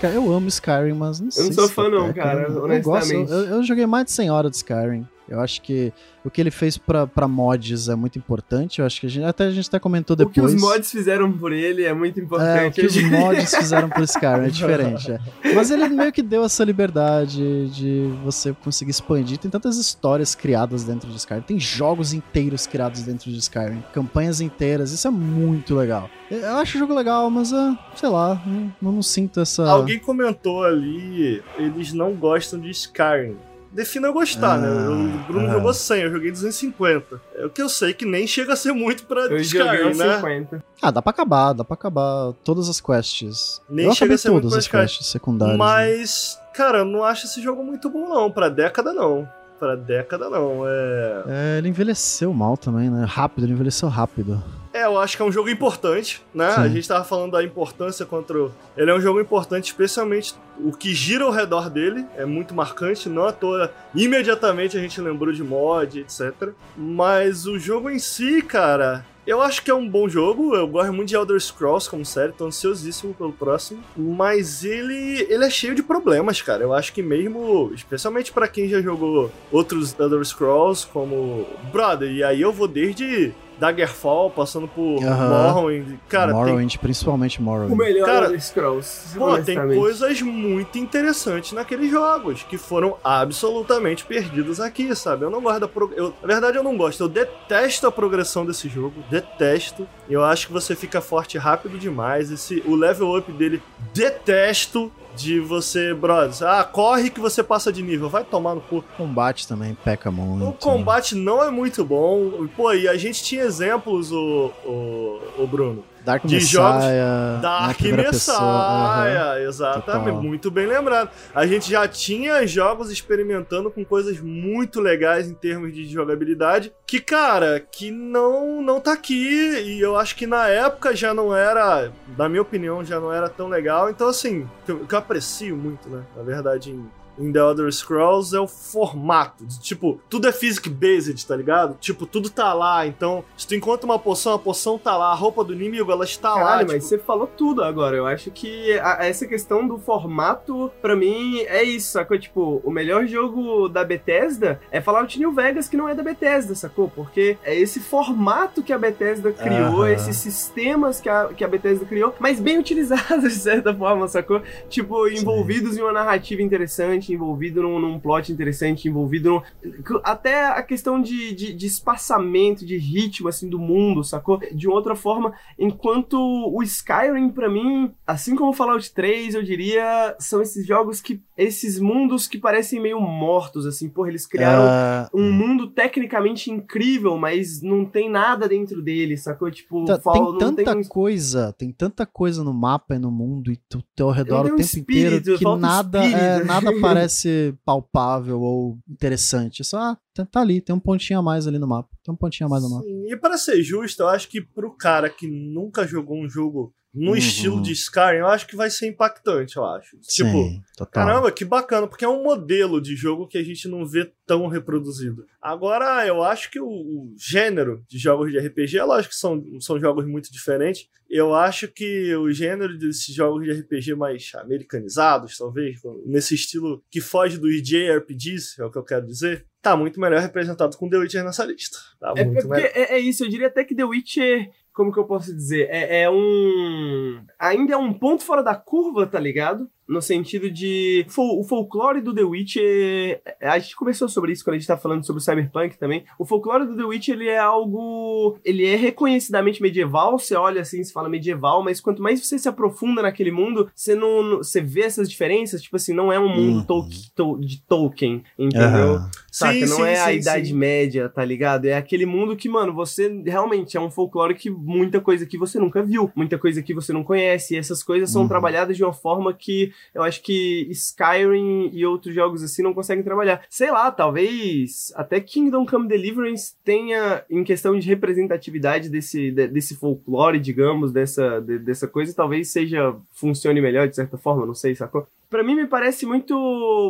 Sky- Eu amo Skyrim, mas não sei Eu não sou se fã não, peca, cara, né? Eu honestamente. gosto, eu, eu joguei mais de 100 horas de Skyrim. Eu acho que o que ele fez pra, pra mods é muito importante. Eu acho que a gente, até a gente até comentou O que depois. os mods fizeram por ele é muito É, o importante. que os mods fizeram pro Skyrim é diferente. é. Mas ele meio que deu essa liberdade de você conseguir expandir. Tem tantas histórias criadas dentro de Skyrim. Tem jogos inteiros criados dentro de Skyrim. Campanhas inteiras. Isso é muito legal. Eu acho o jogo legal, mas, ah, sei lá, não, não sinto essa... Alguém comentou ali, eles não gostam de Skyrim. Defina gostar, Ah, né? O Bruno ah. jogou 100, eu joguei 250. É o que eu sei que nem chega a ser muito pra Eu Skyrim, né? 50. Ah, dá pra acabar, dá pra acabar todas as quests. Nem eu chega a ser muito todas as quests secundárias. né? Mas, cara, eu não acho esse jogo muito bom, não. Pra década, não. Pra década, não. É. É, ele envelheceu mal também, né? Rápido, ele envelheceu rápido. É, eu acho que é um jogo importante, né? Sim. A gente tava falando da importância contra o... Ele é um jogo importante, especialmente o que gira ao redor dele é muito marcante, não à toa. Imediatamente a gente lembrou de mod, etc. Mas o jogo em si, cara, eu acho que é um bom jogo. Eu gosto muito de Elder Scrolls como série, tô ansiosíssimo pelo próximo. Mas ele, ele é cheio de problemas, cara. Eu acho que mesmo, especialmente pra quem já jogou outros Elder Scrolls, como Brother, e aí eu vou desde Daggerfall, passando por Aham. Morrowind. Cara, tem Morrowind, principalmente Morrowind. O melhor Cara, Elder Scrolls. Pô, tem coisas muito interessantes naqueles jogos que foram absolutamente perdidas aqui, sabe? Eu não gosto da pro... eu, Na verdade, eu não gosto. Eu detesto a progressão desse jogo. Detesto. Eu acho que você fica forte rápido demais. Esse... O level up dele, detesto. De você, brothers, ah, corre que você passa de nível, vai tomar no cu. O combate também peca muito. O combate não é muito bom. Pô, e a gente tinha exemplos, o, o, o Bruno. Dark de Messiah, jogos Dark primeira Messiah, pessoa, aham. exatamente, Total. muito bem lembrado. A gente já tinha jogos experimentando com coisas muito legais em termos de jogabilidade, que cara, que não não tá aqui e eu acho que na época já não era, na minha opinião, já não era tão legal. Então assim, que eu, que eu aprecio muito, né, na verdade, em em The Elder Scrolls é o formato. de, Tipo, tudo é physic based, tá ligado? Tipo, tudo tá lá. Então, se tu encontra uma poção, a poção tá lá. A roupa do inimigo, ela está lá. Caralho, tipo, mas você falou tudo agora. Eu acho que a- essa questão do formato, pra mim, é isso, sacou? Tipo, o melhor jogo da Bethesda é Fallout New Vegas, que não é da Bethesda, sacou? Porque é esse formato que a Bethesda criou, Aham. esses sistemas que a, que a Bethesda criou, mas bem utilizados de certa forma, sacou? Tipo, envolvidos em uma narrativa interessante, envolvido num, num plot interessante, envolvido num... Até a questão de, de, de espaçamento, de ritmo, assim, do mundo, sacou? De outra forma, enquanto o Skyrim, pra mim, assim como o Fallout 3, eu diria, são esses jogos que... Esses mundos que parecem meio mortos, assim. Porra, eles criaram Ah, um mundo tecnicamente incrível, mas não tem nada dentro dele, sacou? Tipo, tá- tem não tanta tem coisa, tem tanta coisa no mapa e no mundo e tu- teu redor tem o tempo espírito, inteiro que nada, é, nada parece palpável ou interessante. Só ah, tá, tá ali, tem um pontinho a mais ali no mapa. Tem um pontinho a mais no mapa. E para ser justo, eu acho que pro cara que nunca jogou um jogo no Uhum. estilo de Skyrim, eu acho que vai ser impactante, eu acho. Tipo, Sim, total. caramba, que bacana, porque é um modelo de jogo que a gente não vê tão reproduzido. Agora, eu acho que o, o gênero de jogos de RPG, é lógico que são, são jogos muito diferentes. Eu acho que o gênero desses jogos de RPG mais americanizados, talvez, nesse estilo que foge dos JRPGs, é o que eu quero dizer, tá muito melhor representado com The Witcher nessa lista. Tá É, muito melhor. é, é isso, eu diria até que The Witcher, como que eu posso dizer? É, é um. Ainda é um ponto fora da curva, tá ligado? No sentido de. o folclore do The Witcher. A gente conversou sobre isso quando a gente tá falando sobre o Cyberpunk também. O folclore do The Witcher, ele é algo. Ele é reconhecidamente medieval. Você olha assim, você fala medieval, mas quanto mais você se aprofunda naquele mundo, você não. Você vê essas diferenças. Tipo assim, não é um mundo Uhum. De Tolkien, entendeu? Aham. Saca? Sim, não sim, é a sim, Idade sim. Média, tá ligado? É aquele mundo que, mano, você realmente é um folclore que muita coisa que você nunca viu, muita coisa que você não conhece. E essas coisas são Uhum. trabalhadas de uma forma que eu acho que Skyrim e outros jogos assim não conseguem trabalhar. Sei lá, talvez até Kingdom Come Deliverance tenha, em questão de representatividade desse, de- desse folclore, digamos, dessa, de- dessa coisa, talvez seja, funcione melhor de certa forma, não sei, sacou? Pra mim me parece muito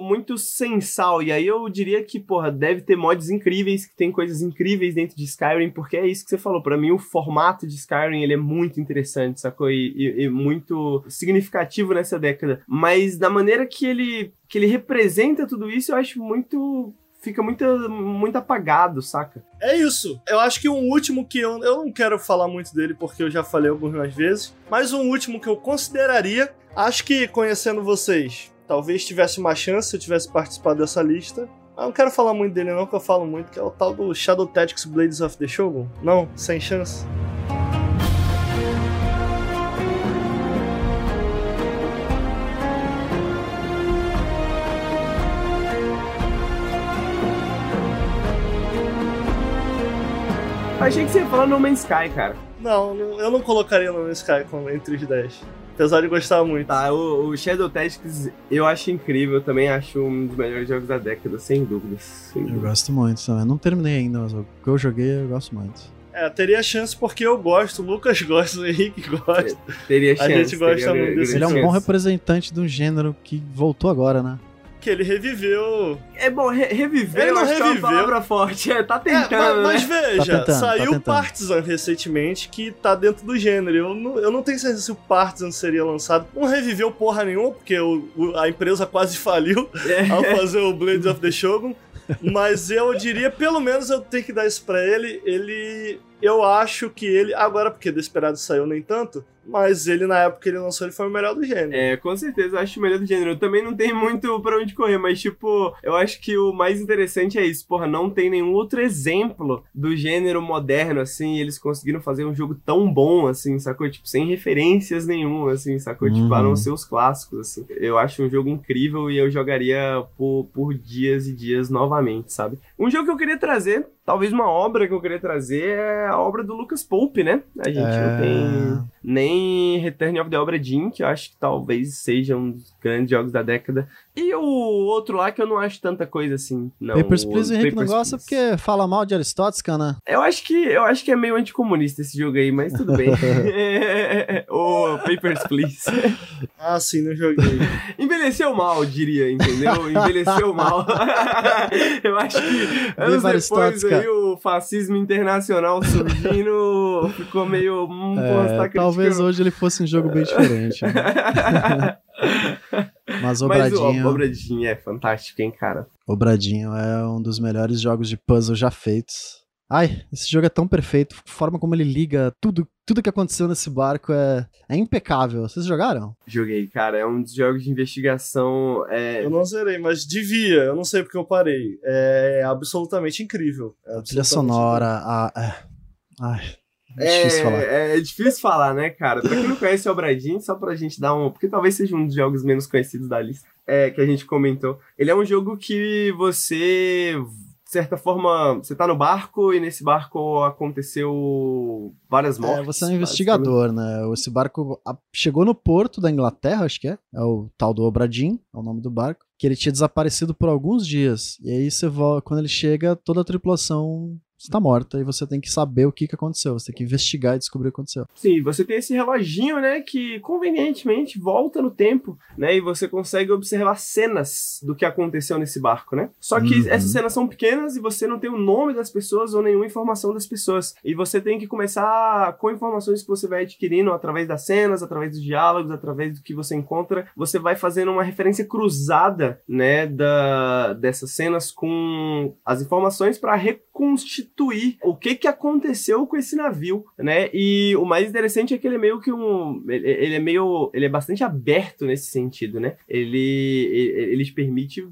muito sensal. E aí eu diria que, porra, deve ter mods incríveis, que tem coisas incríveis dentro de Skyrim, porque é isso que você falou. Pra mim o formato de Skyrim, ele é muito interessante, sacou? E, e- e muito significativo nessa década. Mas da maneira que ele que ele representa tudo isso, eu acho muito fica muito, muito apagado, saca? É isso. Eu acho que um último que eu, eu não quero falar muito dele porque eu já falei algumas vezes, mas um último que eu consideraria, acho que conhecendo vocês, talvez tivesse uma chance se eu tivesse participado dessa lista. Eu não quero falar muito dele não, que eu falo muito, que é o tal do Shadow Tactics Blades of the Shogun. Não, sem chance. Achei que você ia falar No Man's Sky, cara. Não, eu não colocaria no Sky como entre os 10. Apesar de gostar muito. Tá, o, o Shadow Tactics eu acho incrível, eu também acho um dos melhores jogos da década, sem dúvidas. Sem Eu gosto muito também. Não terminei ainda, mas o que eu joguei eu gosto muito. É, teria chance porque eu gosto, o Lucas gosta, o Henrique gosta. Teria A chance. gente gosta muito desse Ele é um bom representante de um gênero que voltou agora, né? Que ele reviveu. É bom, re reviver Ele não que é uma reviveu. palavra forte. É, tá É, tentando, mas, mas né? veja, Tá tentando, saiu tá o tentando. Partisan recentemente que tá dentro do gênero. Eu não, eu não tenho certeza se o Partisan seria lançado. Não reviveu porra nenhuma, porque o- o- a empresa quase faliu É. ao fazer o Blades of the Shogun. Mas eu diria, pelo menos eu tenho que dar isso pra ele. Ele. Eu acho que ele. Agora, porque Desperado saiu nem tanto. Mas ele, na época que ele lançou, ele foi o melhor do gênero. É, com certeza, eu acho o melhor do gênero. Também não tem muito pra onde correr, mas, tipo, eu acho que o mais interessante é isso. Porra, não tem nenhum outro exemplo do gênero moderno, assim, e eles conseguiram fazer um jogo tão bom, assim, sacou? Tipo, sem referências nenhuma, assim, sacou? Tipo, Uhum. a não ser os clássicos, assim. Eu acho um jogo incrível e eu jogaria por, por dias e dias novamente, sabe? Um jogo que eu queria trazer, talvez uma obra que eu queria trazer, é a obra do Lucas Pope, né? A gente não É. tem nem Return of the Obra Dinn, que eu acho que talvez seja um dos grandes jogos da década. E o outro lá que eu não acho tanta coisa assim. Não, Papers, Please o Henrique não gosta Please. porque fala mal de Aristóteles, cara. Eu acho que eu acho que é meio anticomunista esse jogo aí, mas tudo bem. o Papers, Please. Ah, sim, não joguei. Envelheceu mal, diria, entendeu? Envelheceu mal. eu acho que anos Viva depois aí o fascismo internacional surgindo ficou meio... Hum, você tá É, talvez hoje ele fosse um jogo bem diferente. né? Mas o Mas o Bradinho, Obradinho é fantástico, hein, cara? o Bradinho é um dos melhores jogos de puzzle já feitos. Ai, esse jogo é tão perfeito. A forma como ele liga tudo, tudo que aconteceu nesse barco é, é impecável. Vocês jogaram? Joguei, cara. É um dos jogos de investigação. É, Eu não zerei, mas devia. Eu não sei porque eu parei. É absolutamente incrível. É A trilha absolutamente sonora, a. é. Ai, é difícil falar. É, é difícil falar, né, cara? Pra quem não conhece o Obradinho, só pra gente dar um. Porque talvez seja um dos jogos menos conhecidos da lista, é, que a gente comentou. Ele é um jogo que você. De certa forma, você tá no barco e nesse barco aconteceu várias mortes. É, você é um investigador, né? Esse barco chegou no porto da Inglaterra, acho que é. É o tal do Obradin, é o nome do barco. Que ele tinha desaparecido por alguns dias. E aí você volta, quando ele chega, toda a tripulação está morta e você tem que saber o que, que aconteceu. Você tem que investigar e descobrir o que aconteceu. Sim, você tem esse reloginho, né, que convenientemente volta no tempo, né, e você consegue observar cenas do que aconteceu nesse barco, né? Só que Uhum. essas cenas são pequenas e você não tem o nome das pessoas ou nenhuma informação das pessoas. E você tem que começar com informações que você vai adquirindo através das cenas, através dos diálogos, através do que você encontra. Você vai fazendo uma referência cruzada, né, da, dessas cenas com as informações para reconstituir o que que aconteceu com esse navio, né? E o mais interessante é que ele é meio que um, ele, ele é meio, ele é bastante aberto nesse sentido, né? Ele, ele, ele te permite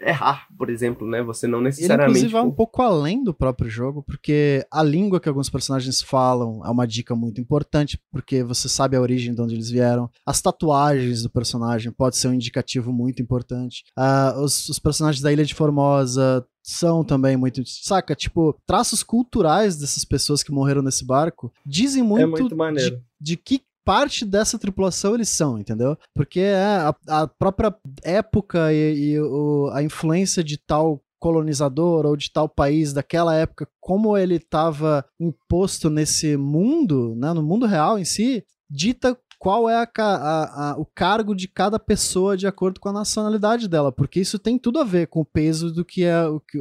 errar, por exemplo, né? Você não Ele, necessariamente inclusive, vai um pouco além do próprio jogo, porque a língua que alguns personagens falam é uma dica muito importante, porque você sabe a origem de onde eles vieram. As tatuagens do personagem pode ser um indicativo muito importante. Ah, os, os personagens da Ilha de Formosa são também muito. Saca? Tipo, traços culturais dessas pessoas que morreram nesse barco dizem muito, É muito maneiro. de, de que parte dessa tripulação eles são, entendeu? Porque é a, a própria época e, e o- a influência de tal colonizador ou de tal país daquela época, como ele estava imposto nesse mundo, né, no mundo real em si, dita qual é a a- a- o cargo de cada pessoa de acordo com a nacionalidade dela, porque isso tem tudo a ver com o peso do que é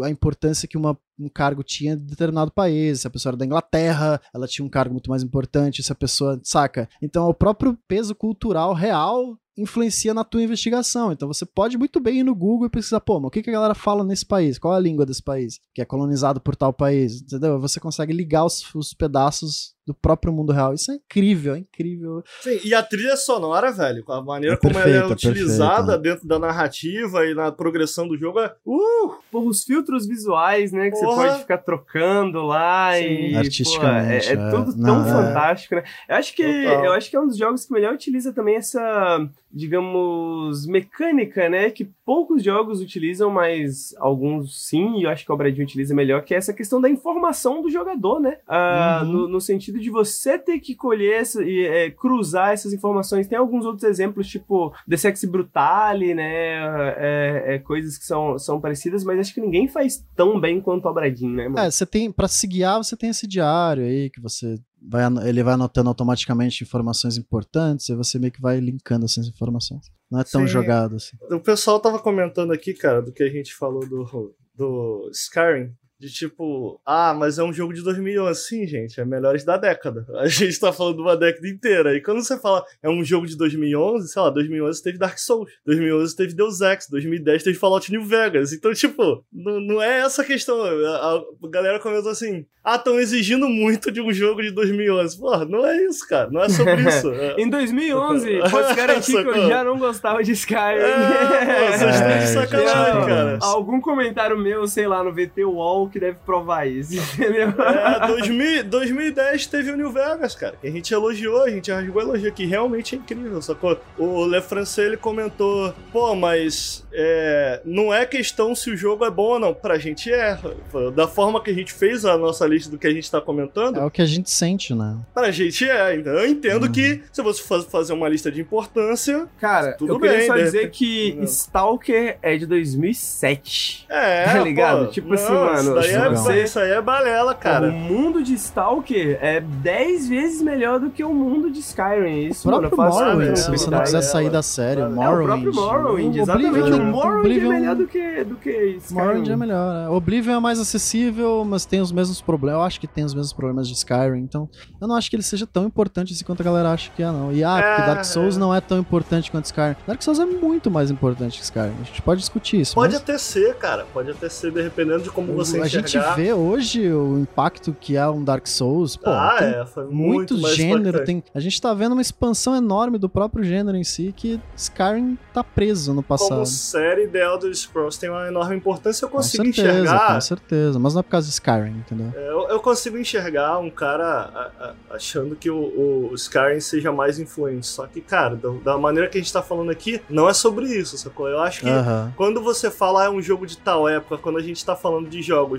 a importância que uma um cargo tinha de determinado país, se a pessoa era da Inglaterra, ela tinha um cargo muito mais importante, se a pessoa, saca? Então o próprio peso cultural real influencia na tua investigação. Então você pode muito bem ir no Google e pesquisar, pô, mas o que, que a galera fala nesse país? Qual é a língua desse país? Que é colonizado por tal país, entendeu? Você consegue ligar os, os pedaços do próprio mundo real. Isso é incrível, é incrível. Sim, e a trilha sonora, velho, com a maneira É como ela é perfeita, utilizada perfeita. dentro da narrativa e na progressão do jogo é. Uh! Porra, os filtros visuais, né? Que Porra. pode ficar trocando lá Sim. e. Artisticamente, pô, é, é é. tudo Não, tão é. fantástico, né? Eu acho que Total. eu acho que é um dos jogos que melhor utiliza também essa, digamos, mecânica, né? Que poucos jogos utilizam, mas alguns sim, e eu acho que o Obradinho utiliza melhor, que é essa questão da informação do jogador, né? Ah, Uhum. no, no sentido de você ter que colher essa, e é, cruzar essas informações. Tem alguns outros exemplos, tipo The Sexy Brutale, né? É, é, coisas que são, são parecidas, mas acho que ninguém faz tão bem quanto o Obradinho, né, mano? É, você tem, pra se guiar, você tem esse diário aí, que você vai, ele vai anotando automaticamente informações importantes, e você meio que vai linkando essas informações. Não é tão Sim. jogado assim. O pessoal tava comentando aqui, cara, do que a gente falou do, do Skyrim. De tipo, ah, mas é um jogo de 2011. Sim, gente, é melhores da década. A gente tá falando de uma década inteira. E quando você fala é um jogo de 2011, sei lá, 2011 teve Dark Souls, 2011 teve Deus Ex, 2010 teve Fallout New Vegas. Então, tipo, não, não é essa a questão. A, a galera comentou assim, ah, estão exigindo muito de um jogo de 2011. Porra, não é isso, cara. Não é sobre isso. É- Em 2011, posso garantir que eu já não gostava de Skyrim. É, vocês estão de É, sacanagem, cara. Algum comentário meu, sei lá, no VT Que deve provar isso, entendeu? É, 2000, 2010 teve o New Vegas, cara. Que a gente elogiou, a gente rasgou elogio que realmente é incrível, sacou? O Le Francais, ele comentou, pô, mas é, não é questão se o jogo é bom ou não. Pra gente é. Da forma que a gente fez a nossa lista do que a gente tá comentando, É o que a gente sente, né? pra gente é. Então eu entendo Uhum. que se você for fazer uma lista de importância, Cara, Tudo eu queria bem, só dizer que Não. Stalker é de 2007. é. Tá ligado? pô, Tipo assim, não, mano, Isso, daí é, isso aí é balela, O cara. mundo de Stalker é 10 vezes melhor do que o mundo de Skyrim. Isso, O mano, próprio faço Morrowind, se você não Vai, quiser ela- sair da série, o É, É, o Morrowind. próprio Morrowind, o exatamente. O Morrowind Oblivion- é melhor do que, do que Skyrim. Morrowind é melhor, né? Oblivion é mais acessível, mas tem os mesmos problemas. Eu acho que tem os mesmos problemas de Skyrim, então eu não acho que ele seja tão importante assim quanto a galera acha que é, não. E ah, porque É, Dark Souls é. não é tão importante quanto Skyrim. Dark Souls é muito mais importante que Skyrim. A gente pode discutir isso. Pode mas até ser, cara. Pode até ser, dependendo de como você a. gente vê hoje o impacto que é um Dark Souls. Pô, ah, é, foi muito, muito gênero. Tem, a gente tá vendo uma expansão enorme do próprio gênero em si que Skyrim tá preso no passado. Como série, The Elder Scrolls tem uma enorme importância. Eu Com consigo certeza, enxergar. com certeza. Mas não é por causa de Skyrim, entendeu? Eu, eu consigo enxergar um cara a- a- achando que o, o Skyrim seja mais influente. Só que, cara, da, da maneira que a gente tá falando aqui, não é sobre isso, sacou? Eu acho que Aham. quando você fala ah, é um jogo de tal época, quando a gente tá falando de jogos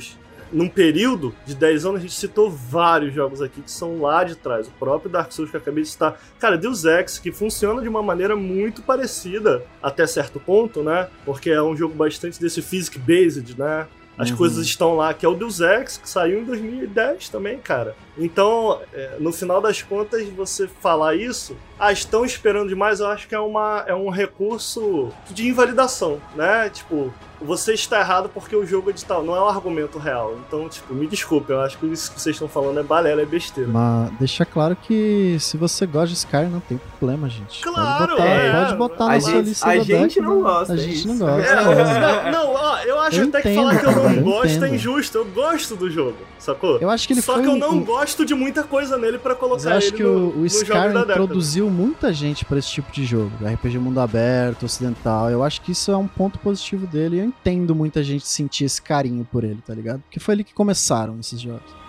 num período de 10 anos, a gente citou vários jogos aqui que são lá de trás. O próprio Dark Souls que eu acabei de citar. Cara, Deus Ex, que funciona de uma maneira muito parecida até certo ponto, né? Porque é um jogo bastante desse physics-based, né? As Uhum. coisas estão lá, que é o Deus Ex, que saiu em 2010 também, cara. Então, é, no final das contas, você falar isso, ah, estão esperando demais, eu acho que é, uma, é um recurso de invalidação, né? Tipo, você está errado porque o jogo é de tal, não é um argumento real. Então, tipo, me desculpe, eu acho que isso que vocês estão falando é balela, é besteira. Mas deixa claro que se você gosta de Skyrim, não tem problema, gente. Claro, pode botar, é. pode botar A na gente- sua lista a da gente década. não gosta, A é gente isso. não gosta. É, é. não, não, ó, eu acho Eu até que entendo, falar que eu não cara, eu gosto é injusto. Eu gosto do jogo, sacou? Eu acho que ele Só foi que eu não um- gosto de muita coisa nele pra Mas colocar eu acho ele que no, o, o Skyrim introduziu muita gente pra esse tipo de jogo. RPG mundo aberto, ocidental. Eu acho que isso é um ponto positivo dele. e Eu entendo muita gente sentir esse carinho por ele, tá ligado? Porque foi ali que começaram esses jogos.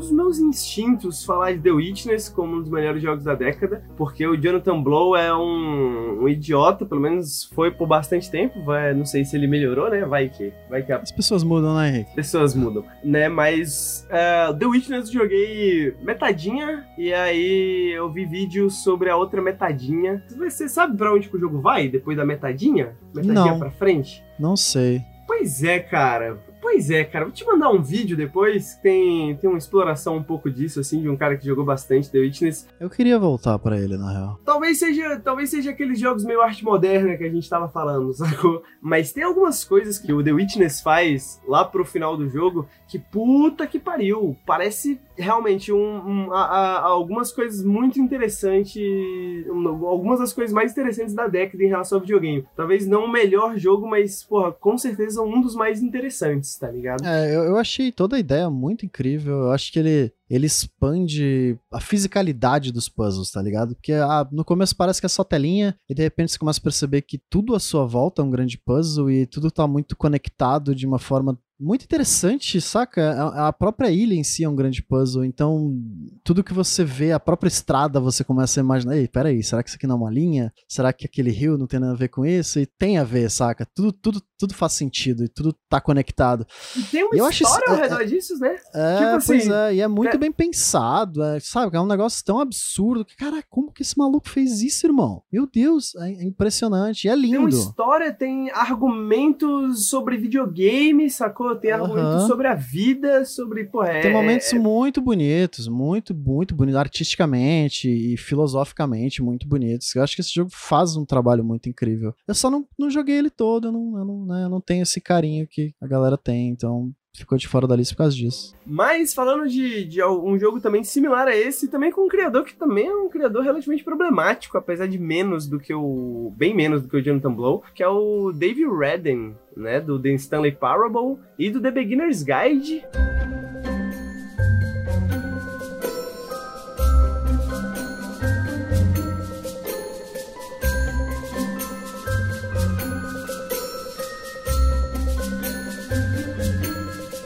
Todos os meus instintos falar de The Witness como um dos melhores jogos da década, porque o Jonathan Blow é um, um idiota, pelo menos foi por bastante tempo. Vai, não sei se ele melhorou, né? Vai que, vai que a As pessoas mudam, né, Henrique? pessoas mudam, né? Mas é, The Witness eu joguei metadinha e aí eu vi vídeos sobre a outra metadinha. Você sabe pra onde que o jogo vai depois da metadinha? Metadinha Não. pra frente? Não sei. Pois é, cara. Pois é, cara. Vou te mandar um vídeo depois. que Tem, tem uma exploração um pouco disso, assim, de um cara que jogou bastante The Witness. Eu queria voltar pra ele, na real. Talvez seja, talvez seja aqueles jogos meio arte moderna que a gente tava falando, sacou? Mas tem algumas coisas que o The Witness faz lá pro final do jogo que puta que pariu. Parece realmente um, um- a- a- algumas coisas muito interessantes. um- algumas das coisas mais interessantes da década em relação ao videogame. Talvez não o melhor jogo, mas, porra, com certeza um dos mais interessantes, tá ligado? É, eu, eu achei toda a ideia muito incrível. Eu acho que ele, ele expande a fisicalidade dos puzzles, tá ligado? Porque ah, no começo parece que é só telinha, e de repente você começa a perceber que tudo à sua volta é um grande puzzle e tudo tá muito conectado de uma forma muito interessante, saca? A, a própria ilha em si é um grande puzzle, então tudo que você vê, a própria estrada, você começa a imaginar, ei, peraí, será que isso aqui não é uma linha? Será que aquele rio não tem nada a ver com isso? E tem a ver, saca? Tudo, tudo, tudo faz sentido e tudo tá conectado. E tem uma Eu acho história isso- ao é- redor disso, né? É, Tipo assim, pois é, e é muito é- bem pensado, é, sabe? É um negócio tão absurdo que, cara, como que esse maluco fez isso, irmão? Meu Deus, é é impressionante, e é Tem uma lindo. história, tem argumentos sobre videogame, sacou? Tem Aham. argumentos sobre a vida, sobre, pô, é... Tem momentos muito bonitos, muito, muito bonitos, artisticamente e filosoficamente muito bonitos. Eu acho que esse jogo faz um trabalho muito incrível. Eu só não, não joguei ele todo, eu não, eu, não, né, eu não tenho esse carinho que a galera tem, então ficou de fora da lista por causa disso. Mas falando de, de um jogo também similar a esse, também com um criador que também é um criador relativamente problemático, apesar de menos do que o. bem menos do que o Jonathan Blow, que é o Dave Redden, né? Do The Stanley Parable e do The Beginner's Guide.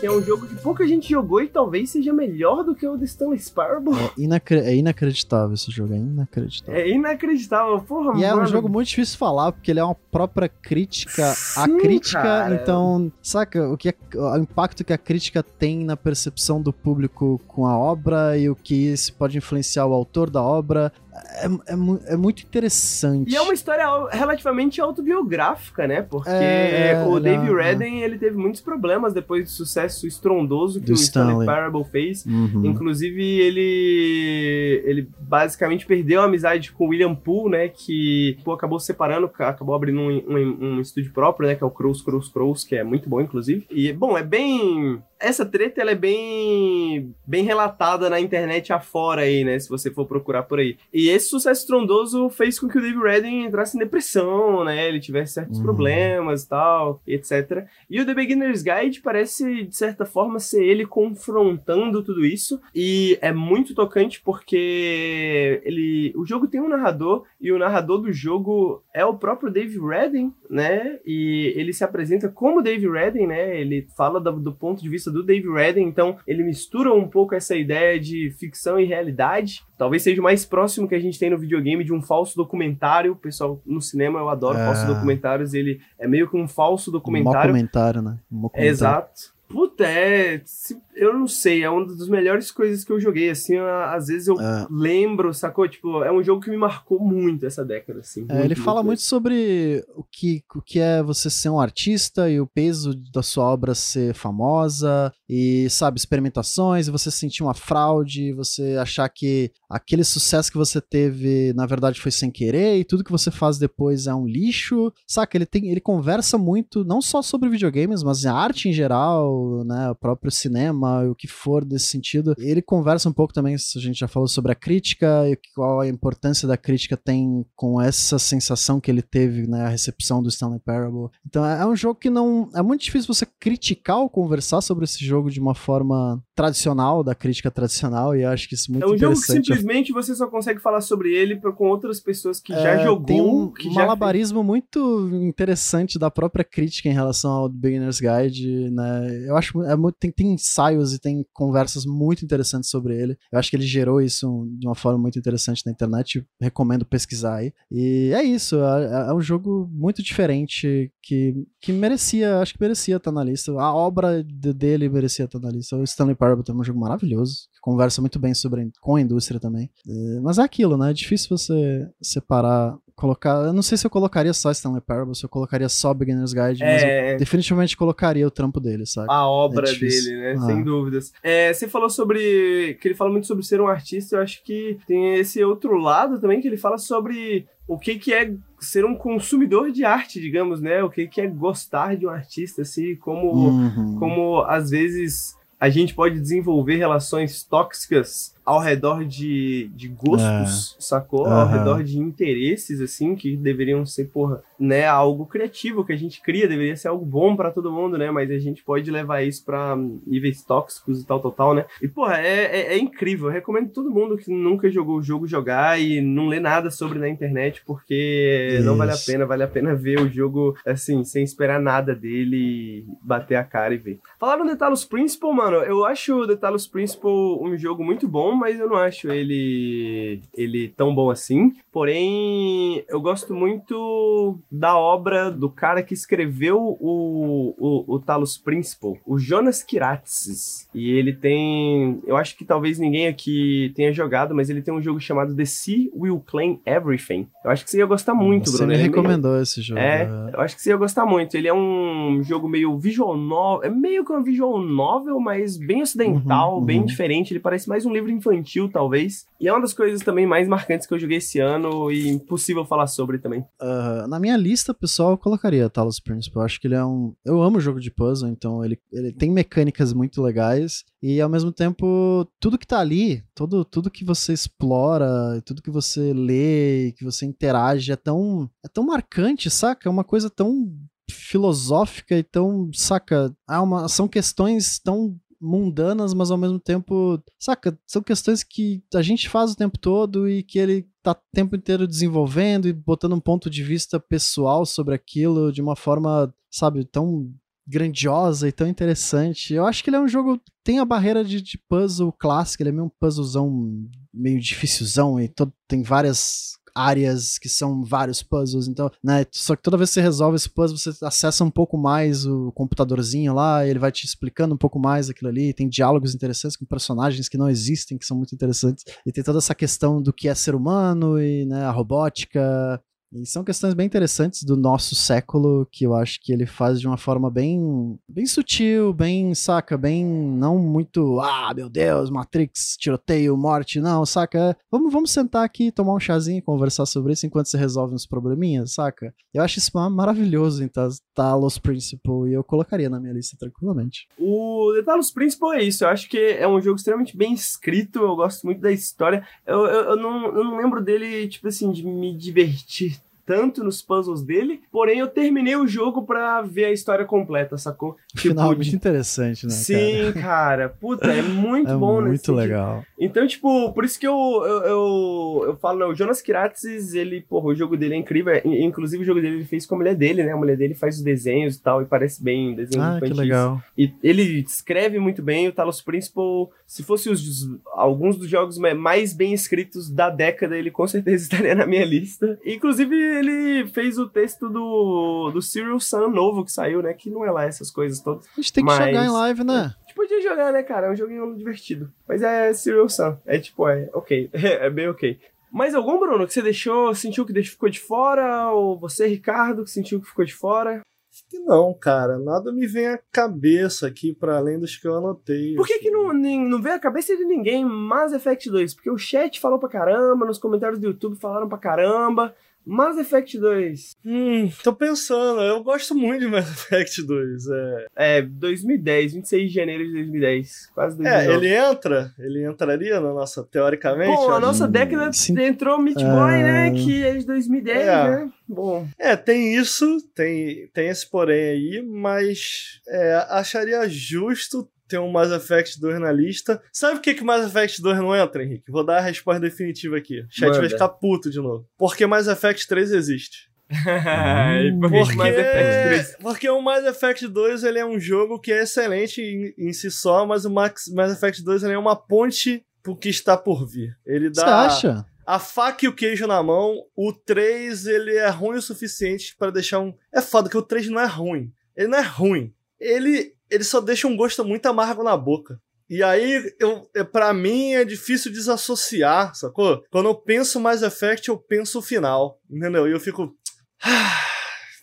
É um jogo que pouca gente jogou e talvez seja melhor do que o The Stanley Parable. É, inacre- é inacreditável esse jogo, é inacreditável. É inacreditável, porra, E é um mano. jogo muito difícil de falar, porque ele é uma própria crítica à Sim, crítica. cara. Então, saca, o, que é- o impacto que a crítica tem na percepção do público com a obra e o que isso pode influenciar o autor da obra. É, é mu- é muito interessante. E é uma história relativamente autobiográfica, né? Porque É, é, o é- Dave Redden, ele teve muitos problemas depois do sucesso estrondoso que Do o Stanley Stanley. Parable fez. Uhum. Inclusive, ele ele basicamente perdeu a amizade com o William Poole, né? Que pô, acabou se separando, ca- acabou abrindo um, um, um estúdio próprio, né? Que é o Crows, Crows, Crows, que é muito bom, inclusive. E, bom, é bem... Essa treta, ela é bem bem relatada na internet afora aí, né? Se você for procurar por aí. E esse sucesso estrondoso fez com que o Dave Redden entrasse em depressão, né? Ele tivesse certos Uhum. problemas e tal, etc. E o The Beginner's Guide parece, de certa forma, ser ele confrontando tudo isso. E é muito tocante porque ele, o jogo tem um narrador e o narrador do jogo é o próprio Dave Redden, né? E ele se apresenta como Dave Redden, né? Ele fala do, do ponto de vista do Dave Redden, então ele mistura um pouco essa ideia de ficção e realidade. Talvez seja o mais próximo que a gente tem no videogame de um falso documentário. O pessoal no cinema eu adoro É. falsos documentários. Ele é meio que um falso documentário. Mockumentário, né? Mockumentário. Exato. Puta, é. se- Eu não sei, é uma das melhores coisas que eu joguei. Assim, às vezes eu É. lembro, sacou? Tipo, é um jogo que me marcou muito essa década, assim. É, ele fala muito sobre o que, o que é você ser um artista e o peso da sua obra ser famosa e, sabe, experimentações e você sentir uma fraude, você achar que aquele sucesso que você teve, na verdade, foi sem querer e tudo que você faz depois é um lixo. Saca? Ele, tem, ele conversa muito, não só sobre videogames, mas a arte em geral, né, o próprio cinema, o que for desse sentido. Ele conversa um pouco também, a gente já falou sobre a crítica e qual a importância da crítica tem com essa sensação que ele teve, né, a recepção do Stanley Parable. Então é é um jogo que não é muito difícil você criticar ou conversar sobre esse jogo de uma forma tradicional, da crítica tradicional, e eu acho que isso é muito É um jogo que interessante. simplesmente você só consegue falar sobre ele com outras pessoas que já É, jogou, tem um que já malabarismo muito interessante da própria crítica em relação ao Beginner's Guide, né? Eu acho é muito- tem, tem ensaio ensaios e tem conversas muito interessantes sobre ele. Eu acho que ele gerou isso de uma forma muito interessante na internet. Recomendo pesquisar aí. E é isso. É, é um jogo muito diferente que, que merecia, acho que merecia estar na lista. A obra de, dele merecia estar na lista. O Stanley Parable é um jogo maravilhoso. Conversa muito bem sobre com a indústria também. É, mas é aquilo, né? É difícil você separar colocar. Eu não sei se eu colocaria só Stanley Parable, se eu colocaria só Beginner's Guide, é... mas eu é. definitivamente colocaria o trampo dele, sabe? A obra é dele, né? Ah. Sem dúvidas. É, você falou sobre. que ele fala muito sobre ser um artista, eu acho que tem esse outro lado também, que ele fala sobre o que, que é ser um consumidor de arte, digamos, né? O que, que é gostar de um artista, assim, como, uhum. como às vezes a gente pode desenvolver relações tóxicas ao redor de, de gostos, é. sacou? Uhum. Ao redor de interesses, assim, que deveriam ser, porra, né, algo criativo que a gente cria, deveria ser algo bom para todo mundo, né? Mas a gente pode levar isso para níveis tóxicos e tal, total, né? E, porra, é, é, é, incrível. Eu recomendo todo mundo que nunca jogou o jogo jogar e não lê nada sobre na internet, porque isso. não vale a pena, vale a pena ver o jogo, assim, sem esperar nada dele, bater a cara e ver. Falaram do Talos Principle, mano, eu acho o The Talos Principle um jogo muito bom, mas eu não acho ele ele tão bom assim. Porém, eu gosto muito da obra do cara que escreveu o, o, o Talos Principle, o Jonas Kiratsis. E ele tem. Eu acho que talvez ninguém aqui tenha jogado, mas ele tem um jogo chamado The Sea Will Claim Everything. Eu acho que você ia gostar muito, você Bruno. Você me recomendou meio... esse jogo. É, eu acho que você ia gostar muito. Ele é um jogo meio visual novel. É meio que um visual novel, mas bem ocidental, uhum, bem uhum. diferente. Ele parece mais um livro infantil, talvez. E é uma das coisas também mais marcantes que eu joguei esse ano e impossível falar sobre também. Uh, na minha lista, pessoal, eu colocaria Talos Principle. Eu acho que ele é um. Eu amo jogo de puzzle, então ele, ele tem mecânicas muito legais. E ao mesmo tempo, tudo que tá ali, tudo, tudo que você explora, tudo que você lê, que você interage, é tão, é tão marcante, saca? É uma coisa tão filosófica e tão, saca? Ah, uma, são questões tão mundanas, mas ao mesmo tempo, saca? São questões que a gente faz o tempo todo e que ele tá o tempo inteiro desenvolvendo e botando um ponto de vista pessoal sobre aquilo de uma forma, sabe, tão grandiosa e tão interessante. Eu acho que ele é um jogo tem a barreira de, de puzzle clássica, ele é meio um puzzlezão meio dificilzão e todo, tem várias áreas que são vários puzzles, então, né, só que toda vez que você resolve esse puzzle, você acessa um pouco mais o computadorzinho lá, ele vai te explicando um pouco mais aquilo ali, tem diálogos interessantes com personagens que não existem, que são muito interessantes, e tem toda essa questão do que é ser humano e, né, a robótica, e são questões bem interessantes do nosso século que eu acho que ele faz de uma forma bem, bem sutil, bem, saca, bem não muito, ah, meu Deus, Matrix, tiroteio, morte, não, saca? Vamos, vamos sentar aqui, tomar um chazinho e conversar sobre isso enquanto você resolve uns probleminhas, saca? Eu acho isso maravilhoso em Talos Principle e eu colocaria na minha lista tranquilamente. O The Talos Principle é isso, eu acho que é um jogo extremamente bem escrito, eu gosto muito da história. Eu, eu, eu, não, eu não lembro dele, tipo assim, de me divertir tanto nos puzzles dele, porém eu terminei o jogo pra ver a história completa, sacou? Tipo, final é muito interessante, né? Sim, cara. cara. Puta, é muito é bom, né? Muito legal. Então, tipo, por isso que eu, eu, eu, eu falo, né, o Jonas Kiratsis, ele, porra, o jogo dele é incrível. Inclusive, o jogo dele ele fez com a mulher dele, né? A mulher dele faz os desenhos e tal, e parece bem desenhos ah, infantis. que legal. E ele escreve muito bem, o Talos Principal, se fosse os, alguns dos jogos mais bem escritos da década, ele com certeza estaria na minha lista. Inclusive, ele fez o texto do, do Serial Sun novo que saiu, né? Que não é lá essas coisas todas. A gente tem que mas... jogar em live, né? A gente podia jogar, né, cara? É um joguinho divertido. Mas é Serial Sun. É tipo, é ok. é bem ok. Mais algum, Bruno, que você deixou, sentiu que ficou de fora? Ou você, Ricardo, que sentiu que ficou de fora? Acho que não, cara. Nada me vem à cabeça aqui para além dos que eu anotei. Por que, assim. que não, não veio à cabeça de ninguém Mass Effect 2? Porque o chat falou pra caramba, nos comentários do YouTube falaram pra caramba. Mass Effect 2. Hum, tô pensando, eu gosto muito de Mass Effect 2. É, é 2010, 26 de janeiro de 2010. Quase 2009. É, ele entra, ele entraria na nossa, teoricamente. Bom, a nossa década Sim. entrou Meat Boy, né? Que é de 2010, é. né? Bom. É, tem isso, tem, tem esse porém aí, mas é, acharia justo tem um Mass Effect 2 na lista. Sabe por que, que Mass Effect 2 não entra, Henrique? Vou dar a resposta definitiva aqui. O chat Manda. vai ficar puto de novo. Porque Mass Effect 3 existe. por que Porque, Mass Effect 3? porque o Mass Effect 2 ele é um jogo que é excelente em, em si só, mas o Max, Mass Effect 2 ele é uma ponte pro que está por vir. Ele Você dá acha? a faca e o queijo na mão. O 3 ele é ruim o suficiente para deixar um. É foda que o 3 não é ruim. Ele não é ruim. Ele, ele só deixa um gosto muito amargo na boca. E aí, eu, é, pra mim, é difícil desassociar, sacou? Quando eu penso Mass Effect, eu penso o final, entendeu? E eu fico. "Ah,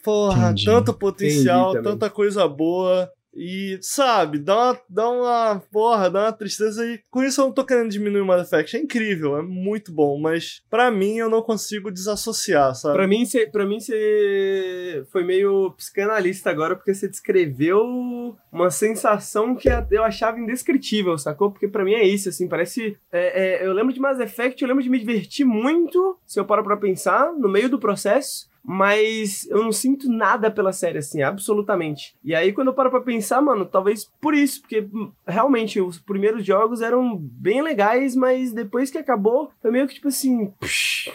Porra, Entendi. tanto potencial, tanta coisa boa. E, sabe, dá uma, dá uma. Porra, dá uma tristeza. E com isso eu não tô querendo diminuir o Mass Effect. É incrível, é muito bom. Mas pra mim eu não consigo desassociar, sabe? Pra mim, mim, você foi meio psicanalista agora, porque você descreveu uma sensação que eu achava indescritível, sacou? Porque pra mim é isso, assim, parece... é, é, eu lembro de Mass Effect, eu lembro de me divertir muito, se eu paro pra pensar, no meio do processo, mas eu não sinto nada pela série, assim, absolutamente. E aí, quando eu paro pra pensar, mano, talvez por isso, porque hum, realmente os primeiros jogos eram bem legais, mas depois que acabou, foi meio que tipo assim. psh,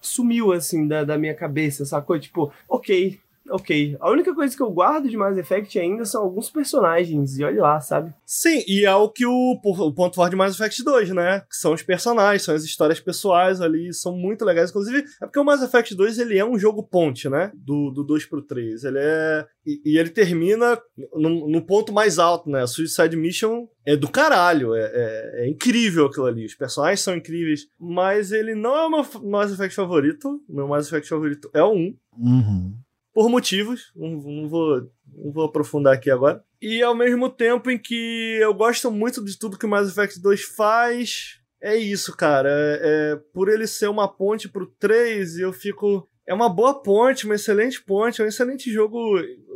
sumiu, assim, da, da minha cabeça, sacou? Tipo, ok. Ok. A única coisa que eu guardo de Mass Effect ainda são alguns personagens, e olha lá, sabe? Sim, e é o que o, o ponto forte de Mass Effect 2, né? Que são os personagens, são as histórias pessoais ali, são muito legais. Inclusive, é porque o Mass Effect 2 ele é um jogo ponte, né? Do, do 2 pro 3. Ele é. E, e ele termina no, no ponto mais alto, né? A Suicide Mission é do caralho. É, é, é incrível aquilo ali. Os personagens são incríveis. Mas ele não é o meu Mass Effect favorito. O meu Mass Effect favorito é o 1 Uhum. Por motivos, não, vou, não vou aprofundar aqui agora. E ao mesmo tempo em que eu gosto muito de tudo que o Mass Effect 2 faz, é isso, cara. É, é- por ele ser uma ponte pro 3, eu fico. É uma boa ponte, uma excelente ponte, é um excelente jogo,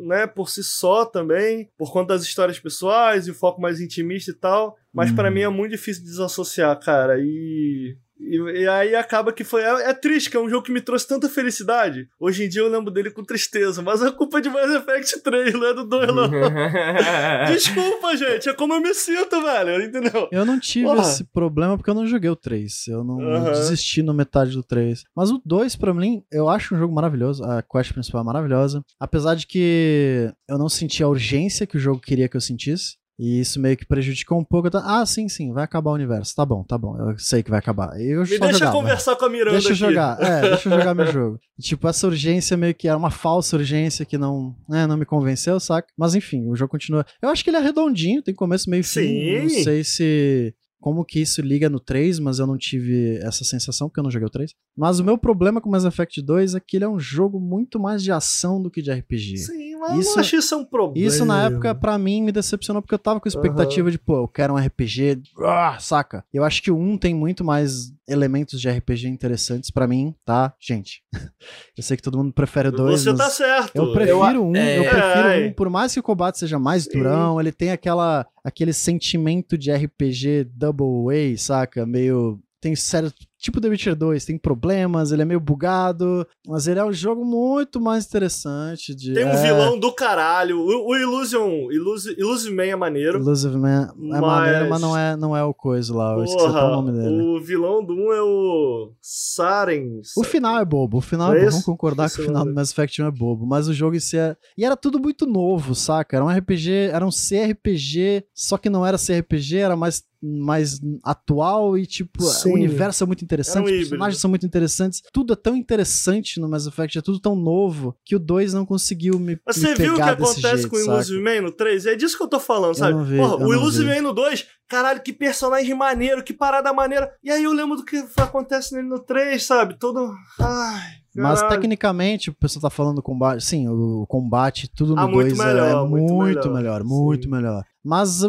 né, por si só também, por conta das histórias pessoais e o foco mais intimista e tal. Mas Uhum. pra mim é muito difícil desassociar, cara. E e, e aí acaba que foi. É, é triste, que é um jogo que me trouxe tanta felicidade. Hoje em dia eu lembro dele com tristeza, mas a culpa é de Mass Effect 3, não é do 2, não. Desculpa, gente, é como eu me sinto, velho, entendeu? Eu não tive Porra. esse problema porque eu não joguei o 3. Eu não eu Aham. desisti no metade do 3. Mas o 2, pra mim, eu acho um jogo maravilhoso. A quest principal é maravilhosa. Apesar de que eu não senti a urgência que o jogo queria que eu sentisse. E isso meio que prejudicou um pouco. Ah, sim, sim, vai acabar o universo. Tá bom, tá bom. Eu sei que vai acabar. Eu Me deixa jogava. conversar com a Miranda Deixa eu aqui. jogar, é, deixa eu jogar meu jogo. Tipo, essa urgência meio que era uma falsa urgência que não, né, não me convenceu, saca? Mas enfim, o jogo continua. Eu acho que ele é redondinho, tem começo, meio fim. Sim. Não sei se. Como que isso liga no 3, mas eu não tive essa sensação porque eu não joguei o 3. Mas o meu problema com Mass Effect 2 é que ele é um jogo muito mais de ação do que de RPG. Sim, eu Isso- não acho isso um problema. Isso na época, pra mim, me decepcionou porque eu tava com expectativa de, pô, eu quero um RPG, ah, saca? Eu acho que o 1 tem muito mais elementos de RPG interessantes pra mim, tá? Gente, eu sei que todo mundo prefere o 2, Você mas tá certo. eu prefiro um, é, eu prefiro é. um, por mais que o combate seja mais Sim. durão, ele tem aquela, aquele sentimento de RPG double A, saca? Meio... Tem sério, tipo The Witcher 2, tem problemas, ele é meio bugado, mas ele é um jogo muito mais interessante. De, Tem um é, vilão do caralho. O, o Illusion, Illusion, Illusion Man é maneiro. Illusive Man é Mas- maneiro, mas não é, não é o coisa lá. Eu esqueci até o nome dele. o vilão do 1 é o Saren. O final é bobo, o final É é bobo. Vamos concordar Esse que o eu final do Mass Effect 1 é bobo, mas o jogo em si é... E era tudo muito novo, saca? Era um RPG, era um CRPG, só que não era CRPG, era mais, mais atual e, tipo, Sim. o universo é muito interessante, Era um os personagens são muito interessantes. Tudo é tão interessante no Mass Effect, é tudo tão novo, que o 2 não conseguiu me, Mas me você viu o que acontece jeito, com o? Illusive Man no 3? É disso que eu tô falando, Eu sabe? não vi, Porra, eu o Illusive. Man no 2, caralho, que personagem maneiro, que parada maneira. E aí eu lembro do que acontece nele no 3, sabe? Todo. Ai. Mas caralho. tecnicamente, o pessoal tá falando do combate. Sim, o combate, tudo no Ah, muito 2 é melhor, muito, muito melhor, melhor, muito melhor. Mas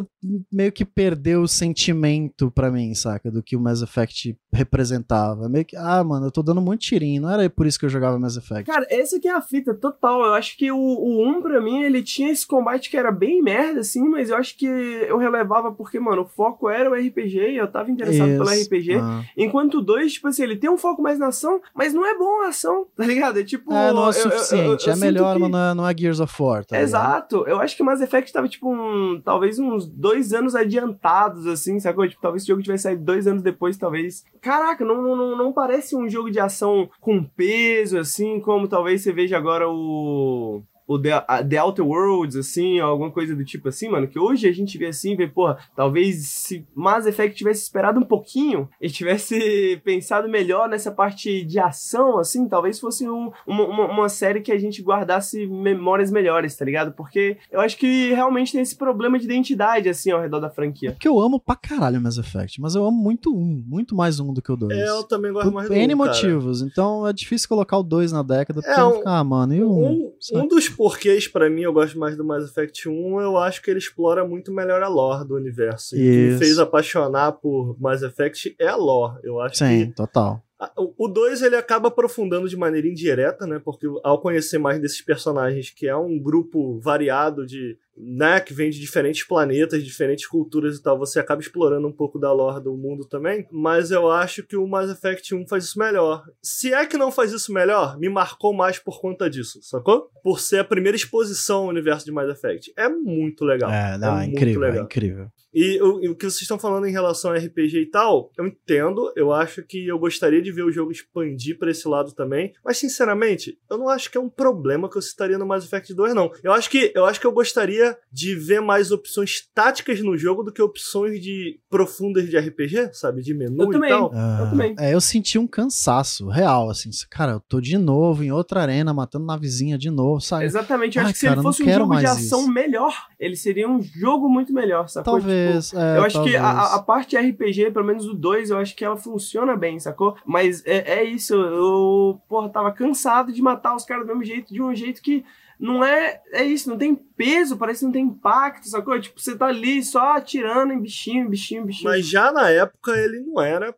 meio que perdeu o sentimento pra mim, saca? Do que o Mass Effect representava. Meio que, ah, mano, eu tô dando muito tirinho. Não era por isso que eu jogava Mass Effect. Cara, essa aqui é a fita total. Eu acho que o, o 1, pra mim, ele tinha esse combate que era bem merda, assim, mas eu acho que eu relevava porque, mano, o foco era o RPG e eu tava interessado pelo Isso. RPG. Ah. Enquanto o 2, tipo assim, ele tem um foco mais na ação, mas não é bom a ação, tá ligado? É tipo. É, não é o eu- eu- eu- eu suficiente. é melhor, que- é, não é Gears of War, tá ligado? Exato. Eu acho que Mass Effect tava, tipo, um, talvez uns dois dois anos adiantados, assim, sacou? Tipo, talvez esse jogo tivesse saído dois anos depois, talvez. Caraca, não, não, não, parece um jogo de ação com peso, assim, como talvez você veja agora o o The, a, The Outer Worlds, assim, alguma coisa do tipo assim, mano, que hoje a gente vê assim, vê, porra, talvez se Mass Effect tivesse esperado um pouquinho e tivesse pensado melhor nessa parte de ação, assim, talvez fosse um, uma, uma, uma série que a gente guardasse memórias melhores, tá ligado? Porque eu acho que realmente tem esse problema de identidade, assim, ao redor da franquia. Porque eu amo pra caralho Mass Effect, mas eu amo muito um, muito mais um do que o dois. É, eu também gosto mais Por do N um, cara. motivos, então é difícil colocar o 2 na década, porque É, eu um- vou ficar, ah, mano, e o 1? Um, um dos porquês, pra mim, eu gosto mais do Mass Effect 1, eu acho que ele explora muito melhor a lore do universo. E o que me fez apaixonar por Mass Effect é a lore. Eu acho Sim, que total. o 2 ele acaba aprofundando de maneira indireta, né? Porque ao conhecer mais desses personagens, que é um grupo variado de. Né, que vem de diferentes planetas, diferentes culturas e tal, você acaba explorando um pouco da lore do mundo também. Mas eu acho que o Mass Effect 1 faz isso melhor. Se é que não faz isso melhor, me marcou mais por conta disso, sacou? Por ser a primeira exposição ao universo de Mass Effect. É muito legal. É, não, é muito incrível, é legal. incrível. E o, o que vocês estão falando em relação a RPG e tal, eu entendo, eu acho que eu gostaria de ver o jogo expandir pra esse lado também, mas sinceramente, eu não acho que é um problema que eu citaria no Mass Effect 2 não. Eu acho que eu acho que eu gostaria de ver mais opções táticas no jogo do que opções de profundas de RPG, sabe, de menu Eu e também. tal. Ah, também. É, eu senti um cansaço real, assim. Cara, eu tô de novo em outra arena, matando navezinha de novo, sabe? Exatamente, eu Ai, acho que se cara, ele eu não fosse um jogo de ação isso. melhor, ele seria um jogo muito melhor, sacou? Tipo, é, eu acho que a, talvez. a- a parte RPG, pelo menos do 2, eu acho que ela funciona bem, sacou? Mas é, é isso, eu, porra, tava cansado de matar os caras do mesmo jeito, de um jeito que não é. É isso, não tem peso, parece que não tem impacto, sacou? Tipo, você tá ali só atirando em bichinho, bichinho, bichinho. Mas já na época ele não era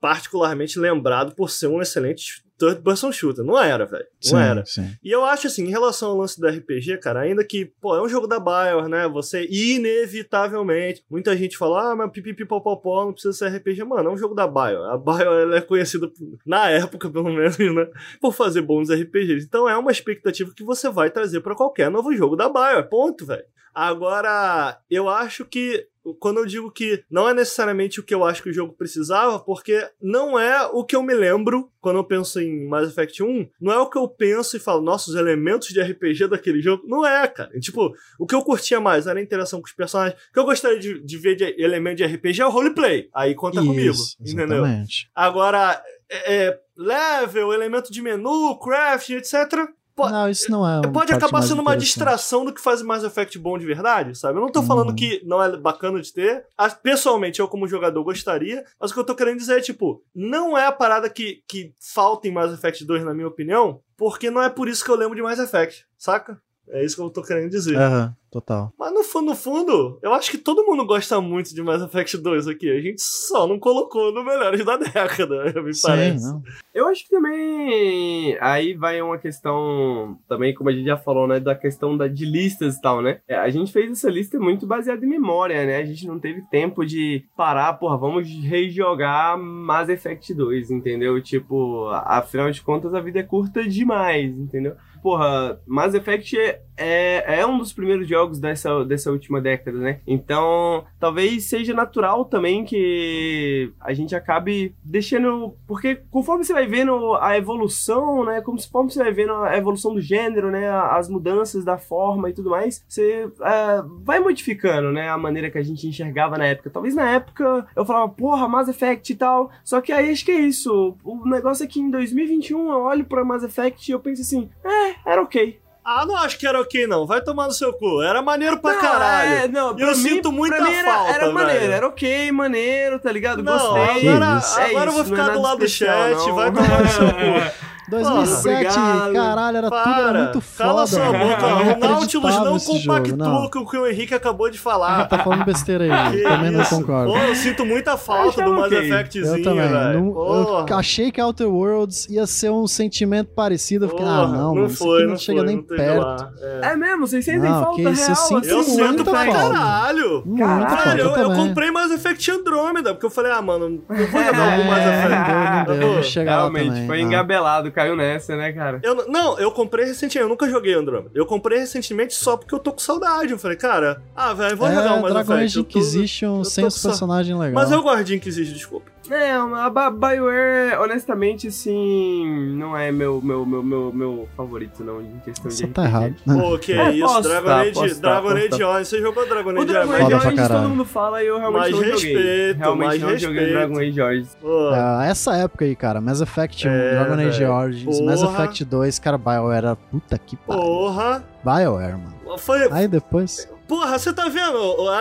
particularmente lembrado por ser um excelente third person shooter. Não era, velho. Não Sim, era. sim. E eu acho assim, em relação ao lance do RPG, cara, ainda que, pô, é um jogo da Bioware, né? Você, inevitavelmente, muita gente fala, ah, mas pipipipopopó, não precisa ser RPG. Mano, é um jogo da Bioware. A Bioware ela é conhecida, na época, pelo menos, né? Por fazer bons RPGs. Então é uma expectativa que você vai trazer pra qualquer novo jogo da Bioware. Ponto, velho. Agora, eu acho que quando eu digo que não é necessariamente o que eu acho que o jogo precisava, porque não é o que eu me lembro quando eu penso em Mass Effect 1, não é o que eu penso e falo, nossa, os elementos de RPG daquele jogo. Não é, cara. E, tipo, o que eu curtia mais era a interação com os personagens. O que eu gostaria de, de ver de elemento de RPG é o roleplay. Aí conta comigo, Isso, entendeu? exatamente. Agora, é, é, level, elemento de menu, craft, etc. Não, isso não é. uma Pode acabar mais sendo uma distração do que faz o Mass Effect bom de verdade, sabe? Eu não tô falando Uhum. que não é bacana de ter. Pessoalmente, eu como jogador gostaria, mas o que eu tô querendo dizer é, tipo, não é a parada que, que falta em Mass Effect 2, na minha opinião, porque não é por isso que eu lembro de Mass Effect, saca? É isso que eu tô querendo dizer. Aham, total. Mas no fundo, no fundo, eu acho que todo mundo gosta muito de Mass Effect 2 aqui. A gente só não colocou no melhores da década, me Sim, parece. não. Eu acho que também aí vai uma questão também, como a gente já falou, né, da questão da, de listas e tal, né? É, A gente fez essa lista muito baseada em memória, né? A gente não teve tempo de parar, porra, vamos rejogar Mass Effect 2, entendeu? Tipo, afinal de contas a vida é curta demais, entendeu? Porra, Mass Effect é, é, é um dos primeiros jogos dessa, dessa última década, né? Então, talvez seja natural também que a gente acabe deixando. Porque conforme você vai vendo a evolução, né? Como Conforme você vai vendo a evolução do gênero, né? As mudanças da forma e tudo mais, você é, vai modificando, né? A maneira que a gente enxergava na época. Talvez na época eu falava, porra, Mass Effect e tal. Só que aí acho que é isso. O negócio é que em 2021 eu olho pra Mass Effect e eu penso assim, é, era ok. Ah, não acho que era ok, não. Vai tomar no seu cu. Era maneiro pra Não, caralho. é, não, E pra eu mim- sinto muita pra mim era, falta, Era maneiro, velho. era ok, maneiro, tá ligado? Não, Gostei. agora, isso. É agora eu vou isso, não ficar é do lado do especial, chat, não. vai tomar no seu cu. 2007, obrigado. caralho, era tudo Para, era muito foda. cala sua boca. O Nautilus não compactua não. com o que o Henrique acabou de Ah, falar. tá falando besteira aí, Que também não concordo. Pô, eu sinto muita falta do Mass ok. Effectzinho, Eu também. velho. Não- Porra. eu achei que Outer Worlds ia ser um sentimento parecido. Eu fiquei, ah, Porra, não, mano, isso foi, não, não chega foi, nem não perto. É. É mesmo, vocês sentem Não, falta isso, eu real? sinto assim, Eu muito sinto pra falta. caralho. Caralho, falta Velho, eu, eu comprei Mass Effect Andromeda, porque eu falei, ah, mano, não vou jogar algum Mass É, Effect. não não não Realmente, foi Ah. engabelado, caiu nessa, né, cara? Eu, não, eu comprei recentemente, eu nunca joguei Andromeda. Eu comprei recentemente só porque eu tô com saudade. Eu falei, cara, ah, velho, vou jogar é, o Mass Dragon. Age eu tô- Inquisition eu sem tô os personagens legais. Mas eu gosto de Inquisition, desculpa. É, a BioWare, honestamente, assim, não é meu, meu, meu, meu, meu favorito, não, em questão Você de tá RPG. errado. Pô, que É, isso, posso Dragon tá, Age, posso tá, Dragon posso Age tá. Online. Você jogou Dragon Age Dragon Online? Age Origins todo mundo fala e eu realmente Mais não joguei. respeito, Realmente mais não joguei respeito. Dragon Age Origins. Pô, Ah, essa época aí, cara, Mass Effect 1, É, Dragon Age. Origins, Mass. Effect 2, cara, BioWare era puta que pariu. porra. BioWare, mano. Foi, Aí depois. Porra, você tá vendo?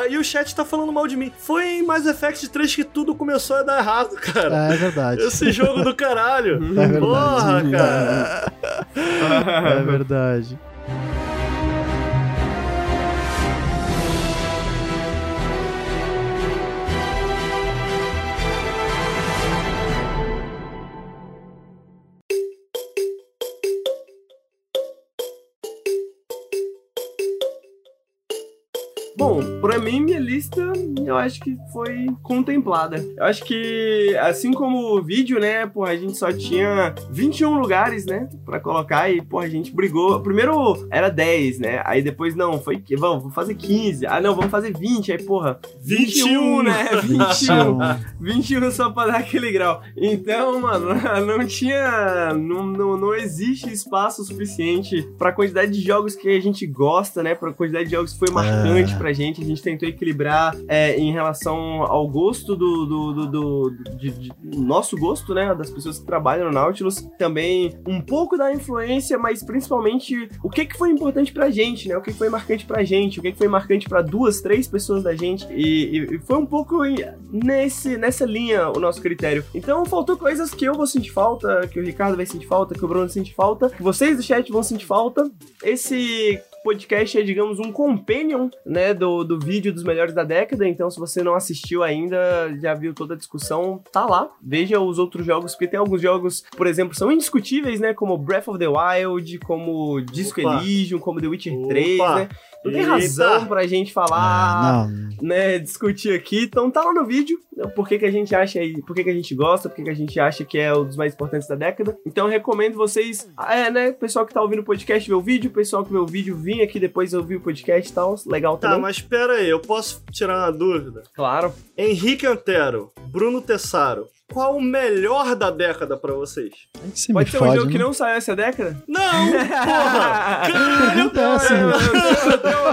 E o chat tá falando mal de mim. Foi em Mass Effect 3 que tudo começou a dar errado, cara. É, é verdade. Esse jogo do caralho. É verdade. Porra, cara. É verdade. Bom, pra mim, minha lista, eu acho que foi contemplada. Eu acho que, assim como o vídeo, né, porra, a gente só tinha 21 lugares, né, pra colocar e, porra, a gente brigou. Primeiro era 10, né, aí depois, não, foi, que- vamos, vamos fazer 15. Ah, não, vamos fazer 20, aí, porra, 21, 21, né, 21. 21. 21 só pra dar aquele grau. Então, mano, não tinha. Não, não, não existe espaço suficiente pra quantidade de jogos que a gente gosta, né? Pra quantidade de jogos que foi marcante pra gente. A gente tentou equilibrar é, em relação ao gosto do. do, do, do- de- de- nosso gosto, né? Das pessoas que trabalham no Nautilus. Também um pouco da influência, mas principalmente o que, que foi importante pra gente, né? O que, foi marcante pra gente, o que, foi marcante pra duas, três pessoas da gente. E, e- foi um pouco nesse, nessa linha o nosso critério. Então faltou coisas que eu vou sentir falta, que o Ricardo vai sentir falta, que o Bruno sente falta, que vocês do chat vão sentir falta. Esse podcast é, digamos, um companion, né, do, do vídeo dos melhores da década. Então, se você não assistiu ainda, já viu toda a discussão, tá lá. Veja os outros jogos, porque tem alguns jogos, por exemplo, são indiscutíveis, né, como Breath of the Wild, como Disco Opa. Elysium, como The Witcher Opa. 3, né? Não tem Eita. razão pra gente falar Ah, né, discutir aqui. Então tá lá no vídeo, né, por que, que a gente acha aí, por que, que a gente gosta, por que, que a gente acha que é um dos mais importantes da década. Então eu recomendo vocês, é, né, pessoal que tá ouvindo o podcast ver o vídeo, pessoal que vê o vídeo vir aqui depois ouvir o podcast e tal, legal Tá, também. mas pera aí, eu posso tirar uma dúvida? Claro. Henrique Antero, Bruno Tessaro, qual o melhor da década pra vocês? Que você Pode ser um jogo que né? não saiu essa década? Não, porra! Caralho, é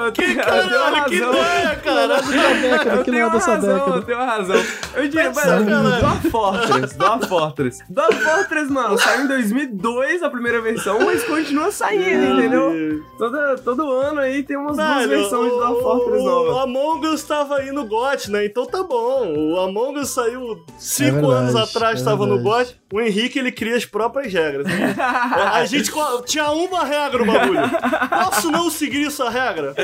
meu. que caralho, que ideia, cara! Dessa década, Eu que tenho é razão, eu década. tenho uma razão. Eu diria, Mas mano. Dwarf Fortress, Dwarf Fortress. Dwarf Fortress, mano, saiu em 2002 a primeira versão, mas continua saindo, entendeu? Toda, todo ano aí tem umas duas Velho, versões de Dwarf Fortress o, novas. o Among Us tava aí no GOT, né? Então tá bom. O Among Us saiu cinco É verdade, anos atrás, é tava no. GOT. O Henrique, ele cria as próprias regras. né? A gente tinha uma regra no bagulho. Posso não seguir essa regra?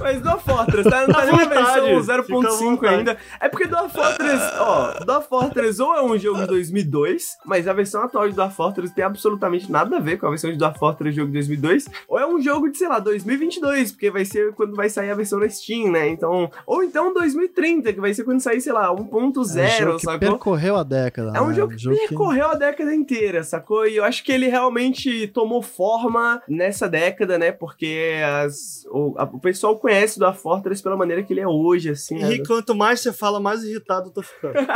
Mas Dwarf Fortress, tá? Não tá nem na versão fica à 0.5 vontade. ainda. É porque Dwarf Fortress, ó, Dwarf Fortress ou é um jogo de 2002, mas a versão atual de Dwarf Fortress tem absolutamente nada a ver com a versão de Dwarf Fortress jogo de 2002, ou é um jogo de, sei lá, 2022, porque vai ser quando vai sair a versão na Steam, né? Então, ou então 2030, que vai ser quando sair, sei lá, É um 1.0, jogo que sacou? percorreu a década. É um né? jogo que percorreu a década inteira, sacou? E eu acho que ele realmente tomou forma nessa década, né? Porque as, o, a- o pessoal conhece do Fortress pela maneira que ele é hoje, assim. né? Henrique, quanto mais você fala, mais irritado eu tô ficando.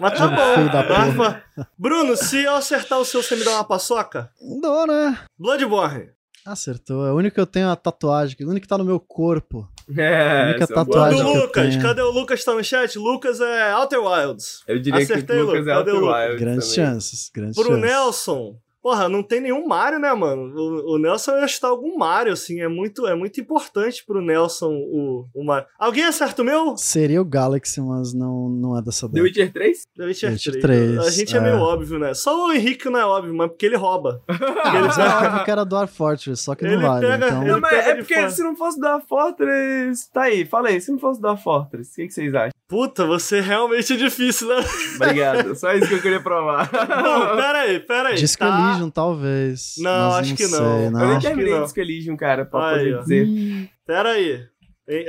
Mas tá bom. Rafa, Bruno, se eu acertar o seu, você me dá uma paçoca? Dou, né? Bloodborne. Acertou. É o único que eu tenho a tatuagem, o único que tá no meu corpo. É, Única é tatuagem Do Lucas. tenho. Cadê o Lucas? Tá no chat? Lucas é Outer Wilds. Eu diria Acertei, que o Lucas é Cadê o Outer Lucas? Wilds Grandes também. chances, grandes Pro chances. Nelson. Porra, não tem nenhum Mario, né, mano? O, o Nelson ia chutar algum Mario, assim. É muito, é muito importante pro Nelson o, o Mario. Alguém acerta o meu? Seria o Galaxy, mas não, não é dessa The década. Witcher 3? The Witcher Witcher 3. 3, A gente é, é. meio óbvio, né? Só o Henrique não é óbvio, mas porque ele rouba. Ah, mas é óbvio que era Dwarf Fortress, só que Ele não vale. pega- então... ele- Não, mas pega é porque fora. se não fosse da Fortress. Tá aí, fala aí. Se não fosse da Fortress, o que, que vocês acham? Puta, você realmente é difícil, né? Obrigado. Só isso que eu queria provar. Não, pera aí, pera aí. Disco tá? Elysium, talvez. Não, mas acho que não. sei, Eu eu nem que terminei não. Disco Elysium, cara, pra Aí, poder ó. dizer. Pera aí.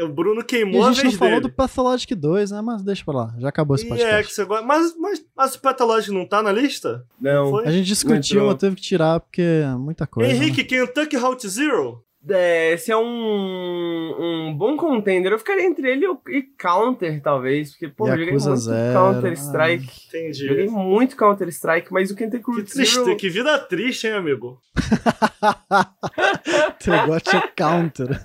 O Bruno E queimou a a, gente vez não falou dele. do Pathologic 2, né? Mas deixa pra lá. Já acabou esse E é podcast. que você gosta. Mas, mas, mas o Pathologic não tá na lista? Não. Foi? A gente discutiu, mas teve que tirar porque é muita coisa. né? Henrique, Kentucky Hot Zero? É, esse é um, um bom contender. Eu ficaria entre ele e o- Counter, talvez. Porque, pô, eu joguei muito Zero, Counter-Strike. Entendi. Joguei muito Counter-Strike, mas o Kentucky Que Route triste, Zero... que vida triste, hein, amigo? Teu gotcha counter.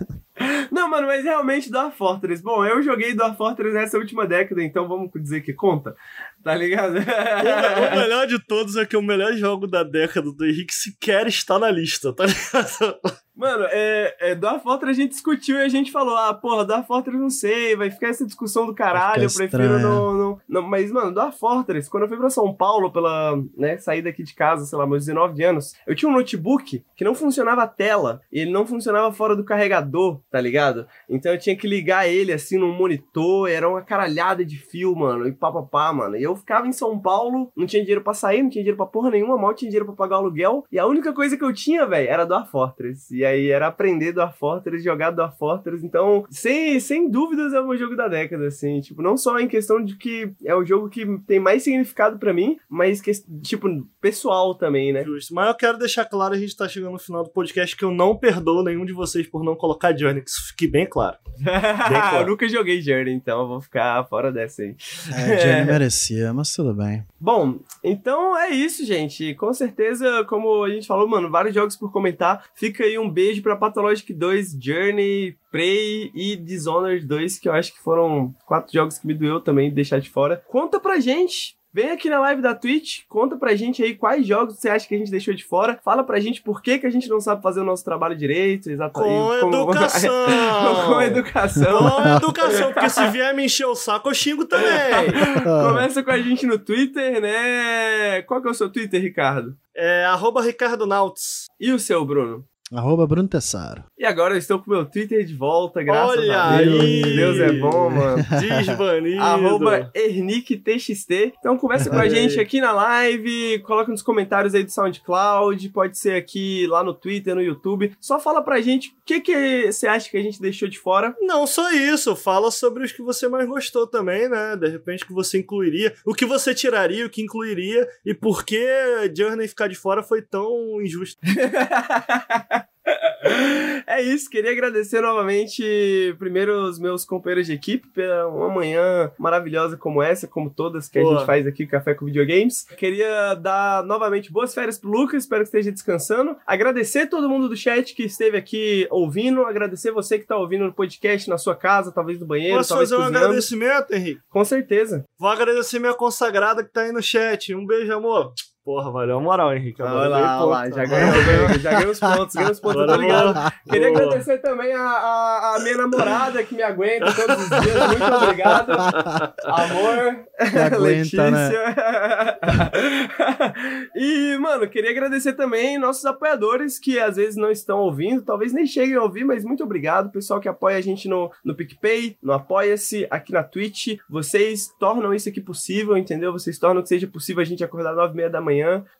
Não, mano, mas realmente Dwarf Fortress. Bom, eu joguei Dwarf Fortress nessa última década, então vamos dizer que conta. Tá ligado? O, o melhor de todos é que o melhor jogo da década do Henrique sequer está na lista, tá ligado? Mano, é, é, Fortress a gente discutiu e a gente falou, ah, porra, Dwarf Fortress não sei, vai ficar essa discussão do caralho, eu prefiro não, não, não. Mas, mano, Dwarf Fortress, quando eu fui pra São Paulo pela, né, sair daqui de casa, sei lá, meus 19 anos, eu tinha um notebook que não funcionava a tela, e ele não funcionava fora do carregador, tá ligado? Então eu tinha que ligar ele, assim, num monitor, era uma caralhada de fio, mano, e papapá, mano. E eu ficava em São Paulo, não tinha dinheiro pra sair, não tinha dinheiro pra porra nenhuma, mal tinha dinheiro pra pagar o aluguel, e a única coisa que eu tinha, velho, era Dwarf Fortress. E aí era aprender Dwarf Fortress, jogar Dwarf Fortress. Então, sem, sem dúvidas, é o meu jogo da década, assim. Tipo, não só em questão de que é o jogo que tem mais significado pra mim, mas, que, tipo, pessoal também, né? Justo. Mas eu quero deixar claro, a gente tá chegando no final do podcast, que eu não perdoo nenhum de vocês por não colocar Journey, que isso fique bem claro. claro. eu nunca joguei Journey, então eu vou ficar fora dessa aí. É, Jenny merecia, mas tudo bem. Bom, então é isso, gente. Com certeza, como a gente falou, mano, vários jogos por comentar. Fica aí um beijo pra Pathologic 2, Journey, Prey e Dishonored 2, que eu acho que foram quatro jogos que me doeu também deixar de fora. Conta pra gente. Vem aqui na live da Twitch, conta pra gente aí quais jogos você acha que a gente deixou de fora. Fala pra gente por que, que a gente não sabe fazer o nosso trabalho direito, exatamente. Com educação! Com educação. Com educação, porque se vier me encher o saco, eu xingo também. Começa com a gente no Twitter, né? Qual que é o seu Twitter, Ricardo? É arroba Ricardo Nauts. E o seu, Bruno? Arroba Bruno Tessaro. E agora eu estou com meu Twitter de volta, graças Olha a Deus. aí! Deus é bom, mano. Desbanido. Arroba ErnickTXT. Então conversa com a gente aqui na live, coloca nos comentários aí do SoundCloud, pode ser aqui lá no Twitter, no YouTube. Só fala pra gente o que, que você acha que a gente deixou de fora. Não só isso, fala sobre os que você mais gostou também, né? De repente que você incluiria, o que você tiraria, o que incluiria e por que Journey ficar de fora foi tão injusto. É isso, queria agradecer novamente, primeiro, os meus companheiros de equipe pela uma manhã maravilhosa como essa, como todas que a Boa. gente faz aqui, Café com Videogames. Queria dar novamente boas férias pro Lucas, espero que esteja descansando. Agradecer todo mundo do chat que esteve aqui ouvindo, agradecer você que tá ouvindo no podcast na sua casa, talvez no banheiro, Posso talvez fazer um cozinhando. agradecimento, Henrique? Com certeza. Vou agradecer minha consagrada que tá aí no chat. Um beijo, amor. Porra, valeu a moral, Henrique. Olha lá, dei olha lá, ponto. já ganhou, já ganhou os pontos, ganhou os pontos, Agora ligado. boa. Queria Boa. agradecer também a, a, a minha namorada que me aguenta todos os dias. Muito obrigado. Amor. Aguenta, né? e, mano, queria agradecer também nossos apoiadores que às vezes não estão ouvindo, talvez nem cheguem a ouvir, mas muito obrigado, pessoal que apoia a gente no, no PicPay, no Apoia-se, aqui na Twitch. Vocês tornam isso aqui possível, entendeu? Vocês tornam que seja possível a gente acordar nove e meia da manhã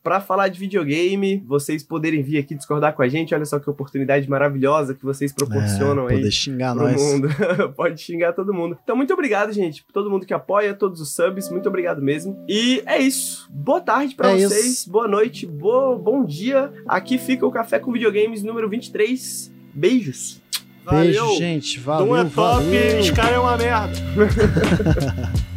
pra falar de videogame, vocês poderem vir aqui discordar com a gente. Olha só que oportunidade maravilhosa que vocês proporcionam é, aí poder xingar pro nós. mundo. Pode xingar todo mundo. Então, muito obrigado, gente. Por todo mundo que apoia, todos os subs. Muito obrigado mesmo. E é isso. Boa tarde pra É vocês. isso. Boa noite. Boa, bom dia. Aqui fica o Café com Videogames número 23. Beijos. Valeu. Beijo, gente. Valeu, Doom é top, valeu. Sky é uma merda.